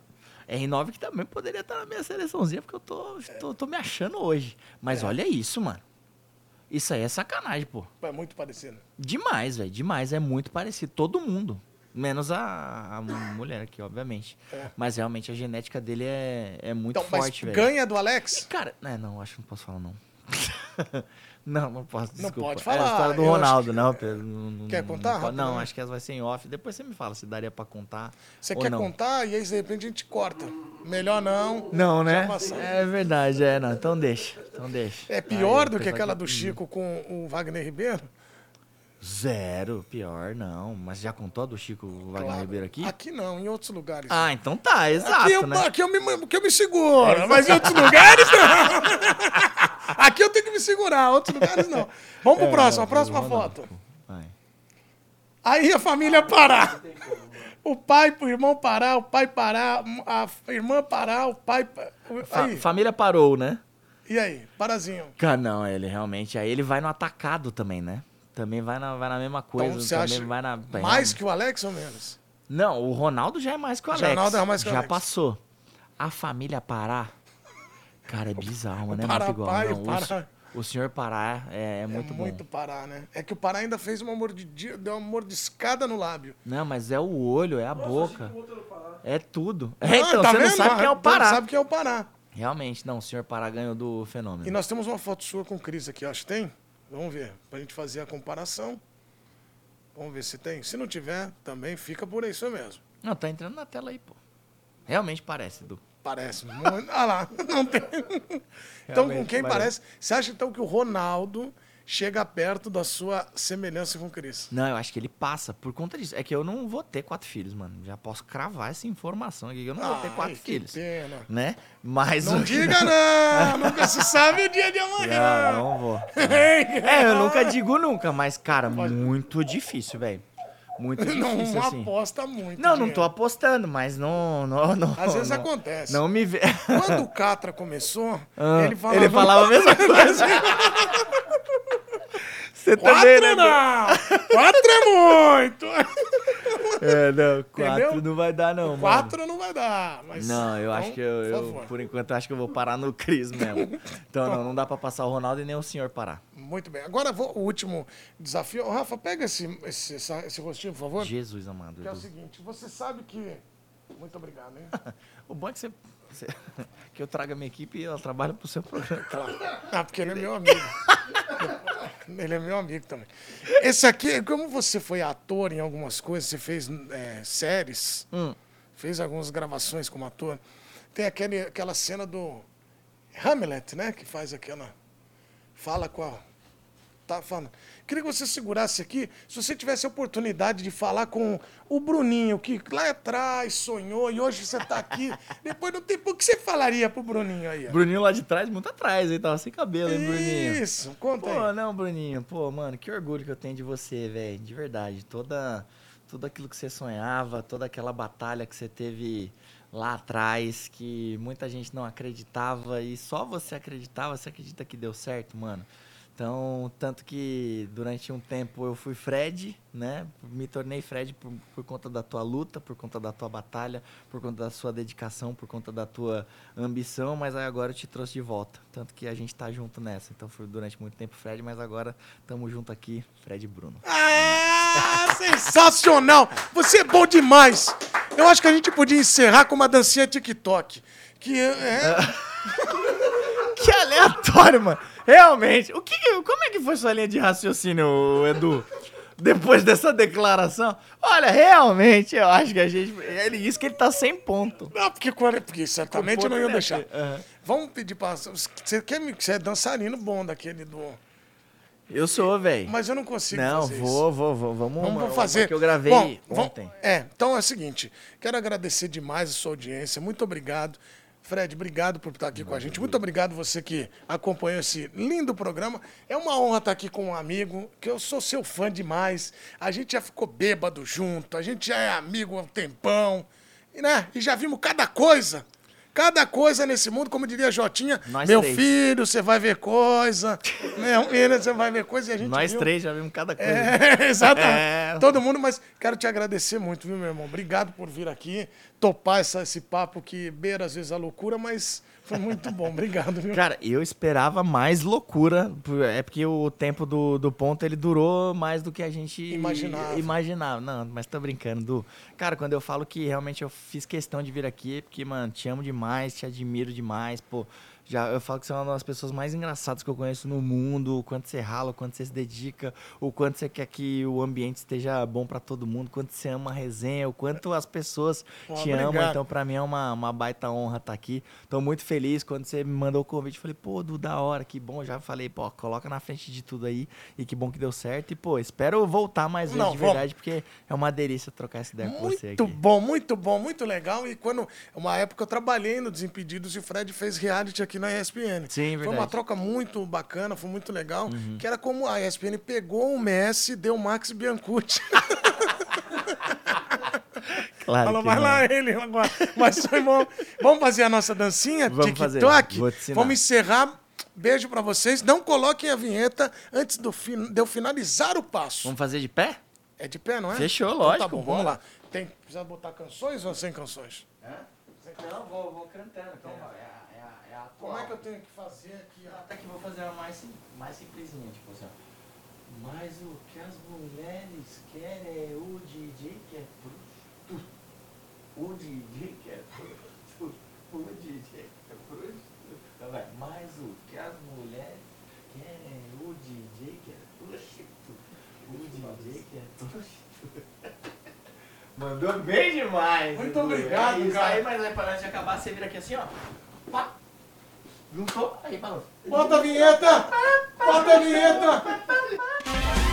R9 que também poderia estar na minha seleçãozinha, porque eu tô, tô, tô me achando hoje. Mas olha isso, mano. Isso aí é sacanagem, pô.
É muito parecido.
Demais, velho. Demais. É muito parecido. Todo mundo. Menos a, a mulher aqui, obviamente.
É.
Mas realmente a genética dele é, é muito
Então,
forte, velho.
ganha do Alex?
Cara, é, não, acho que não posso falar, não. não, não posso,
Não
desculpa.
pode
É
falar,
a história do Ronaldo,
que-
não, Pedro. não- não-
Quer
não
contar
pode- Não,
rapidamente?
acho que essa vai ser em off. Depois você me fala se daria pra contar
Você quer
não.
contar e aí, de repente, a gente corta. Melhor não.
Não, né? É verdade, é, não. Então deixa, então deixa.
É pior
Aí,
do que aquela do Chico com o Wagner Ribeiro?
Zero, pior, não. Mas já contou a do Chico Wagner
Claro.
Ribeiro aqui?
Aqui não, em outros lugares.
Ah, então tá, exato,
aqui, eu,
né?
aqui eu me, aqui eu me seguro, mas em outros lugares não. aqui eu tenho que me segurar, outros lugares não. Vamos pro
É,
próximo, a próxima foto.
Vai.
Aí a família parar. O pai pro irmão parar, o pai parar, a irmã parar, o pai. Aí,
família parou, né?
e aí, parazinho.
Cara, não, ele realmente. Aí ele vai no atacado também, né? Também vai na, vai na mesma coisa.
Então você acha
vai na.
mais que o Alex ou menos?
Não, o Ronaldo já é mais que o
Já
Alex.
Ronaldo é mais que o
já
Alex.
passou. A família Pará. Cara, é bizarro, né?
Pará
Muito igual.
pai,
não,
o
o,
Pará.
o senhor Pará é, é
É
muito
muito,
bom.
parar, né? É que o Pará ainda fez uma mordidinha, deu uma mordiscada no lábio.
Não, mas é o olho, é a boca. É tudo. É,
Ah,
então,
tá
você não
vendo?
sabe quem é o
Não
Pará.
sabe quem é o Pará.
Realmente, não, o senhor Pará ganhou do fenômeno.
E nós temos uma foto sua com o Cris aqui, acho que tem? Vamos ver, pra gente fazer a comparação. Vamos ver se tem. Se não tiver, também fica por isso mesmo.
Não, tá entrando na tela aí, pô. Realmente parece, Du.
Parece muito. Ah lá, não tem. Então, com quem
parece.
parece? Você acha então que o Ronaldo chega perto da sua semelhança com o Cris?
Não, eu acho que ele passa por conta disso. É que eu não vou ter quatro filhos, mano. Já posso cravar essa informação aqui. que Eu não vou ter
Ai,
quatro
que
filhos.
pena.
Né? Mas.
Não diga não, nunca se sabe o dia de amanhã.
Não, não vou. É, eu nunca digo nunca, mas, cara, muito difícil, velho. Muito
Não,
difícil,
não
assim.
aposta muito.
Não, não
dinheiro.
tô apostando, mas não. não, não
Às vezes
não,
acontece.
Não me vê.
Quando o Catra começou,
Ah,
ele falava...
ele falava a mesma coisa. Você também,
Quatro
né?
não! Quatro é muito!
É, não, quatro
Entendeu?
não vai dar, não, mano.
Quatro não vai dar. Mas,
Não, eu
então,
acho que eu,
por
eu, por enquanto, eu acho que eu vou parar no Cris mesmo. Então, não, não dá pra passar o Ronaldo e nem o senhor parar.
Muito bem. Agora vou, o último desafio. Rafa, pega esse, esse, essa- esse rostinho, por favor.
Jesus amado.
Que é o seguinte, você sabe que. Muito obrigado, hein?
O bom é que você- que eu trago a minha equipe e ela trabalha pro seu programa.
Claro. Ah, porque ele é meu amigo. Ele é meu amigo também. Esse aqui, como você foi ator em algumas coisas, você fez é, séries,
Hum.
fez algumas gravações como ator. Tem aquele, aquela cena do Hamlet, né? Que faz aquela. Fala com a. Tá falando. Queria que você segurasse aqui, se você tivesse a oportunidade de falar com o Bruninho, que lá atrás sonhou e hoje você está aqui. Depois do tempo, o que você falaria pro Bruninho aí? ó?
Bruninho lá de trás, muito atrás, aí tava sem cabelo, hein, Bruninho?
Isso, conta
Pô,
aí.
não, Bruninho, pô, mano, que orgulho que eu tenho de você, velho, de verdade. Toda, tudo aquilo que você sonhava, toda aquela batalha que você teve lá atrás, que muita gente não acreditava e só você acreditava, você acredita que deu certo, mano. Então, tanto que durante um tempo eu fui Fred, né? Me tornei Fred por, por conta da tua luta, por conta da tua batalha, por conta da sua dedicação, por conta da tua ambição, mas aí agora eu te trouxe de volta. Tanto que a gente tá junto nessa. Então fui durante muito tempo Fred, mas agora estamos junto aqui, Fred e Bruno.
Ah, sensacional! Você é bom demais! Eu acho que a gente podia encerrar com uma dancinha TikTok. Que é.
Que aleatório, mano. Realmente. O é que foi sua linha de raciocínio, Edu? Depois dessa declaração? Olha, realmente, eu acho que a gente. Ele disse que ele tá sem ponto.
Não, porque, porque certamente não iam
Ponto
deixar.
Aham.
Vamos pedir pra. Você, quer, você é dançarino bom daquele do.
Eu sou, velho.
Mas eu não consigo
Não,
fazer
vou,
isso.
vou, vou, vamos,
Vamos,
uma-
fazer.
que eu gravei
Bom,
ontem.
É, então é o seguinte. Quero agradecer demais a sua audiência. Muito obrigado. Fred, obrigado por estar aqui com a gente. Muito obrigado você que acompanhou esse lindo programa. É uma honra estar aqui com um amigo, que eu sou seu fã demais. A gente já ficou bêbado junto, a gente já é amigo há um tempão, e, né? E já vimos cada coisa. Cada coisa nesse mundo, como diria a Jotinha,
Nós
meu
três.
filho, você vai ver coisa. meu filho, você vai ver coisa e a gente
Nós
viu.
três já vimos cada coisa.
É, exatamente.
É.
Todo mundo, mas quero te agradecer muito, viu, meu irmão? Obrigado por vir aqui, topar essa- esse papo que beira às vezes a loucura, mas foi muito bom. Obrigado, viu?
Cara, eu esperava mais loucura. É porque o tempo do, do ponto ele durou mais do que a gente
Imaginava.
imaginava. Não, mas tô brincando, Du. Cara, quando eu falo que realmente eu fiz questão de vir aqui, é porque, mano, te amo demais, te admiro demais, pô. Já, eu falo que você é uma das pessoas mais engraçadas que eu conheço no mundo. O quanto você rala, o quanto você se dedica, o quanto você quer que o ambiente esteja bom pra todo mundo, o quanto você ama a resenha, o quanto as pessoas
Pô,
te
obrigado.
amam. Então, pra mim é uma, uma baita honra estar aqui. Tô muito feliz quando você me mandou o convite. Falei, pô, Du, da hora, que bom. Já falei, pô, coloca na frente de tudo aí. E que bom que deu certo. E, pô, espero voltar mais vezes
Não,
de
vamos.
verdade, porque é uma delícia trocar essa ideia com você
Muito
aqui.
bom, muito bom, muito legal. E quando, uma época eu trabalhei no Desimpedidos e o Fred fez reality aqui na ESPN.
Sim,
Foi
verdade.
uma troca muito bacana, foi muito legal. Que era como a ESPN pegou o Messi e deu o Max Biancucci.
Claro
Falou, vai lá ele agora. Mas foi bom. Vamos fazer a nossa dancinha?
Vamos fazer.
TikTok?
Vou te ensinar.
Vamos encerrar. Beijo pra vocês. Não coloquem a vinheta antes do fin... de eu finalizar o passo.
Vamos fazer de pé?
É de pé, não é?
Fechou,
Então
lógico,
Tá bom, vamos lá. Tem, precisa botar canções ou sem canções?
Não, vou, vou cantando. Então, é, é
Como é que eu tenho que fazer aqui? ó?
Até que vou fazer uma mais, mais simplesinha, tipo assim, ó. Mas o que as mulheres querem é o DJ que é bruxo. O DJ que é bruxo. O DJ que é bruxo. Então vai, Mas o que as mulheres querem é o DJ que é bruxo. O DJ que é bruxo. Mandou bem demais.
Muito obrigado,
É isso
cara.
aí, mas aí, para antes de acabar, você vira aqui assim, ó. Pá. Juntou, aí parou.
Bota a vinheta! Ah, ah, Bota a vinheta! Ah,